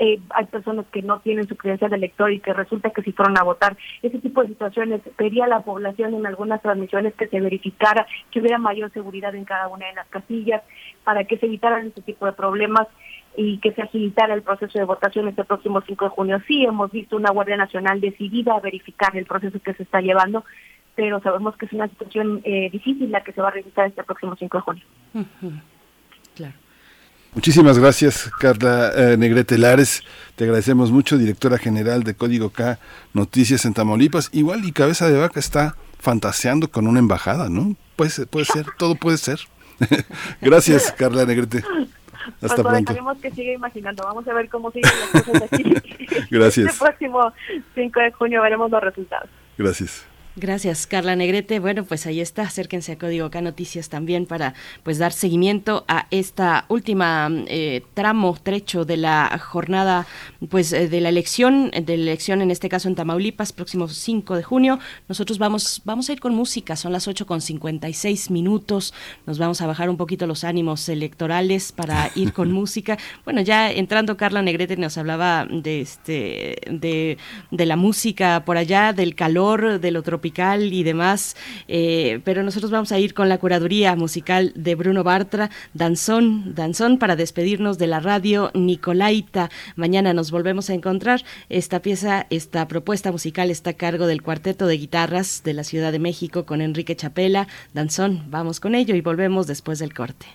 eh, hay personas que no tienen su credencial de elector y que resulta que si fueron a votar. Ese tipo de situaciones pedía la población en algunas transmisiones que se verificara, que hubiera mayor seguridad en cada una de las casillas para que se evitaran este tipo de problemas y que se agilitara el proceso de votación este próximo 5 de junio. Sí, hemos visto una Guardia Nacional decidida a verificar el proceso que se está llevando, pero sabemos que es una situación eh, difícil la que se va a registrar este próximo 5 de junio. Muchísimas gracias, Carla eh, Negrete Lares. Te agradecemos mucho, directora general de Código K Noticias en Tamaulipas. Igual y Cabeza de Vaca está fantaseando con una embajada, ¿no? Puede, puede ser, todo puede ser. gracias, Carla Negrete. Hasta pues pronto. que siga imaginando. Vamos a ver cómo siguen las cosas aquí. Gracias. El próximo 5 de junio veremos los resultados. Gracias. Gracias, Carla Negrete. Bueno, pues ahí está. Acérquense a Código K Noticias también para pues dar seguimiento a esta última eh, tramo, trecho de la jornada pues eh, de la elección, de la elección en este caso en Tamaulipas, próximo 5 de junio. Nosotros vamos, vamos a ir con música, son las 8 con 56 minutos. Nos vamos a bajar un poquito los ánimos electorales para ir con música. Bueno, ya entrando Carla Negrete nos hablaba de este de, de la música por allá, del calor, del otro y demás, eh, pero nosotros vamos a ir con la curaduría musical de Bruno Bartra, Danzón, Danzón para despedirnos de la radio Nicolaita. Mañana nos volvemos a encontrar. Esta pieza, esta propuesta musical está a cargo del cuarteto de guitarras de la Ciudad de México con Enrique Chapela. Danzón, vamos con ello y volvemos después del corte.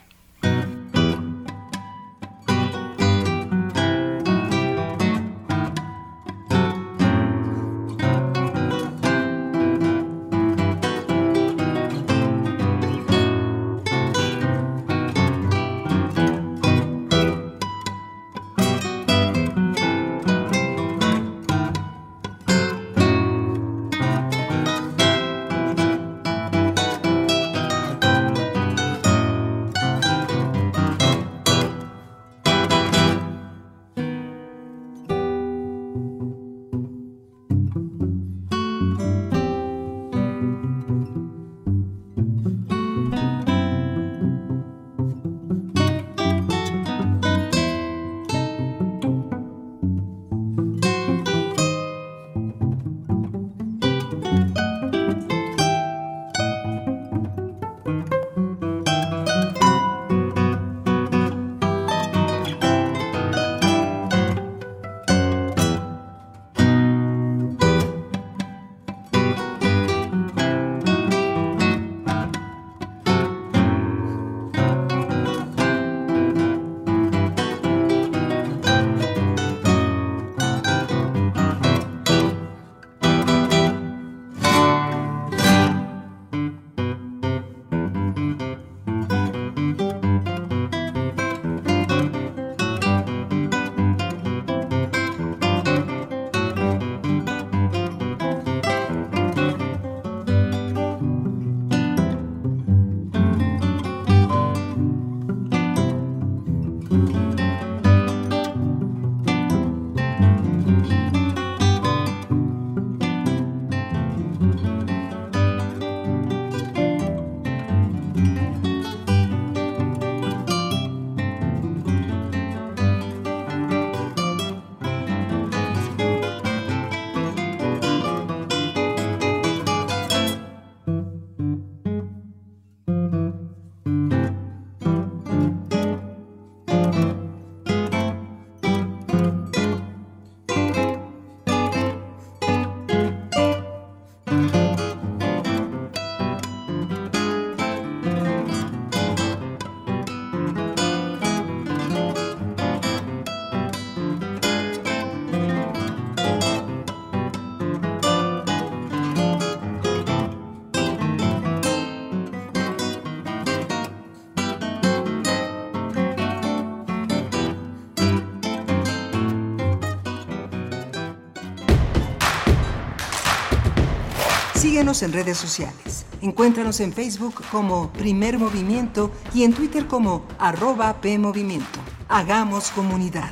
Síguenos en redes sociales. Encuéntranos en Facebook como Primer Movimiento y en Twitter como arroba PMovimiento. Hagamos comunidad.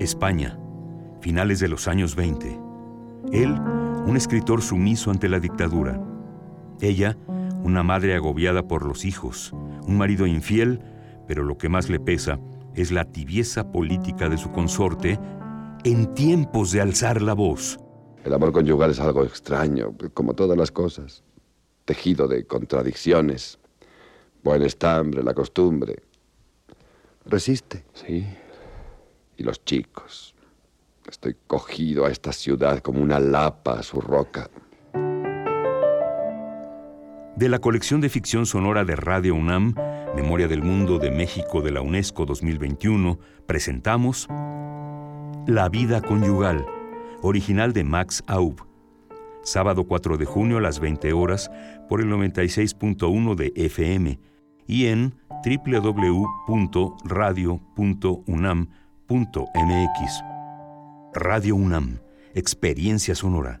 España, finales de los años 20. Él, un escritor sumiso ante la dictadura. Ella, una madre agobiada por los hijos, un marido infiel, pero lo que más le pesa es la tibieza política de su consorte en tiempos de alzar la voz. El amor conyugal es algo extraño, como todas las cosas, tejido de contradicciones. Buen estambre, la costumbre. Resiste. Sí. Y los chicos. Estoy cogido a esta ciudad como una lapa a su roca. De la colección de ficción sonora de Radio UNAM, Memoria del Mundo de México de la UNESCO 2021, presentamos La vida conyugal, original de Max Aub. Sábado 4 de junio a las 20 horas por el 96.1 de FM y en www.radio.unam.mx. Radio UNAM, Experiencia Sonora.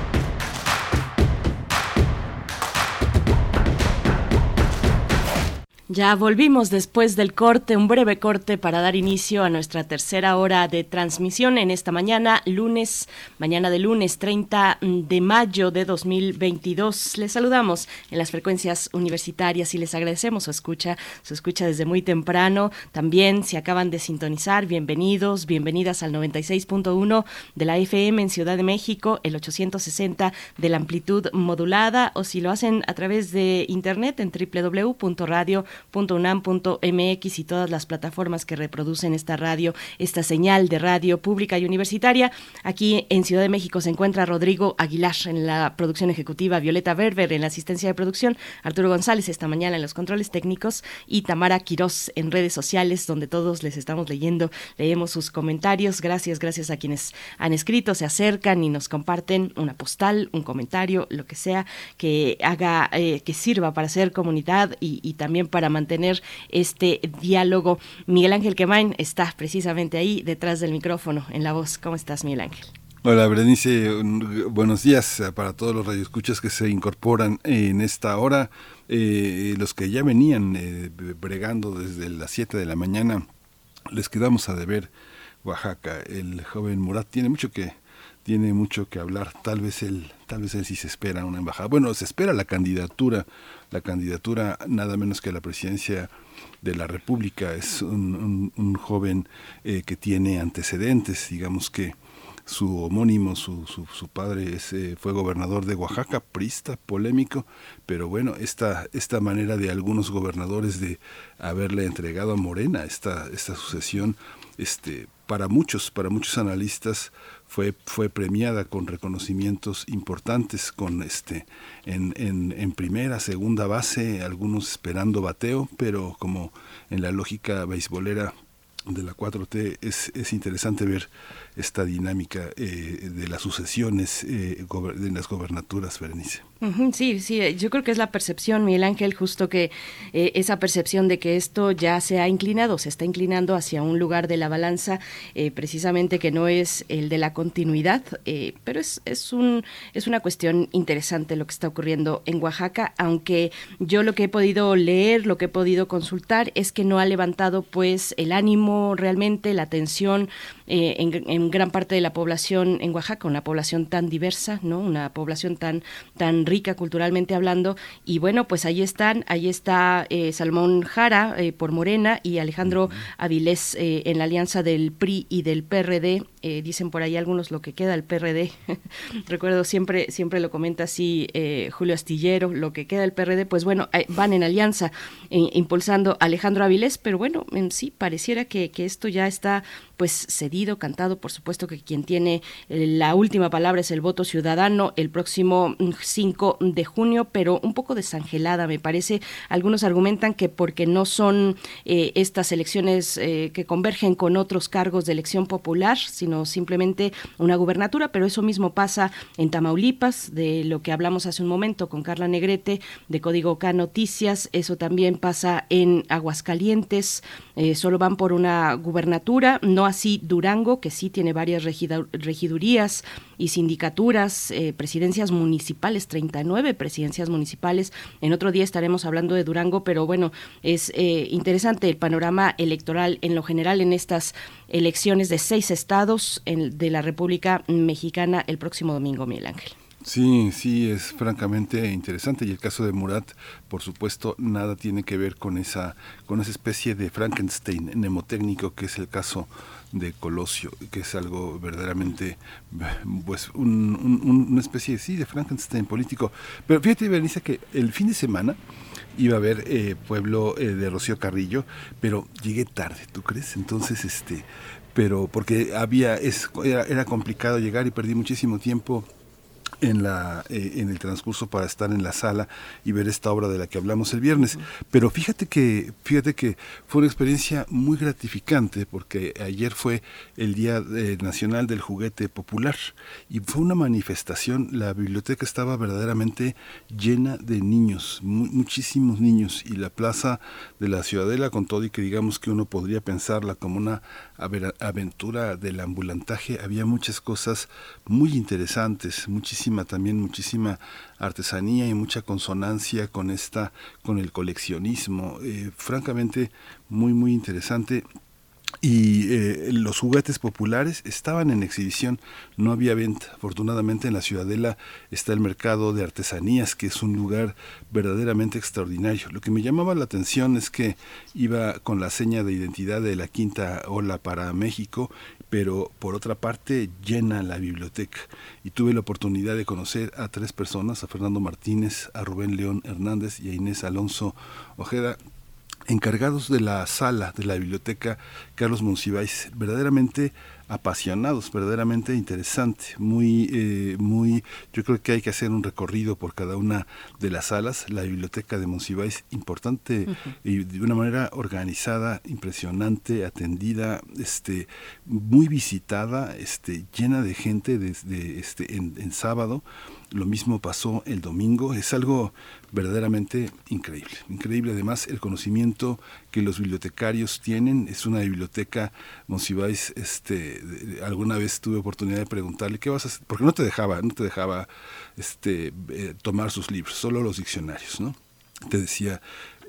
Ya volvimos después del corte, un breve corte para dar inicio a nuestra tercera hora de transmisión en esta mañana, lunes, mañana de lunes 30 de mayo de 2022. Les saludamos en las frecuencias universitarias y les agradecemos su escucha, su escucha desde muy temprano. También si acaban de sintonizar, bienvenidos, bienvenidas al 96.1 de la FM en Ciudad de México, el 860 de la amplitud modulada o si lo hacen a través de internet en www.radio .unam.mx y todas las plataformas que reproducen esta radio, esta señal de radio pública y universitaria. Aquí en Ciudad de México se encuentra Rodrigo Aguilar en la producción ejecutiva, Violeta Berber en la asistencia de producción, Arturo González esta mañana en los controles técnicos y Tamara Quirós en redes sociales donde todos les estamos leyendo, leemos sus comentarios. Gracias, gracias a quienes han escrito, se acercan y nos comparten una postal, un comentario, lo que sea que haga, eh, que sirva para hacer comunidad y también para mantener este diálogo. Miguel Ángel Quemain está precisamente ahí detrás del micrófono en la voz. ¿Cómo estás, Miguel Ángel? Hola, Berenice. Buenos días para todos los radioescuchas que se incorporan en esta hora. Eh, los que ya venían eh, bregando desde las 7 de la mañana, les quedamos a deber Oaxaca. El joven Murat tiene mucho que tiene mucho que hablar. Tal vez él, tal vez sí se espera una embajada. Bueno, se espera la candidatura la candidatura nada menos que la presidencia de la República. Es un, joven eh, que tiene antecedentes, digamos que su homónimo, su, su, padre eh, fue gobernador de Oaxaca, prista, polémico, pero bueno, esta, esta manera de algunos gobernadores de haberle entregado a Morena esta, esta sucesión, este, para muchos, para muchos analistas, fue, fue premiada con reconocimientos importantes, con este, en, en, en primera, segunda base, algunos esperando bateo, pero como en la lógica beisbolera de la 4T es, es interesante ver esta dinámica eh, de las sucesiones eh, de las gobernaturas, Berenice. Sí, sí, yo creo que es la percepción, Miguel Ángel, justo que eh, esa percepción de que esto ya se ha inclinado, se está inclinando hacia un lugar de la balanza, precisamente que no es el de la continuidad, pero es, es, un, es una cuestión interesante lo que está ocurriendo en Oaxaca, aunque yo lo que he podido leer, lo que he podido consultar, es que no ha levantado pues el ánimo realmente, la atención en en gran parte de la población en Oaxaca, una población tan diversa, ¿no? Una población tan, tan rica culturalmente hablando. Y bueno, pues ahí están, ahí está eh, Salmón Jara eh, por Morena y Alejandro Avilés eh, en la alianza del PRI y del PRD. Dicen por ahí algunos lo que queda el PRD. Recuerdo siempre, siempre lo comenta así Julio Astillero, lo que queda el PRD, pues bueno, van en alianza impulsando a Alejandro Avilés, pero bueno, en sí pareciera que, esto ya está pues cedido, cantado, por supuesto que quien tiene eh, la última palabra es el voto ciudadano el próximo 5 mm, de junio, pero un poco desangelada me parece. Algunos argumentan que porque no son eh, estas elecciones eh, que convergen con otros cargos de elección popular, sino simplemente una gubernatura, pero eso mismo pasa en Tamaulipas, de lo que hablamos hace un momento con Carla Negrete, de Código K Noticias, eso también pasa en Aguascalientes, solo van por una gubernatura, no así Durango, que sí tiene varias regidurías y sindicaturas, eh, presidencias municipales, 39 presidencias municipales. En otro día estaremos hablando de Durango, pero bueno, es eh, interesante el panorama electoral en lo general en estas elecciones de seis estados de la República Mexicana el próximo domingo, Miguel Ángel. Sí, sí, es francamente interesante y el caso de Murat, por supuesto, nada tiene que ver con esa, con esa especie de Frankenstein mnemotécnico que es el caso de Colosio, que es algo verdaderamente, pues, una especie, sí, de Frankenstein político. Pero fíjate, Berenice, que el fin de semana iba a ver eh, Pueblo eh, de Rocío Carrillo, pero llegué tarde, ¿tú crees? Entonces, este, pero porque había, es, era complicado llegar y perdí muchísimo tiempo en, la, eh, en el transcurso para estar en la sala y ver esta obra de la que hablamos el viernes. Pero fíjate que, fíjate que fue una experiencia muy gratificante porque ayer fue el Día eh, Nacional del Juguete Popular y fue una manifestación, la biblioteca estaba verdaderamente llena de niños, muchísimos niños y la plaza de la Ciudadela con todo y que digamos que uno podría pensarla como una aventura del ambulantaje, había muchas cosas muy interesantes, muchísima también, muchísima artesanía y mucha consonancia con esta, con el coleccionismo, eh, francamente muy, muy interesante y eh, los juguetes populares estaban en exhibición, no había venta. Afortunadamente en la Ciudadela está el mercado de artesanías, que es un lugar verdaderamente extraordinario. Lo que me llamaba la atención es que iba con la seña de identidad de la quinta ola para México, pero por otra parte llena la biblioteca. Y tuve la oportunidad de conocer a tres personas, a Fernando Martínez, a Rubén León Hernández y a Inés Alonso Ojeda, encargados de la sala de la biblioteca Carlos Monsiváis, verdaderamente apasionados, verdaderamente interesante, muy, eh, muy, yo creo que hay que hacer un recorrido por cada una de las salas, la biblioteca de Monsiváis, importante y de una manera organizada, impresionante, atendida, este, muy visitada, este, llena de gente desde este, en, en sábado, lo mismo pasó el domingo, es algo verdaderamente increíble. Increíble además el conocimiento que los bibliotecarios tienen. Es una biblioteca, Monsiváis, este, alguna vez tuve oportunidad de preguntarle qué vas a hacer, porque no te dejaba, no te dejaba este, eh, tomar sus libros, solo los diccionarios, ¿no? Te decía,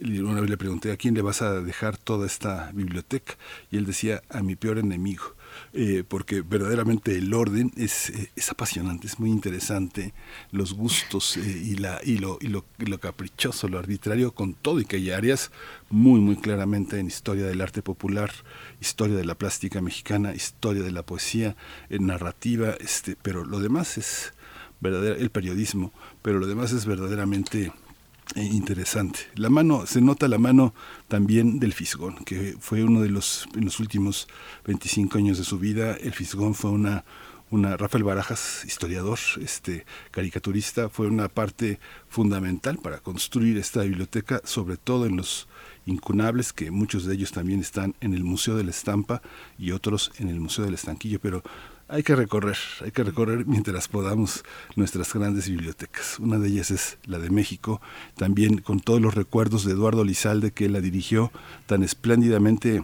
una vez le pregunté a quién le vas a dejar toda esta biblioteca y él decía a mi peor enemigo eh, porque verdaderamente el orden es, eh, es, apasionante, es muy interesante, los gustos eh, y, la, y, lo, y, lo, lo, caprichoso, lo arbitrario, con todo y que hay áreas muy, muy claramente en historia del arte popular, historia de la plástica mexicana, historia de la poesía, en narrativa, este, pero lo demás es verdadero, el periodismo, pero lo demás es verdaderamente eh, interesante. La mano, se nota la mano también del Fisgón, que fue uno de los, en los últimos 25 años de su vida, el Fisgón fue una, una Rafael Barajas, historiador, este caricaturista, fue una parte fundamental para construir esta biblioteca, sobre todo en los incunables, que muchos de ellos también están en el Museo de la Estampa y otros en el Museo del Estanquillo, pero hay que recorrer, hay que recorrer mientras podamos nuestras grandes bibliotecas. Una de ellas es la de México, también con todos los recuerdos de Eduardo Lizalde que la dirigió tan espléndidamente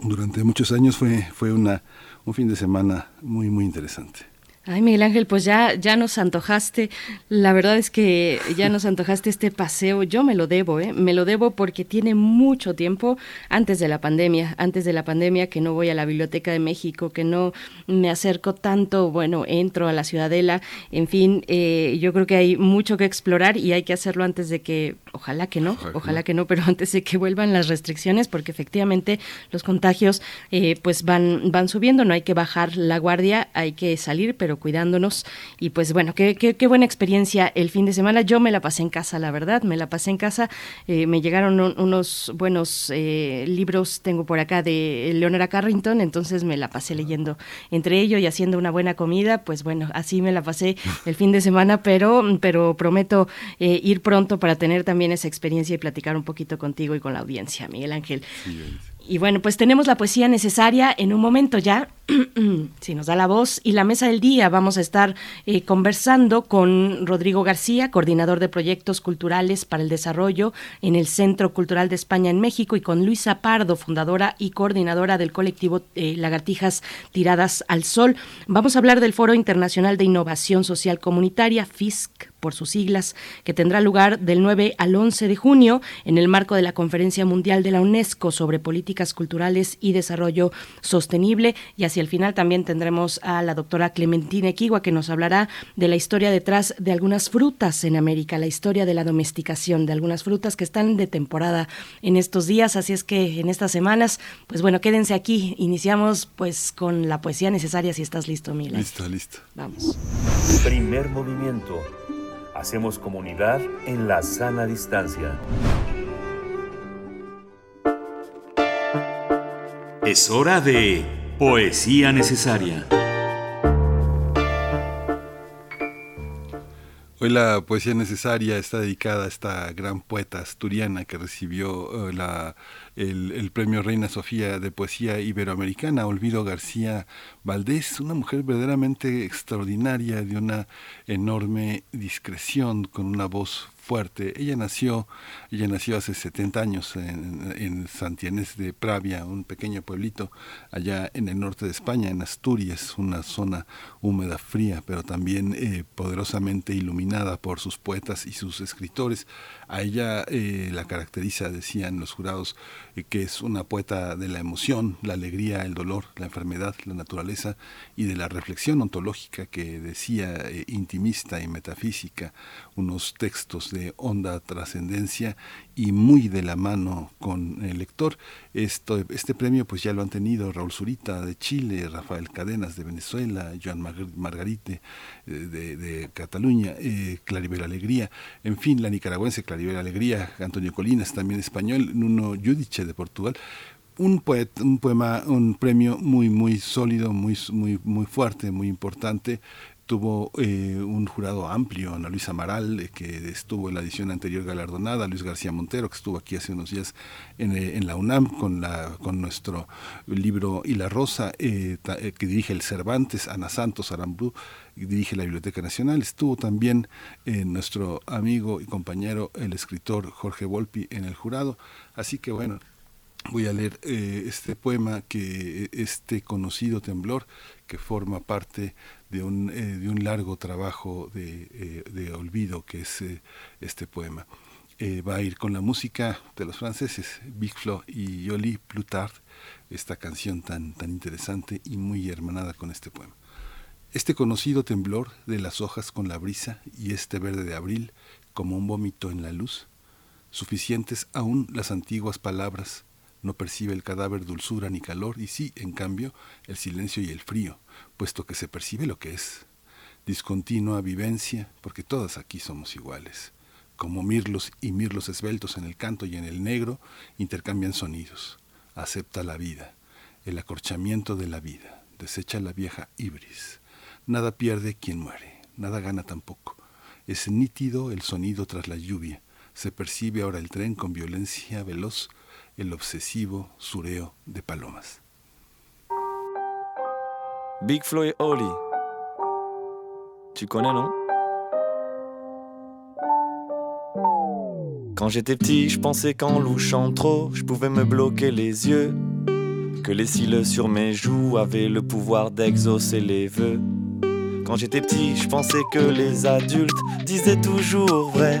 durante muchos años. Fue, fue una, un fin de semana muy, muy interesante. Ay, Miguel Ángel, pues ya, ya nos antojaste. La verdad es que ya nos antojaste este paseo. Yo me lo debo, ¿eh? Me lo debo porque tiene mucho tiempo antes de la pandemia, antes de la pandemia que no voy a la Biblioteca de México, que no me acerco tanto, bueno, entro a la Ciudadela. En fin, eh, yo creo que hay mucho que explorar y hay que hacerlo antes de que, ojalá que no, ojalá que no, pero antes de que vuelvan las restricciones, porque efectivamente los contagios eh, pues van, van subiendo, no hay que bajar la guardia, hay que salir, pero cuidándonos. Y pues bueno, qué, qué, buena experiencia el fin de semana. Yo me la pasé en casa, la verdad, me la pasé en casa. Eh, me llegaron unos buenos eh, libros, tengo por acá de Leonora Carrington, entonces me la pasé leyendo entre ellos y haciendo una buena comida. Pues bueno, así me la pasé el fin de semana, pero, pero prometo eh, ir pronto para tener también esa experiencia y platicar un poquito contigo y con la audiencia, Miguel Ángel. Y bueno, pues tenemos la poesía necesaria en un momento ya, si nos da la voz, y la mesa del día. Vamos a estar eh, conversando con Rodrigo García, coordinador de proyectos culturales para el desarrollo en el Centro Cultural de España en México, y con Luisa Pardo, fundadora y coordinadora del colectivo eh, Lagartijas Tiradas al Sol. Vamos a hablar del Foro Internacional de Innovación Social Comunitaria, FISC por sus siglas, que tendrá lugar del 9 al 11 de junio en el marco de la Conferencia Mundial de la UNESCO sobre Políticas Culturales y Desarrollo Sostenible. Y hacia el final también tendremos a la doctora Clementina Equigua, que nos hablará de la historia detrás de algunas frutas en América, la historia de la domesticación de algunas frutas que están de temporada en estos días. Así es que en estas semanas, pues bueno, quédense aquí. Iniciamos pues con la poesía necesaria si estás listo, Mila. Listo, listo. Vamos. Primer movimiento Hacemos comunidad en la sana distancia. Es hora de Poesía Necesaria. Hoy la poesía necesaria está dedicada a esta gran poeta asturiana que recibió eh, la el, premio Reina Sofía de Poesía Iberoamericana, Olvido García Valdés, una mujer verdaderamente extraordinaria, de una enorme discreción, con una voz fuerte. Ella nació, ella nació hace 70 años en, en Santianés de Pravia, un pequeño pueblito allá en el norte de España, en Asturias, una zona húmeda, fría, pero también eh, poderosamente iluminada por sus poetas y sus escritores. A ella eh, la caracteriza, decían los jurados, eh, que es una poeta de la emoción, la alegría, el dolor, la enfermedad, la naturaleza y de la reflexión ontológica que decía intimista y metafísica, unos textos de honda trascendencia y muy de la mano con el lector. Esto, este premio pues ya lo han tenido Raúl Zurita de Chile, Rafael Cadenas de Venezuela, Joan Margarite eh, de, Cataluña, eh, Claribel Alegría, en fin, la nicaragüense Claribel Alegría, Antonio Colinas, también español, Nuno Yudiche de Portugal un poeta, un poema, un premio muy muy sólido, muy muy muy fuerte, muy importante tuvo eh, un jurado amplio, Ana Luisa Amaral, eh, que estuvo en la edición anterior galardonada, Luis García Montero, que estuvo aquí hace unos días en, eh, la UNAM con, la, con nuestro libro Y la Rosa, que dirige el Cervantes, Ana Santos Arambú, que dirige la Biblioteca Nacional. Estuvo también nuestro amigo y compañero, el escritor Jorge Volpi, en el jurado. Así que bueno, voy a leer este poema que este conocido temblor que forma parte de un, eh, de un largo trabajo de, eh, olvido que es eh, este poema. va a ir con la música de los franceses, Big Flo y Yoli Plutard, esta canción tan, tan interesante y muy hermanada con este poema. Este conocido temblor de las hojas con la brisa y este verde de abril como un vómito en la luz, suficientes aún las antiguas palabras, no percibe el cadáver dulzura ni calor y sí, en cambio, el silencio y el frío, puesto que se percibe lo que es. Discontinua vivencia, porque todas aquí somos iguales. Como mirlos y mirlos esbeltos en el canto y en el negro, intercambian sonidos. Acepta la vida, el acorchamiento de la vida, desecha la vieja ibris. Nada pierde quien muere, nada gana tampoco. Es nítido el sonido tras la lluvia. Se percibe ahora el tren con violencia veloz, el obsesivo sureo de palomas. Big Flo et Oli. Tu connais, non? Quand j'étais petit, je pensais qu'en louchant trop, je pouvais me bloquer les yeux. Que les cils sur mes joues avaient le pouvoir d'exaucer les vœux. Quand j'étais petit, je pensais que les adultes disaient toujours vrai.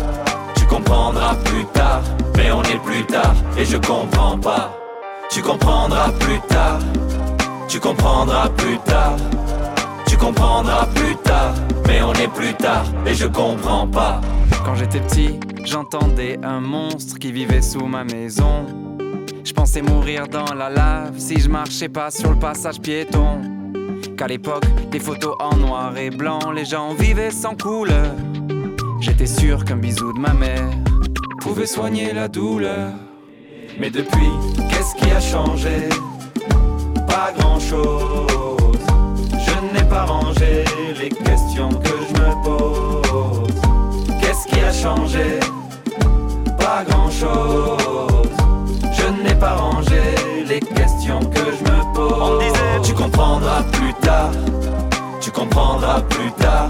Tu comprendras plus tard. Mais on est plus tard et je comprends pas. Tu comprendras plus tard. Tu comprendras plus tard. Tu comprendras plus tard. Mais on est plus tard et je comprends pas. Quand j'étais petit, j'entendais un monstre qui vivait sous ma maison. Je pensais mourir dans la lave si je marchais pas sur le passage piéton. Qu'à l'époque, des photos en noir et blanc, les gens vivaient sans couleur. J'étais sûr qu'un bisou de ma mère pouvait soigner la douleur. Mais depuis, qu'est-ce qui a changé? Pas grand-chose. Je n'ai pas rangé les questions que je me pose. Qu'est-ce qui a changé? Pas grand-chose. Je n'ai pas rangé les questions que je me pose. On disait, tu comprendras plus tard. Tu comprendras plus tard.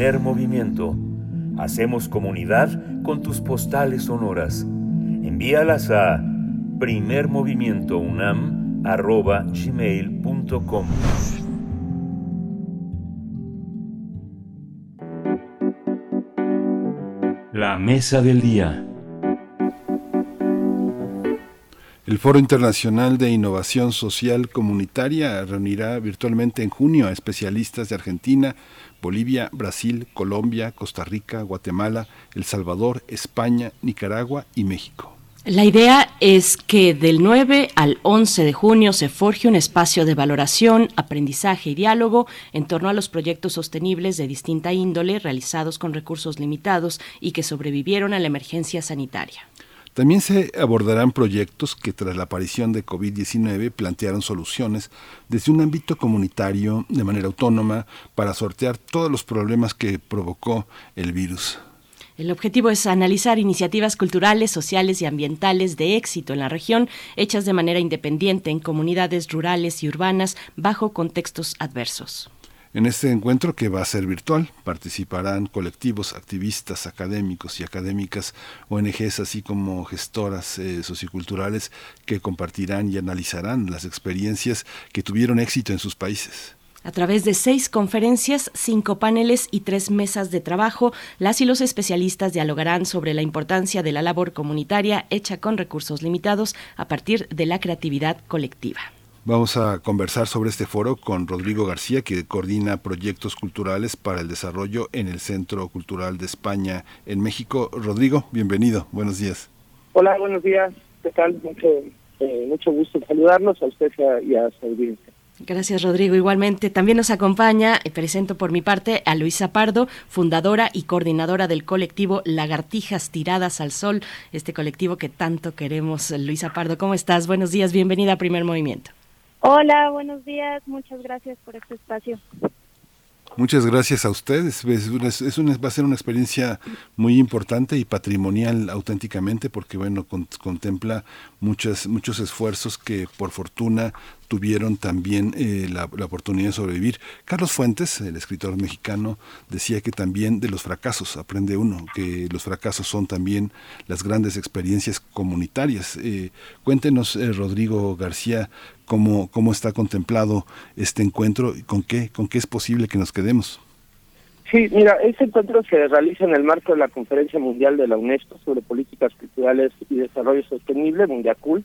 Primer movimiento. Hacemos comunidad con tus postales sonoras. Envíalas a primermovimientounam.gmail.com La mesa del día. El Foro Internacional de Innovación Social Comunitaria reunirá virtualmente en junio a especialistas de Argentina, Bolivia, Brasil, Colombia, Costa Rica, Guatemala, El Salvador, España, Nicaragua y México. La idea es que del 9 al 11 de junio se forje un espacio de valoración, aprendizaje y diálogo en torno a los proyectos sostenibles de distinta índole realizados con recursos limitados y que sobrevivieron a la emergencia sanitaria. También se abordarán proyectos que tras la aparición de COVID-19 plantearon soluciones desde un ámbito comunitario de manera autónoma para sortear todos los problemas que provocó el virus. El objetivo es analizar iniciativas culturales, sociales y ambientales de éxito en la región, hechas de manera independiente en comunidades rurales y urbanas bajo contextos adversos. En este encuentro, que va a ser virtual, participarán colectivos, activistas, académicos y académicas, ONGs, así como gestoras eh, socioculturales que compartirán y analizarán las experiencias que tuvieron éxito en sus países. A través de seis conferencias, cinco paneles y tres mesas de trabajo, las y los especialistas dialogarán sobre la importancia de la labor comunitaria hecha con recursos limitados a partir de la creatividad colectiva. Vamos a conversar sobre este foro con Rodrigo García, que coordina proyectos culturales para el desarrollo en el Centro Cultural de España en México. Rodrigo, bienvenido, buenos días. Hola, buenos días. ¿Qué tal? Mucho, eh, mucho gusto saludarlos a usted y a su audiencia. Gracias, Rodrigo. Igualmente, también nos acompaña, eh, presento por mi parte a Luisa Pardo, fundadora y coordinadora del colectivo Lagartijas Tiradas al Sol, este colectivo que tanto queremos. Luisa Pardo, ¿cómo estás? Buenos días, bienvenida a Primer Movimiento. Hola, buenos días, muchas gracias por este espacio. Muchas gracias a ustedes. Es va a ser una experiencia muy importante y patrimonial auténticamente porque bueno contempla muchas, muchos esfuerzos que por fortuna tuvieron también eh, la, oportunidad de sobrevivir. Carlos Fuentes, el escritor mexicano, decía que también de los fracasos aprende uno, que los fracasos son también las grandes experiencias comunitarias. Eh, cuéntenos, eh, Rodrigo García, cómo, cómo está contemplado este encuentro y con qué, con qué es posible que nos quedemos. Sí, mira, este encuentro se realiza en el marco de la Conferencia Mundial de la UNESCO sobre Políticas Culturales y Desarrollo Sostenible, Mundiacul.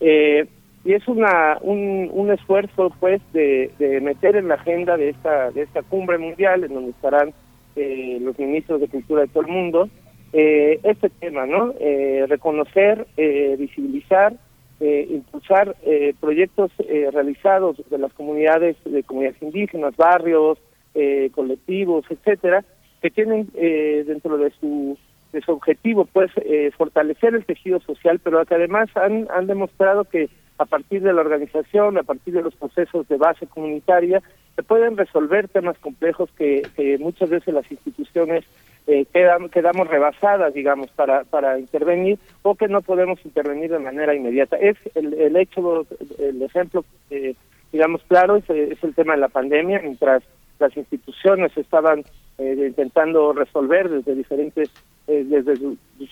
Eh, y es una un, un esfuerzo pues de, meter en la agenda de esta de esta cumbre mundial en donde estarán eh, los ministros de cultura de todo el mundo eh, este tema no eh, reconocer eh, visibilizar eh, impulsar proyectos realizados de las comunidades de comunidades indígenas barrios eh, colectivos etcétera que tienen eh, dentro de su de su objetivo pues eh, fortalecer el tejido social pero que además han han demostrado que a partir de la organización, a partir de los procesos de base comunitaria, se pueden resolver temas complejos que, muchas veces las instituciones eh, quedan, quedamos rebasadas, digamos, para, para intervenir o que no podemos intervenir de manera inmediata. Es el, el hecho, el ejemplo, eh, digamos, claro, es, es el tema de la pandemia, mientras las instituciones estaban eh, intentando resolver desde diferentes eh, desde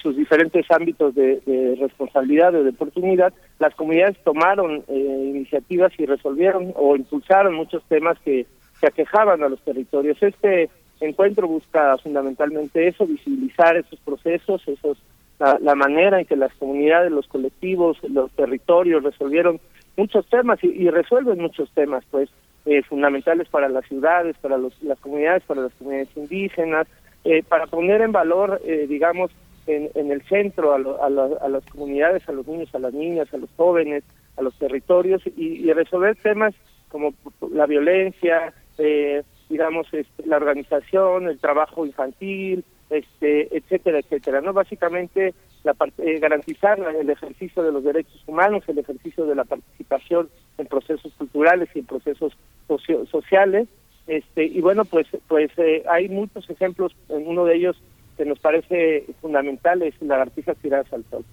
sus diferentes ámbitos de, responsabilidad o de oportunidad, las comunidades tomaron eh, iniciativas y resolvieron o impulsaron muchos temas que, se aquejaban a los territorios. Este encuentro busca fundamentalmente eso, visibilizar esos procesos, esos la, manera en que las comunidades, los colectivos, los territorios resolvieron muchos temas y, resuelven muchos temas, pues, eh, fundamentales para las ciudades, para los, las comunidades, para las comunidades indígenas, eh, para poner en valor, eh, digamos, en, en, el centro a, a, las comunidades, a los niños, a las niñas, a los jóvenes, a los territorios y, y resolver temas como la violencia, eh, digamos, este, la organización, el trabajo infantil, este, etcétera, etcétera. No, básicamente la eh, garantizar el ejercicio de los derechos humanos, el ejercicio de la participación en procesos culturales y en procesos sociales. Este, y bueno, pues, pues eh, hay muchos ejemplos, uno de ellos que nos parece fundamental es lagartijas tiradas al sol.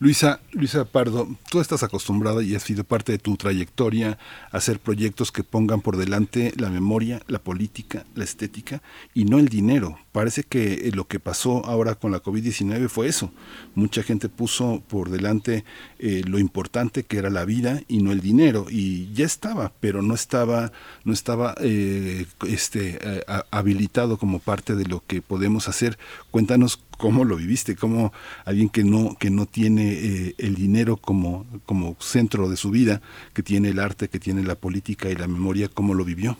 Luisa, Luisa Pardo, tú estás acostumbrada y has sido parte de tu trayectoria a hacer proyectos que pongan por delante la memoria, la política, la estética y no el dinero. Parece que eh, lo que pasó ahora con la COVID-19 fue eso. Mucha gente puso por delante eh, lo importante que era la vida y no el dinero y ya estaba, pero no estaba, no estaba eh, este, habilitado como parte de lo que podemos hacer. Cuéntanos cómo lo viviste, cómo alguien que no que no tiene eh, el dinero como como centro de su vida, que tiene el arte, que tiene la política y la memoria, cómo lo vivió.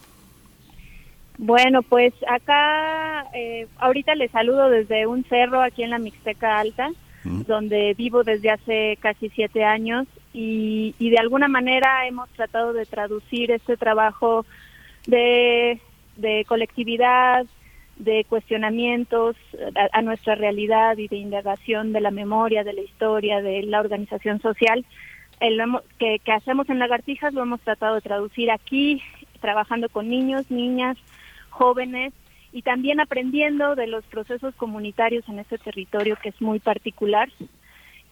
Bueno, pues acá eh, ahorita le saludo desde un cerro aquí en la Mixteca Alta, donde vivo desde hace casi siete años y, y de alguna manera hemos tratado de traducir este trabajo de, de colectividad, de cuestionamientos a, nuestra realidad y de indagación de la memoria, de la historia, de la organización social, el, que, que hacemos en Lagartijas lo hemos tratado de traducir aquí, trabajando con niños, niñas, jóvenes y también aprendiendo de los procesos comunitarios en este territorio que es muy particular,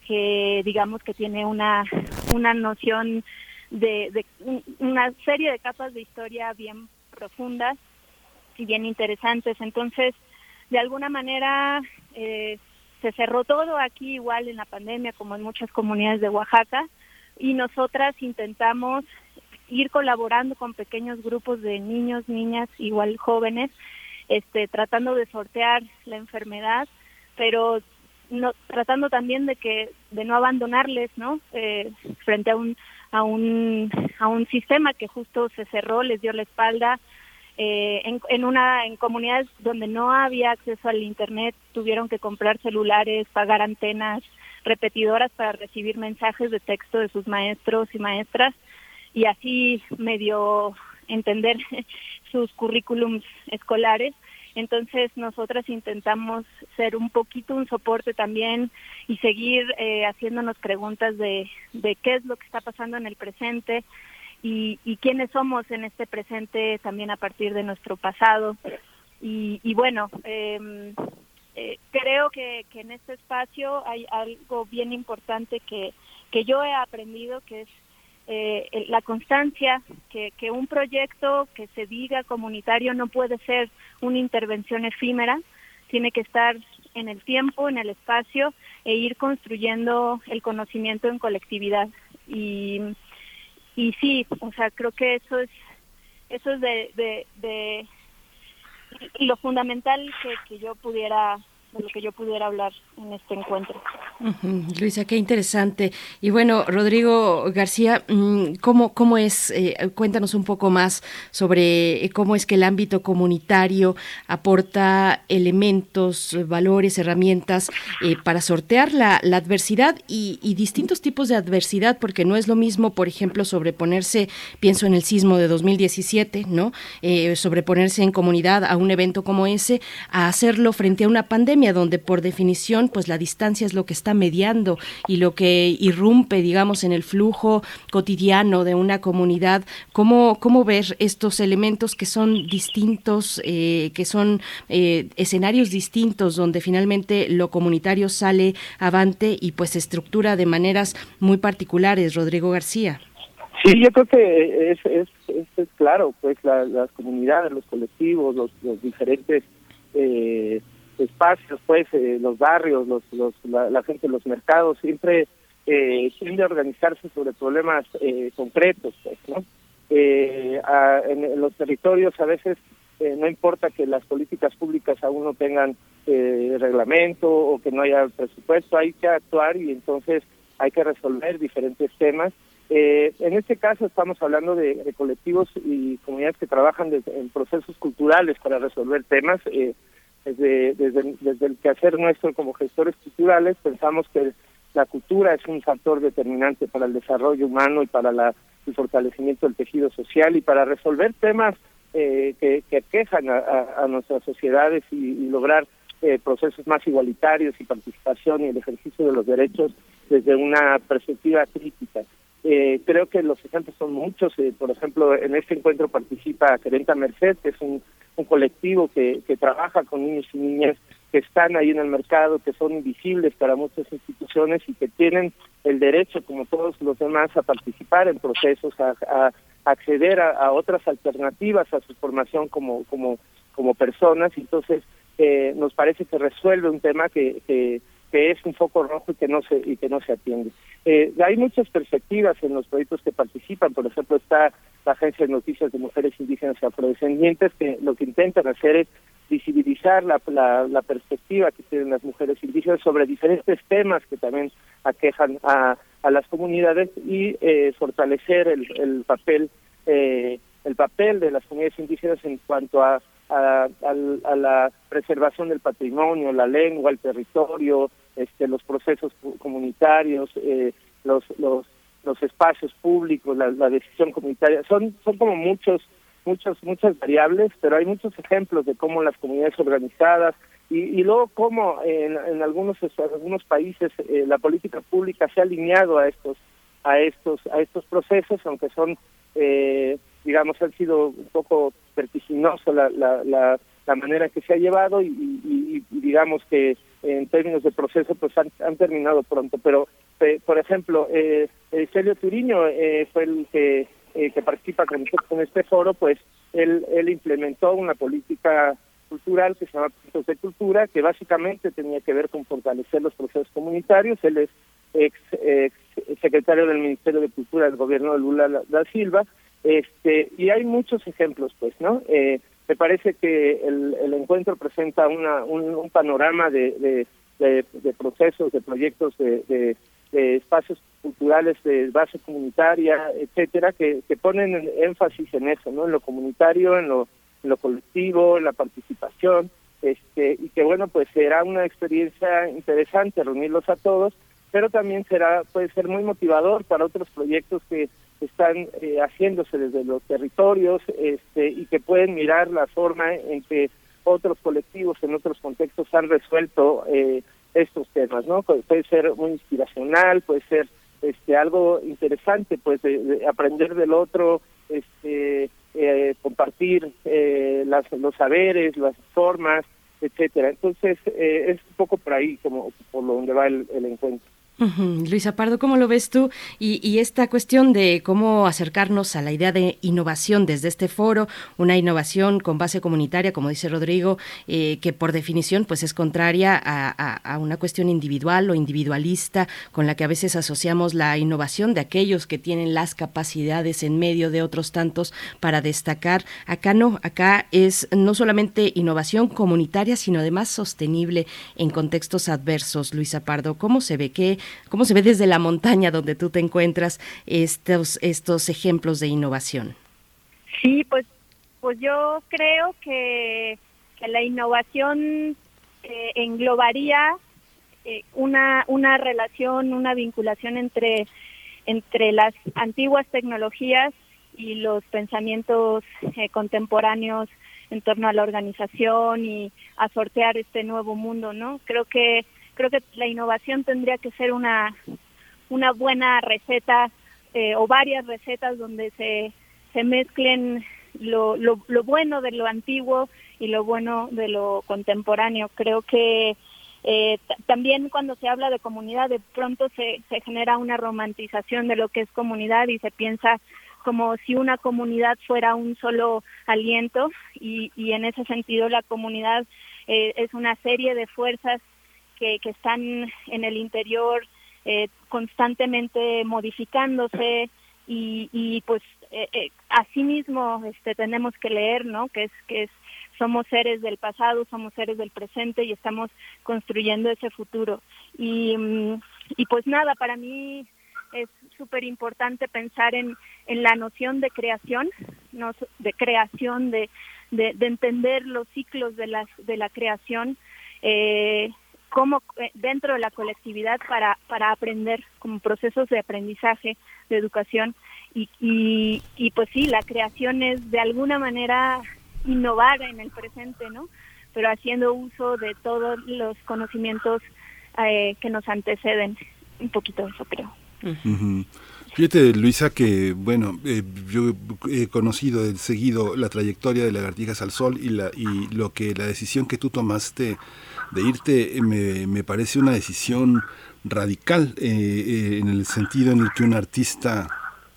que digamos que tiene una, una noción de, de una serie de capas de historia bien profundas y bien interesantes. Entonces, de alguna manera, eh, se cerró todo aquí igual en la pandemia como en muchas comunidades de Oaxaca y nosotras intentamos ir colaborando con pequeños grupos de niños, niñas, igual jóvenes, este, tratando de sortear la enfermedad, pero no, tratando también de que de no abandonarles, ¿no? Eh, frente a un a un a un sistema que justo se cerró, les dio la espalda, eh, en, en, una en comunidades donde no había acceso al internet tuvieron que comprar celulares, pagar antenas repetidoras para recibir mensajes de texto de sus maestros y maestras y así medio entender sus currículums escolares. Entonces nosotras intentamos ser un poquito un soporte también y seguir eh, haciéndonos preguntas de, de qué es lo que está pasando en el presente y, y quiénes somos en este presente también a partir de nuestro pasado. Y, y bueno, eh, eh, creo que, que en este espacio hay algo bien importante que, que yo he aprendido, que es eh, la constancia, que, que un proyecto que se diga comunitario no puede ser una intervención efímera, tiene que estar en el tiempo, en el espacio e ir construyendo el conocimiento en colectividad. Y, y sí, o sea, creo que eso es eso es de, de, de lo fundamental que, que yo pudiera de lo que yo pudiera hablar en este encuentro. Luisa, qué interesante. Y bueno, Rodrigo García, mm, ¿cómo, cómo es? Eh, cuéntanos un poco más sobre eh, cómo es que el ámbito comunitario aporta elementos, valores, herramientas eh, para sortear la, adversidad y, y, distintos tipos de adversidad, porque no es lo mismo, por ejemplo, sobreponerse, pienso en el sismo de 2017, ¿no? sobreponerse en comunidad a un evento como ese, a hacerlo frente a una pandemia donde por definición pues la distancia es lo que está mediando y lo que irrumpe digamos en el flujo cotidiano de una comunidad. Cómo cómo ver estos elementos que son distintos eh, que son eh, escenarios distintos donde finalmente lo comunitario sale avante y pues se estructura de maneras muy particulares Rodrigo García. Sí, yo creo que es, es, claro, pues las comunidades, los colectivos, los, los diferentes eh, espacios, pues, eh, los barrios, los, los, la, gente de los mercados, siempre eh, tiende a organizarse sobre problemas eh, concretos, pues, ¿no? Eh, en, los territorios a veces eh, no importa que las políticas públicas aún no tengan eh, reglamento o que no haya presupuesto, hay que actuar y entonces hay que resolver diferentes temas. Eh, en este caso estamos hablando de, de colectivos y comunidades que trabajan de, en procesos culturales para resolver temas. Eh, desde, desde, desde el quehacer nuestro como gestores culturales, pensamos que la cultura es un factor determinante para el desarrollo humano y para la, el fortalecimiento del tejido social y para resolver temas eh, que, que quejan a, nuestras sociedades y, y lograr eh, procesos más igualitarios y participación y el ejercicio de los derechos desde una perspectiva crítica. Eh, creo que los ejemplos son muchos. Eh, por ejemplo, en este encuentro participa Querenta Merced, que es un, un colectivo que, que trabaja con niños y niñas que están ahí en el mercado, que son invisibles para muchas instituciones y que tienen el derecho, como todos los demás, a participar en procesos, a, acceder a, a, otras alternativas a su formación como, como, como personas. Entonces, eh, nos parece que resuelve un tema que, que que es un foco rojo y que no se y que no se atiende. Eh, hay muchas perspectivas en los proyectos que participan, por ejemplo está la Agencia de Noticias de Mujeres Indígenas y Afrodescendientes que lo que intentan hacer es visibilizar la, la, la perspectiva que tienen las mujeres indígenas sobre diferentes temas que también aquejan a, a las comunidades y eh, fortalecer el, el papel eh, el papel de las comunidades indígenas en cuanto a a, a, a, la preservación del patrimonio, la lengua, el territorio, este, los procesos comunitarios, eh, los, los, los espacios públicos, la, decisión comunitaria. Son, son como muchos, muchos, muchas variables, pero hay muchos ejemplos de cómo las comunidades organizadas y, y luego cómo en, en algunos, algunos países eh, la política pública se ha alineado a estos, a estos, a estos procesos, aunque son eh, digamos, han sido un poco vertiginoso la, la, la, la manera que se ha llevado y, digamos que en términos de proceso pues han, terminado pronto. Pero, eh, por ejemplo, eh, Celio Turiño eh, fue el que, eh, que participa con, este foro, pues él, él implementó una política cultural que se llama Puntos de Cultura, que básicamente tenía que ver con fortalecer los procesos comunitarios. Él es ex, ex secretario del Ministerio de Cultura del gobierno de Lula da Silva este, y hay muchos ejemplos, pues, ¿no? Eh, me parece que el, el encuentro presenta una, un, panorama de, de, procesos, de proyectos, de, espacios culturales de base comunitaria, etcétera, que, que ponen énfasis en eso, ¿no? En lo comunitario, en lo, en lo colectivo, en la participación, este, y que bueno, pues será una experiencia interesante reunirlos a todos, pero también será, puede ser muy motivador para otros proyectos que están eh, haciéndose desde los territorios este, y que pueden mirar la forma en que otros colectivos en otros contextos han resuelto eh, estos temas, ¿no? Puede ser muy inspiracional, puede ser este algo interesante, pues de, aprender del otro, este eh, compartir eh, las, los saberes, las formas, etcétera. Entonces es un poco por ahí como por donde va el encuentro. Luisa Pardo, ¿cómo lo ves tú? Y, esta cuestión de cómo acercarnos a la idea de innovación desde este foro, una innovación con base comunitaria, como dice Rodrigo, eh, que por definición pues es contraria a, una cuestión individual o individualista, con la que a veces asociamos la innovación de aquellos que tienen las capacidades en medio de otros tantos para destacar. Acá no, acá es no solamente innovación comunitaria, sino además sostenible en contextos adversos. Luisa Pardo, ¿cómo se ve que cómo se ve desde la montaña donde tú te encuentras estos, estos ejemplos de innovación. Sí, pues, pues yo creo que, la innovación eh, englobaría eh, una, una relación, una vinculación entre, entre las antiguas tecnologías y los pensamientos eh, contemporáneos en torno a la organización y a sortear este nuevo mundo, ¿no? Creo que creo que la innovación tendría que ser una, una buena receta eh, o varias recetas donde se, se mezclen lo, lo, lo, bueno de lo antiguo y lo bueno de lo contemporáneo. Creo que eh, también cuando se habla de comunidad, de pronto se, se genera una romantización de lo que es comunidad y se piensa como si una comunidad fuera un solo aliento y, y en ese sentido la comunidad eh, es una serie de fuerzas que, están en el interior eh, constantemente modificándose y, y pues eh, eh, asimismo este tenemos que leer no que es que es somos seres del pasado somos seres del presente y estamos construyendo ese futuro. Y, mm, y pues nada para mí es súper importante pensar en, en la noción de creación no de creación de, de, de entender los ciclos de las de la creación. Eh, como eh, dentro de la colectividad para, para aprender como procesos de aprendizaje, de educación y, y, y pues sí, la creación es de alguna manera innovar en el presente, ¿no? Pero haciendo uso de todos los conocimientos eh, que nos anteceden. Un poquito eso creo. Fíjate, Luisa, que bueno, eh, yo he conocido, he seguido la trayectoria de Lagartijas al Sol y, la, y lo que la decisión que tú tomaste de irte me, me parece una decisión radical eh, eh, en el sentido en el que un artista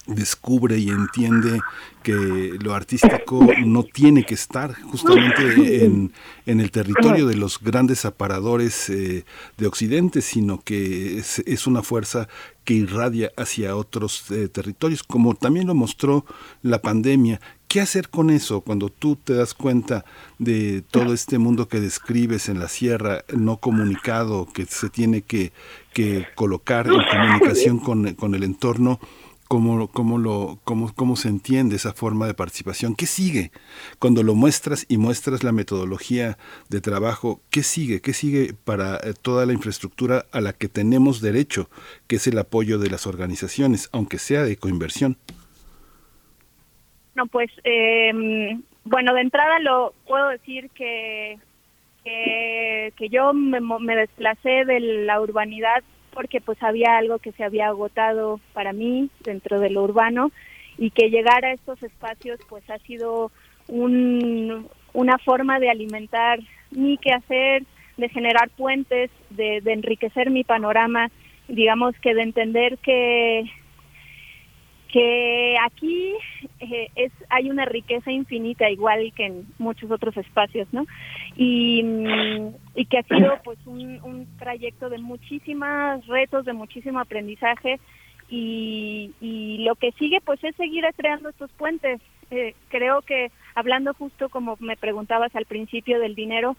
descubre y entiende que lo artístico no tiene que estar justamente en, en el territorio de los grandes aparadores eh, de Occidente, sino que es, es, una fuerza que irradia hacia otros territorios, como también lo mostró la pandemia, ¿Qué hacer con eso cuando tú te das cuenta de todo este mundo que describes en la sierra, no comunicado, que se tiene que, que colocar en comunicación con, con el entorno? ¿Cómo, cómo, lo, cómo, ¿Cómo se entiende esa forma de participación? ¿Qué sigue? Cuando lo muestras y muestras la metodología de trabajo, ¿qué sigue? ¿Qué sigue para eh, toda la infraestructura a la que tenemos derecho, que es el apoyo de las organizaciones, aunque sea de coinversión? Pues, eh, bueno, de entrada lo puedo decir que, que, yo me, me desplacé de la urbanidad porque pues había algo que se había agotado para mí dentro de lo urbano y que llegar a estos espacios pues ha sido un, una forma de alimentar mi quehacer, de generar puentes, de enriquecer mi panorama, digamos que de entender que que aquí eh, es hay una riqueza infinita igual que en muchos otros espacios no y, y que ha sido pues un, un trayecto de muchísimos retos de muchísimo aprendizaje y, y lo que sigue pues es seguir creando estos puentes. Eh, creo que hablando justo como me preguntabas al principio del dinero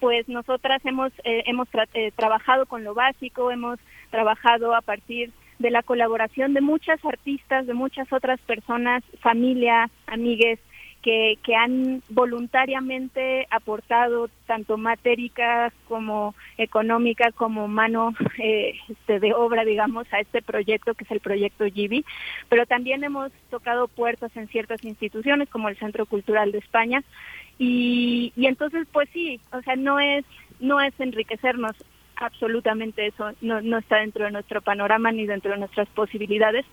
pues nosotras hemos eh, hemos trabajado con lo básico hemos trabajado a partir de la colaboración de muchas artistas, de muchas otras personas, familia, amigues, que, que han voluntariamente aportado tanto matérica como económica como mano eh, este, de obra, digamos, a este proyecto que es el proyecto Gibi, pero también hemos tocado puertas en ciertas instituciones como el Centro Cultural de España. Y, y entonces pues sí, o sea, no es no es enriquecernos absolutamente eso no, no está dentro de nuestro panorama ni dentro de nuestras posibilidades,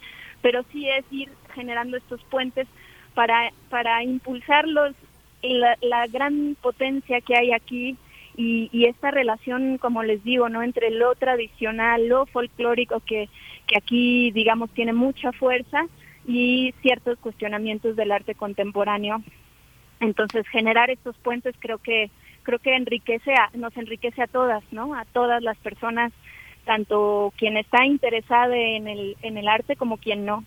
pero sí es ir generando estos puentes para, para impulsar la gran potencia que hay aquí y, y, esta relación, como les digo, no entre lo tradicional, lo folclórico que, que aquí, digamos, tiene mucha fuerza y ciertos cuestionamientos del arte contemporáneo. Entonces, generar estos puentes creo que creo que enriquece a, nos enriquece a todas, ¿no? A todas las personas, tanto quien está interesada en el en el arte como quien no.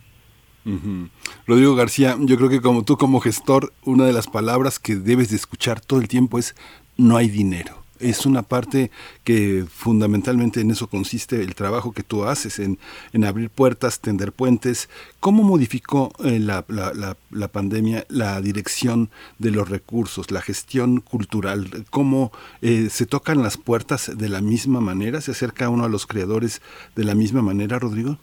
Rodrigo García, yo creo que como tú como gestor, una de las palabras que debes de escuchar todo el tiempo es no hay dinero es una parte que fundamentalmente en eso consiste el trabajo que tú haces, en, en abrir puertas, tender puentes. ¿Cómo modificó eh, la, la, la, pandemia la dirección de los recursos, la gestión cultural? ¿Cómo eh, se tocan las puertas de la misma manera? ¿Se acerca uno a los creadores de la misma manera, Rodrigo?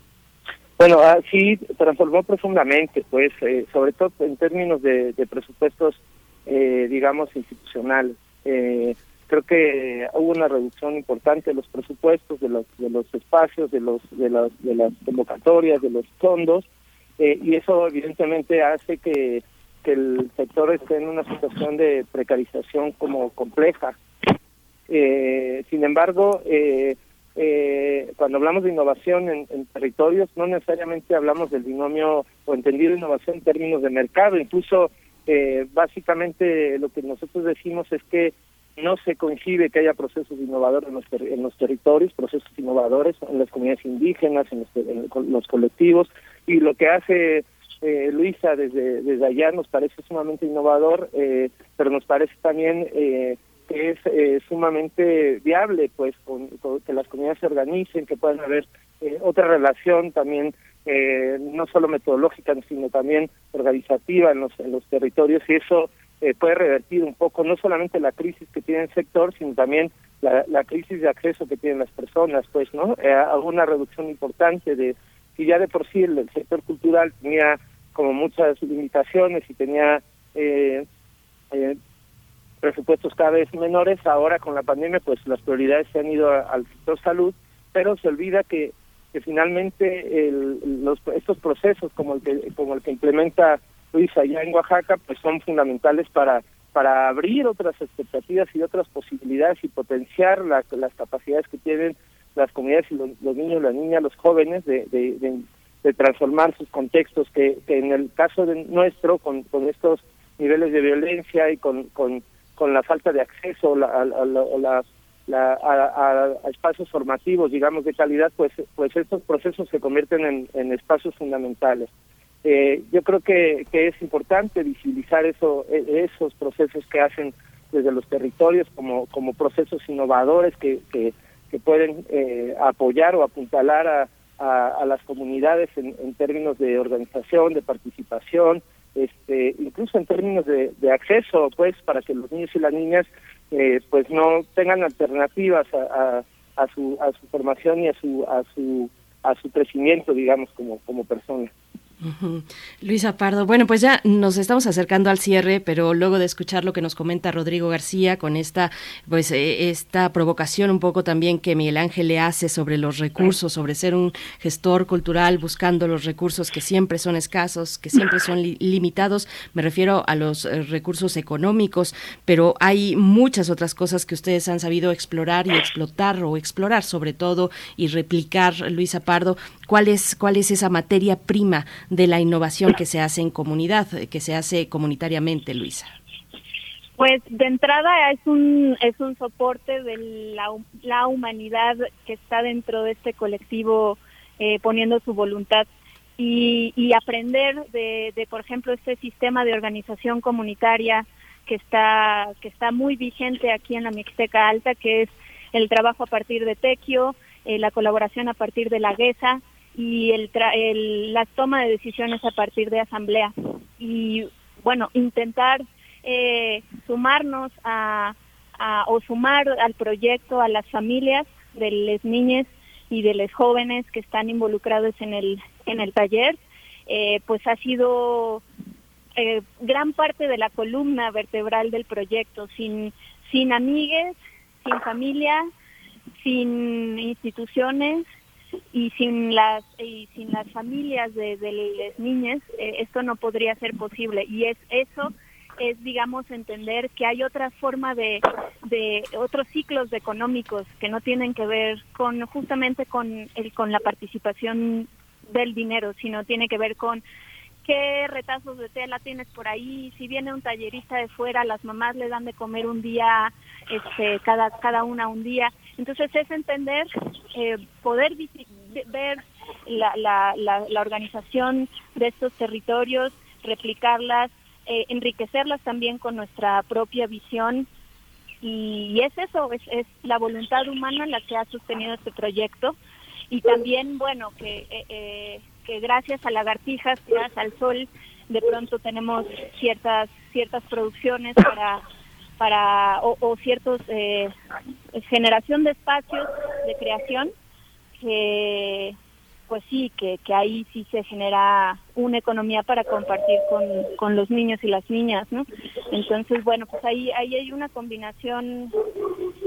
Bueno, ah, sí, transformó profundamente, pues, eh, sobre todo en términos de, de presupuestos, eh, digamos, institucionales. Eh, creo que hubo una reducción importante de los presupuestos, de los, de los espacios, de, los, de, las, de las convocatorias, de los fondos, eh, y eso evidentemente hace que, el sector esté en una situación de precarización como compleja. Eh, sin embargo, eh, eh, cuando hablamos de innovación en, en, territorios, no necesariamente hablamos del binomio o entendido innovación en términos de mercado, incluso eh, básicamente lo que nosotros decimos es que no se coincide que haya procesos innovadores en los, en los territorios, procesos innovadores en las comunidades indígenas, en los, en los colectivos, y lo que hace eh, Luisa desde, desde allá nos parece sumamente innovador, eh, pero nos parece también eh, que es eh, sumamente viable, pues, con, que las comunidades se organicen, que puedan haber eh, otra relación también, eh, no solo metodológica, sino también organizativa en los, en los territorios, y eso eh, puede revertir un poco no solamente la crisis que tiene el sector, sino también la, la crisis de acceso que tienen las personas, pues, ¿no? Eh, una reducción importante de, si ya de por sí el, el sector cultural tenía como muchas limitaciones y tenía eh, eh, presupuestos cada vez menores, ahora con la pandemia pues las prioridades se han ido a, al sector salud, pero se olvida que, que finalmente el, los, estos procesos como el que como el que implementa Luis allá en Oaxaca pues son fundamentales para para abrir otras expectativas y otras posibilidades y potenciar la, las capacidades que tienen las comunidades y los, los niños, las niñas, los jóvenes de, de, transformar sus contextos que, que, en el caso de nuestro con, con estos niveles de violencia y con, con con la falta de acceso a, a, a, espacios formativos, digamos, de calidad, pues, pues estos procesos se convierten en, en espacios fundamentales. Eh, yo creo que, que es importante visibilizar eso, e, esos procesos que hacen desde los territorios como, como procesos innovadores que, que, pueden eh, apoyar o apuntalar a, a, a las comunidades en, en términos de organización, de participación, este, incluso en términos de, acceso, pues, para que los niños y las niñas, eh, pues, no tengan alternativas a, a, a, su a su formación y a su a su a su crecimiento, digamos, como como persona. Luisa Pardo, bueno, pues ya nos estamos acercando al cierre, pero luego de escuchar lo que nos comenta Rodrigo García con esta, pues eh, esta provocación un poco también que Miguel Ángel le hace sobre los recursos, sobre ser un gestor cultural buscando los recursos que siempre son escasos, que siempre son li limitados, me refiero a los eh, recursos económicos, pero hay muchas otras cosas que ustedes han sabido explorar y explotar o explorar sobre todo y replicar, Luisa Pardo, cuál es cuál es esa materia prima de la innovación que se hace en comunidad, que se hace comunitariamente, Luisa? Pues de entrada es un es un soporte de la, la humanidad que está dentro de este colectivo eh, poniendo su voluntad y, y aprender de, de, por ejemplo, este sistema de organización comunitaria que está que está muy vigente aquí en la Mixteca Alta, que es el trabajo a partir de Tequio, eh, la colaboración a partir de la GESA, y el, el, la toma de decisiones a partir de asamblea. Y bueno, intentar sumarnos a, o sumar al proyecto a las familias de las niñas y de los jóvenes que están involucrados en el, en el taller, pues ha sido gran parte de la columna vertebral del proyecto. Sin, sin amigues, sin familia, sin instituciones y sin las y sin las familias de, las niñas eh, esto no podría ser posible y es eso es digamos entender que hay otra forma de, de otros ciclos económicos que no tienen que ver con justamente con el con la participación del dinero sino tiene que ver con qué retazos de tela tienes por ahí, si viene un tallerista de fuera, las mamás le dan de comer un día, este, cada, cada una un día. Entonces es entender, eh, poder ver la, la, la, organización de estos territorios, replicarlas, eh, enriquecerlas también con nuestra propia visión. Y, es eso, es, la voluntad humana la que ha sostenido este proyecto. Y también, bueno, que eh, que gracias a lagartijas, gracias al sol, de pronto tenemos ciertas ciertas producciones para para o, ciertos eh, generación de espacios de creación que pues sí que, que ahí sí se genera una economía para compartir con, con los niños y las niñas no entonces bueno pues ahí ahí hay una combinación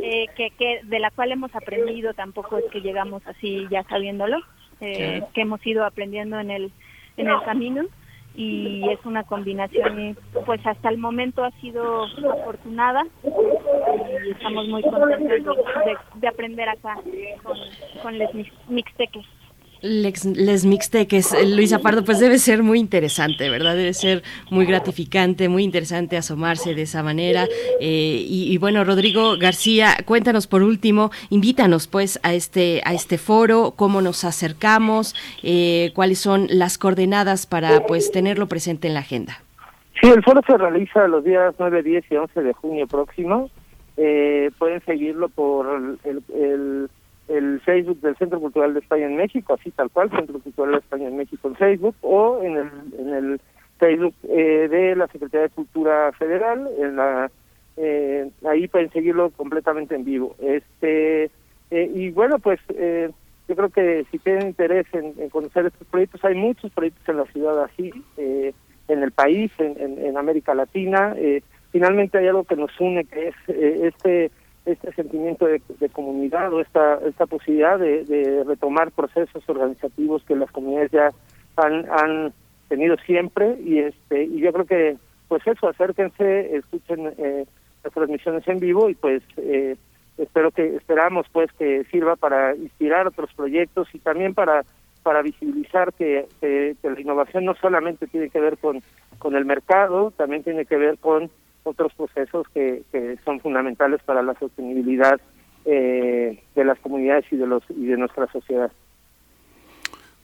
eh, que, que de la cual hemos aprendido tampoco es que llegamos así ya sabiéndolo eh, que hemos ido aprendiendo en el, en el camino y es una combinación, pues hasta el momento ha sido afortunada y estamos muy contentos de, aprender acá con, con los mixteques. Les, les Mixteques, Luisa Pardo, pues debe ser muy interesante, ¿verdad? Debe ser muy gratificante, muy interesante asomarse de esa manera. Eh, y, bueno, Rodrigo García, cuéntanos por último, invítanos pues a este, a este foro, cómo nos acercamos, eh, cuáles son las coordenadas para pues tenerlo presente en la agenda. Sí, el foro se realiza los días 9, 10 y 11 de junio próximo. Eh, pueden seguirlo por el el Facebook del Centro Cultural de España en México, así tal cual, Centro Cultural de España en México en Facebook, o en el, en el Facebook eh, de la Secretaría de Cultura Federal, en la eh, ahí pueden seguirlo completamente en vivo. Este eh, y bueno, pues yo creo que si tienen interés en, conocer estos proyectos, hay muchos proyectos en la ciudad así, en el país, en, en América Latina. finalmente hay algo que nos une, que es este este sentimiento de, comunidad o esta, esta posibilidad de, retomar procesos organizativos que las comunidades ya han, han tenido siempre y este y yo creo que pues eso acérquense escuchen eh, las transmisiones en vivo y pues eh, espero que esperamos pues que sirva para inspirar otros proyectos y también para para visibilizar que, que, que la innovación no solamente tiene que ver con con el mercado también tiene que ver con otros procesos que, que son fundamentales para la sostenibilidad eh, de las comunidades y de los y de nuestra sociedad.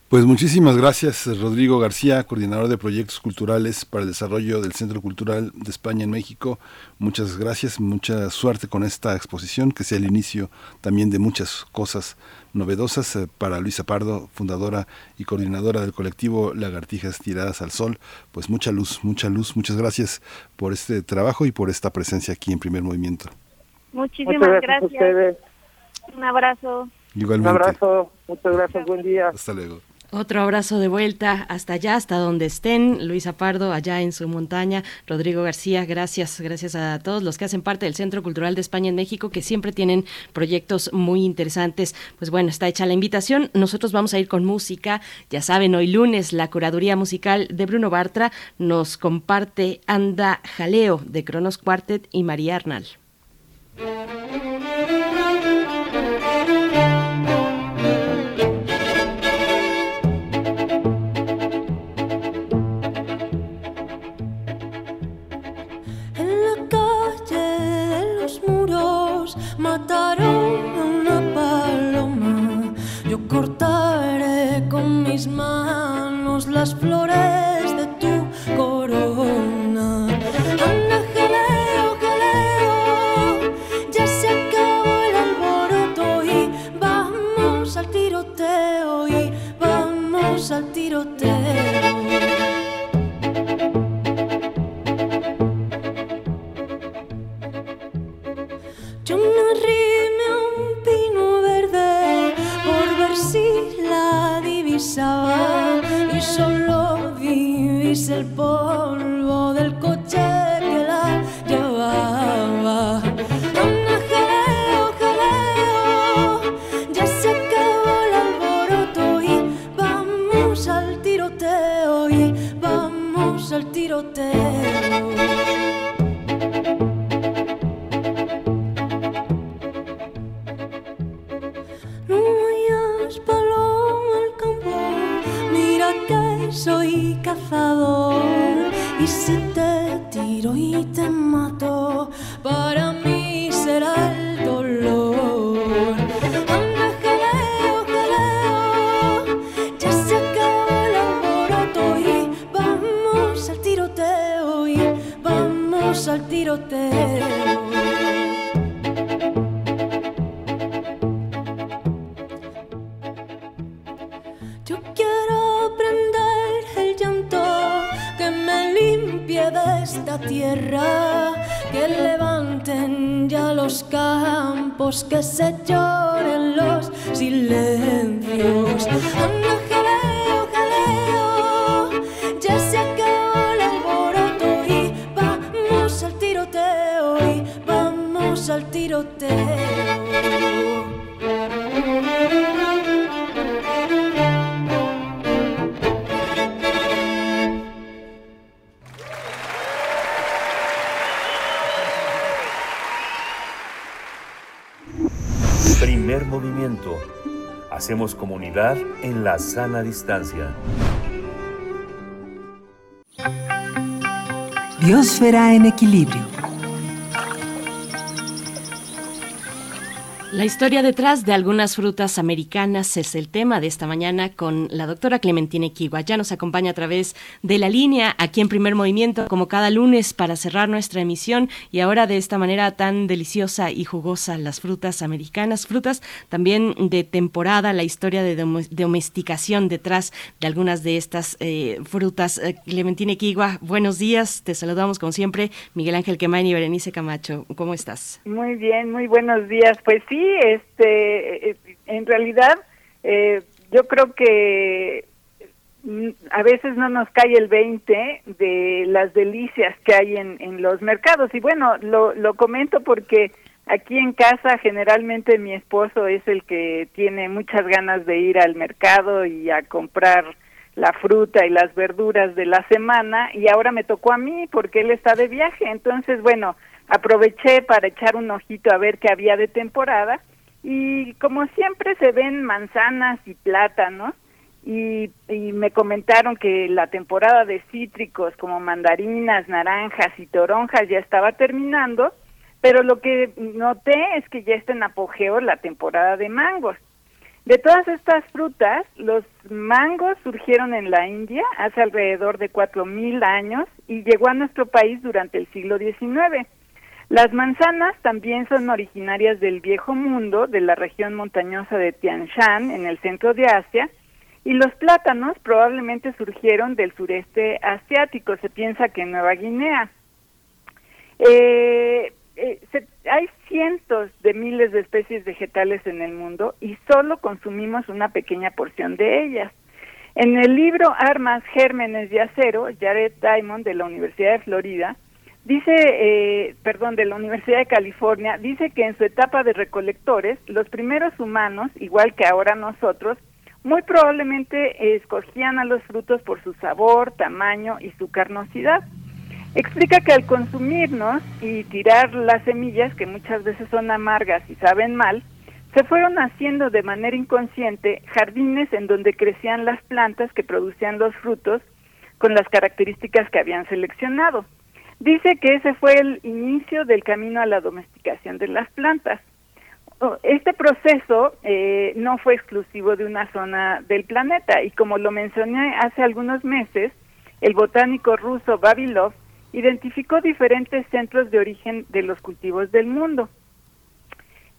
Pues muchísimas gracias, Rodrigo García, coordinador de proyectos culturales para el desarrollo del Centro Cultural de España en México. Muchas gracias, mucha suerte con esta exposición, que sea el inicio también de muchas cosas novedosas eh, para Luisa Pardo, fundadora y coordinadora del colectivo Lagartijas Tiradas al Sol. Pues mucha luz, mucha luz. Muchas gracias por este trabajo y por esta presencia aquí en Primer Movimiento. Muchísimas gracias. Un abrazo. Un abrazo. Muchas gracias. Buen día. Hasta luego. Otro abrazo de vuelta hasta allá, hasta donde estén. Luisa Pardo, allá en su montaña. Rodrigo García, gracias, gracias a todos los que hacen parte del Centro Cultural de España en México, que siempre tienen proyectos muy interesantes. Pues bueno, está hecha la invitación. Nosotros vamos a ir con música. Ya saben, hoy lunes la curaduría musical de Bruno Bartra nos comparte Anda Jaleo de Cronos Quartet y María Arnal. Mis manos las flores el polvo tiro y te que se lloren los silencios. Comunidad en la sana distancia. Biosfera en equilibrio. La historia detrás de algunas frutas americanas es el tema de esta mañana con la doctora Clementina Equigua. Ya nos acompaña a través de la línea aquí en Primer Movimiento, como cada lunes, para cerrar nuestra emisión y ahora de esta manera tan deliciosa y jugosa las frutas americanas, frutas también de temporada, la historia de dom- domesticación detrás de algunas de estas eh, frutas. Eh, Clementina Equigua, buenos días, te saludamos como siempre, Miguel Ángel Quemain y Berenice Camacho. ¿Cómo estás? Muy bien, muy buenos días. Pues sí, este, eh, en realidad eh, yo creo que mm, a veces no nos cae el 20 de las delicias que hay en, en los mercados. Y bueno, lo, lo comento porque aquí en casa generalmente mi esposo es el que tiene muchas ganas de ir al mercado y a comprar la fruta y las verduras de la semana y ahora me tocó a mí porque él está de viaje. Entonces, bueno, aproveché para echar un ojito a ver qué había de temporada y como siempre se ven manzanas y plátanos y, y me comentaron que la temporada de cítricos como mandarinas, naranjas y toronjas ya estaba terminando, pero lo que noté es que ya está en apogeo la temporada de mangos. De todas estas frutas, los mangos surgieron en la India hace alrededor de 4.000 años y llegó a nuestro país durante el siglo XIX. Las manzanas también son originarias del Viejo Mundo, de la región montañosa de Tian Shan, en el centro de Asia, y los plátanos probablemente surgieron del sureste asiático, se piensa que en Nueva Guinea. Eh, eh, se- hay cientos de miles de especies vegetales en el mundo y solo consumimos una pequeña porción de ellas. En el libro Armas, Gérmenes y Acero, Jared Diamond de la Universidad de Florida dice, eh, perdón, de la Universidad de California, dice que en su etapa de recolectores, los primeros humanos, igual que ahora nosotros, muy probablemente escogían a los frutos por su sabor, tamaño y su carnosidad. Explica que al consumirnos y tirar las semillas, que muchas veces son amargas y saben mal, se fueron haciendo de manera inconsciente jardines en donde crecían las plantas que producían los frutos con las características que habían seleccionado. Dice que ese fue el inicio del camino a la domesticación de las plantas. Este proceso eh, no fue exclusivo de una zona del planeta y como lo mencioné hace algunos meses, el botánico ruso Babilov identificó diferentes centros de origen de los cultivos del mundo.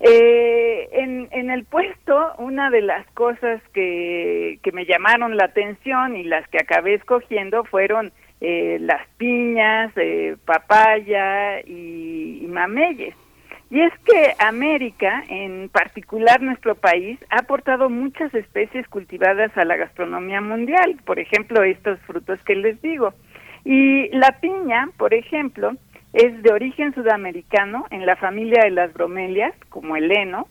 Eh, en, en el puesto, una de las cosas que, que me llamaron la atención y las que acabé escogiendo fueron eh, las piñas, eh, papaya y, mameyes. Y es que América, en particular nuestro país, ha aportado muchas especies cultivadas a la gastronomía mundial, por ejemplo, estos frutos que les digo. Y la piña, por ejemplo, es de origen sudamericano en la familia de las bromelias, como el heno,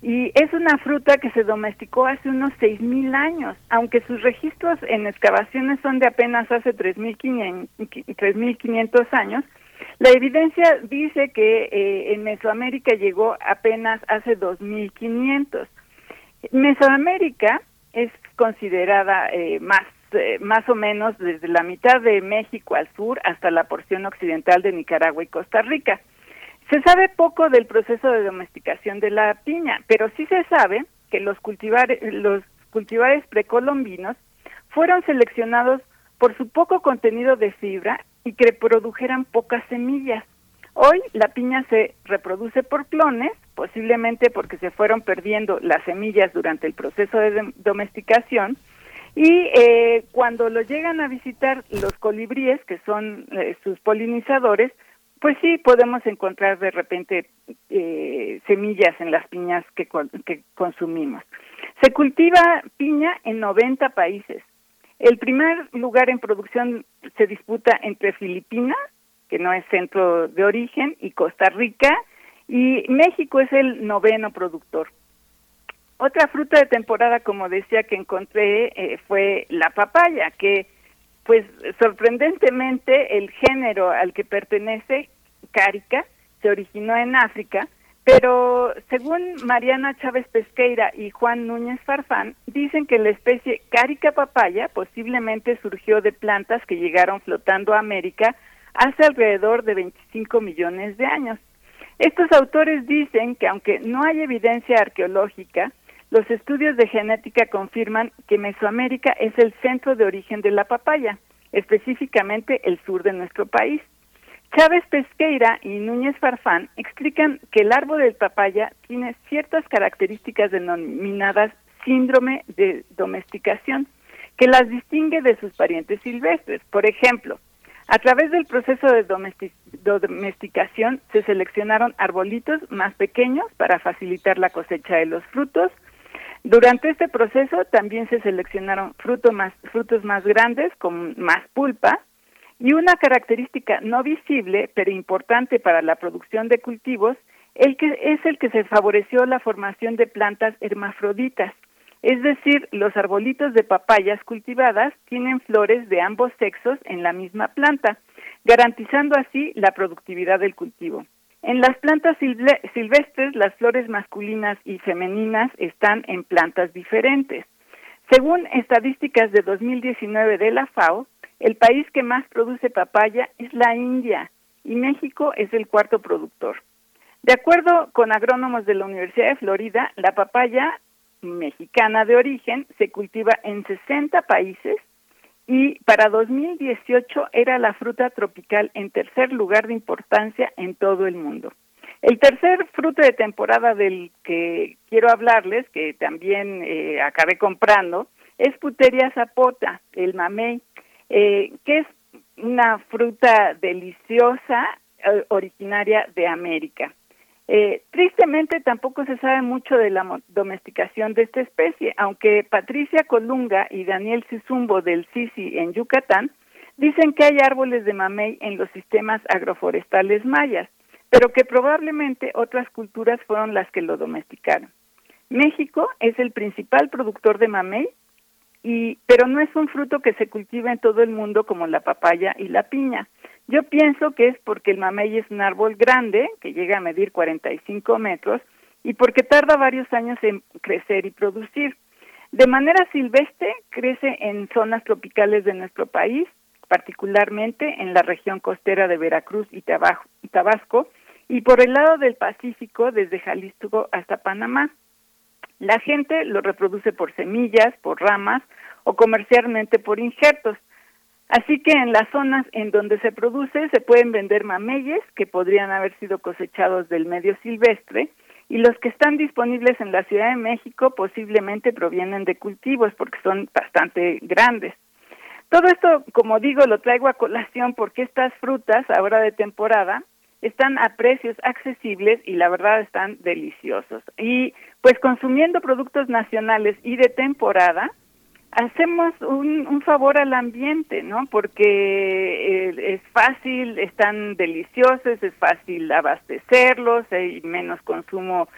y es una fruta que se domesticó hace unos 6.000 años, aunque sus registros en excavaciones son de apenas hace 3.500 años, la evidencia dice que eh, en Mesoamérica llegó apenas hace 2.500. Mesoamérica es considerada eh, más eh, más o menos desde la mitad de México al sur hasta la porción occidental de Nicaragua y Costa Rica. Se sabe poco del proceso de domesticación de la piña, pero sí se sabe que los, cultivares, los cultivares precolombinos fueron seleccionados por su poco contenido de fibra y que produjeran pocas semillas. Hoy la piña se reproduce por clones, posiblemente porque se fueron perdiendo las semillas durante el proceso de domesticación, y eh, cuando lo llegan a visitar los colibríes, que son eh, sus polinizadores, pues sí podemos encontrar de repente eh, semillas en las piñas que, que consumimos. Se cultiva piña en 90 países. El primer lugar en producción se disputa entre Filipinas, que no es centro de origen, y Costa Rica, y México es el noveno productor. Otra fruta de temporada, como decía, que encontré eh, fue la papaya, que pues sorprendentemente el género al que pertenece, cárica, se originó en África pero según Mariana Chávez Pesqueira y Juan Núñez Farfán, dicen que la especie Carica papaya posiblemente surgió de plantas que llegaron flotando a América hace alrededor de 25 millones de años. Estos autores dicen que aunque no hay evidencia arqueológica, los estudios de genética confirman que Mesoamérica es el centro de origen de la papaya, específicamente el sur de nuestro país. Chávez Pesqueira y Núñez Farfán explican que el árbol del papaya tiene ciertas características denominadas síndrome de domesticación, que las distingue de sus parientes silvestres. Por ejemplo, a través del proceso de domesticación se seleccionaron arbolitos más pequeños para facilitar la cosecha de los frutos. Durante este proceso también se seleccionaron frutos más, frutos más grandes con más pulpa y una característica no visible, pero importante para la producción de cultivos, el que es el que se favoreció la formación de plantas hermafroditas, es decir, los arbolitos de papayas cultivadas tienen flores de ambos sexos en la misma planta, garantizando así la productividad del cultivo. En las plantas silvestres, las flores masculinas y femeninas están en plantas diferentes. Según estadísticas de 2019 de la FAO, el país que más produce papaya es la India y México es el cuarto productor. De acuerdo con agrónomos de la Universidad de Florida, la papaya mexicana de origen se cultiva en 60 países y para 2018 era la fruta tropical en tercer lugar de importancia en todo el mundo. El tercer fruto de temporada del que quiero hablarles, que también eh, acabé comprando, es Puteria zapota, el mamey eh, que es una fruta deliciosa eh, originaria de América. Eh, tristemente tampoco se sabe mucho de la domesticación de esta especie, aunque Patricia Colunga y Daniel Sizumbo del Sisi en Yucatán dicen que hay árboles de mamey en los sistemas agroforestales mayas, pero que probablemente otras culturas fueron las que lo domesticaron. México es el principal productor de mamey y pero no es un fruto que se cultiva en todo el mundo como la papaya y la piña. Yo pienso que es porque el mamey es un árbol grande que llega a medir 45 metros y porque tarda varios años en crecer y producir. De manera silvestre crece en zonas tropicales de nuestro país, particularmente en la región costera de Veracruz y Tabasco, y por el lado del Pacífico desde Jalisco hasta Panamá. La gente lo reproduce por semillas, por ramas o comercialmente por injertos. Así que en las zonas en donde se produce se pueden vender mameyes que podrían haber sido cosechados del medio silvestre y los que están disponibles en la Ciudad de México posiblemente provienen de cultivos porque son bastante grandes. Todo esto, como digo, lo traigo a colación porque estas frutas, ahora de temporada, están a precios accesibles y la verdad están deliciosos. Y pues consumiendo productos nacionales y de temporada, hacemos un, favor al ambiente, ¿no? Porque eh, es fácil, están deliciosos, es fácil abastecerlos, hay menos consumo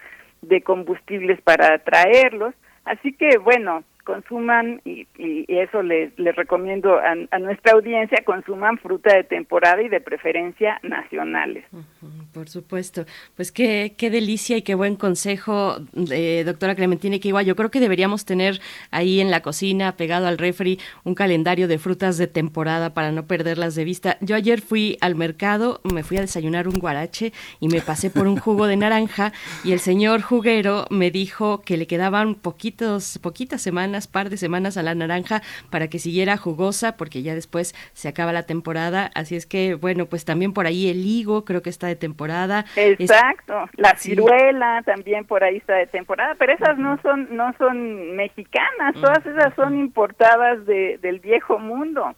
de combustibles para traerlos. Así que, bueno, consuman, y, eso les, les recomiendo a, nuestra audiencia, consuman fruta de temporada y de preferencia nacionales. Por supuesto. Pues qué, qué delicia y qué buen consejo, de doctora Clementina igual Yo creo que deberíamos tener ahí en la cocina, pegado al refri, un calendario de frutas de temporada para no perderlas de vista. Yo ayer fui al mercado, me fui a desayunar un guarache y me pasé por un jugo de naranja y el señor juguero me dijo que le quedaban poquitos, poquitas semanas, par de semanas a la naranja para que siguiera jugosa porque ya después se acaba la temporada. Así es que, bueno, pues también por ahí el higo creo que está de temporada. Exacto, la ciruela también por ahí está de temporada, pero esas no son no son mexicanas, todas esas son importadas de, del viejo mundo.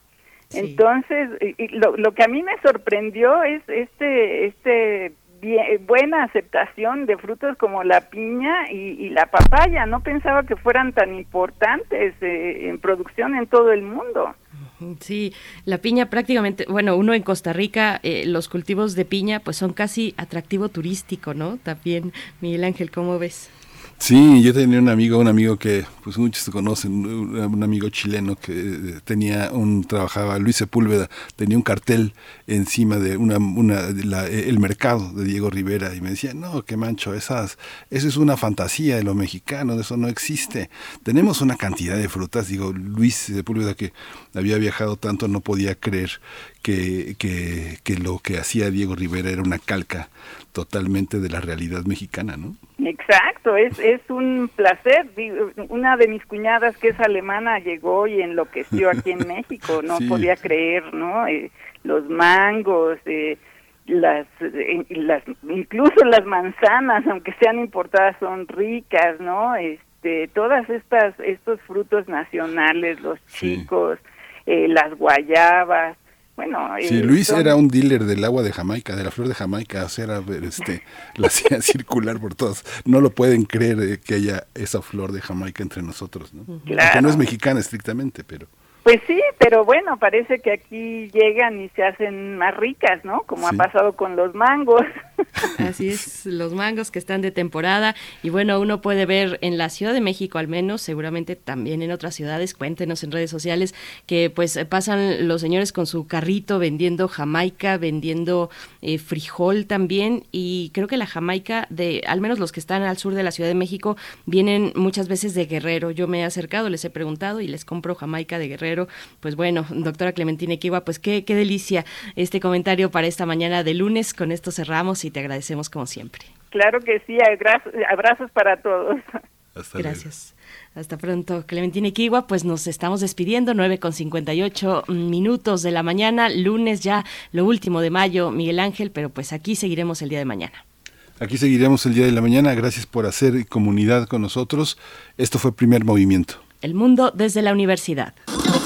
Entonces, lo, lo que a mí me sorprendió es este este buena aceptación de frutos como la piña y, la papaya. No pensaba que fueran tan importantes eh, en producción en todo el mundo. Sí, la piña prácticamente, bueno, uno en Costa Rica, eh, los cultivos de piña pues son casi atractivo turístico, ¿no? También, Miguel Ángel, ¿cómo ves? Sí, yo tenía un amigo, un amigo que pues muchos conocen, un amigo chileno que tenía un trabajaba Luis Sepúlveda, tenía un cartel encima de una, una el mercado de Diego Rivera y me decía, "No, qué mancho, esas eso es una fantasía de los mexicanos, eso no existe. Tenemos una cantidad de frutas." Digo, Luis Sepúlveda que había viajado tanto no podía creer que, que, que lo que hacía Diego Rivera era una calca totalmente de la realidad mexicana, ¿no? Exacto, es, es un placer. Una de mis cuñadas que es alemana llegó y enloqueció aquí en México, no podía creer, ¿no? Eh, los mangos, eh, las, eh, las, incluso las manzanas, aunque sean importadas, son ricas, ¿no? Este, todas estas, estos frutos nacionales, los chicos, eh, las guayabas, bueno, sí, eh, Luis era un dealer del agua de Jamaica, de la flor de Jamaica, o sea, era, este, la hacía circular por todos. No lo pueden creer eh, que haya esa flor de Jamaica entre nosotros, ¿no? Claro. no es mexicana estrictamente, pero... Pues sí, pero bueno, parece que aquí llegan y se hacen más ricas, ¿no? Como ha pasado con los mangos. Así es, los mangos que están de temporada y bueno, uno puede ver en la Ciudad de México al menos, seguramente también en otras ciudades, cuéntenos en redes sociales que pues pasan los señores con su carrito vendiendo jamaica, vendiendo eh, frijol también y creo que la jamaica de al menos los que están al sur de la Ciudad de México vienen muchas veces de Guerrero. Yo me he acercado, les he preguntado y les compro jamaica de Guerrero pues bueno, doctora Clementina Equiwa, pues qué, qué delicia este comentario para esta mañana de lunes. Con esto cerramos y te agradecemos como siempre. Claro que sí, abrazos para todos. Gracias. Hasta pronto, Clementina Equiwa. Pues nos estamos despidiendo, 9 con 58 minutos de la mañana, lunes ya, lo último de mayo, Miguel Ángel, pero pues aquí seguiremos el día de mañana. Aquí seguiremos el día de la mañana. Gracias por hacer comunidad con nosotros. Esto fue Primer Movimiento. El mundo desde la universidad.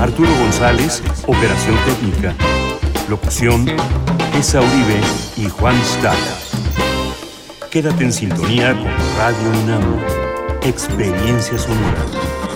Arturo González, operación técnica. Locución, Esa Uribe y Juan Stack. Quédate en sintonía con Radio UNAM. Experiencia sonora.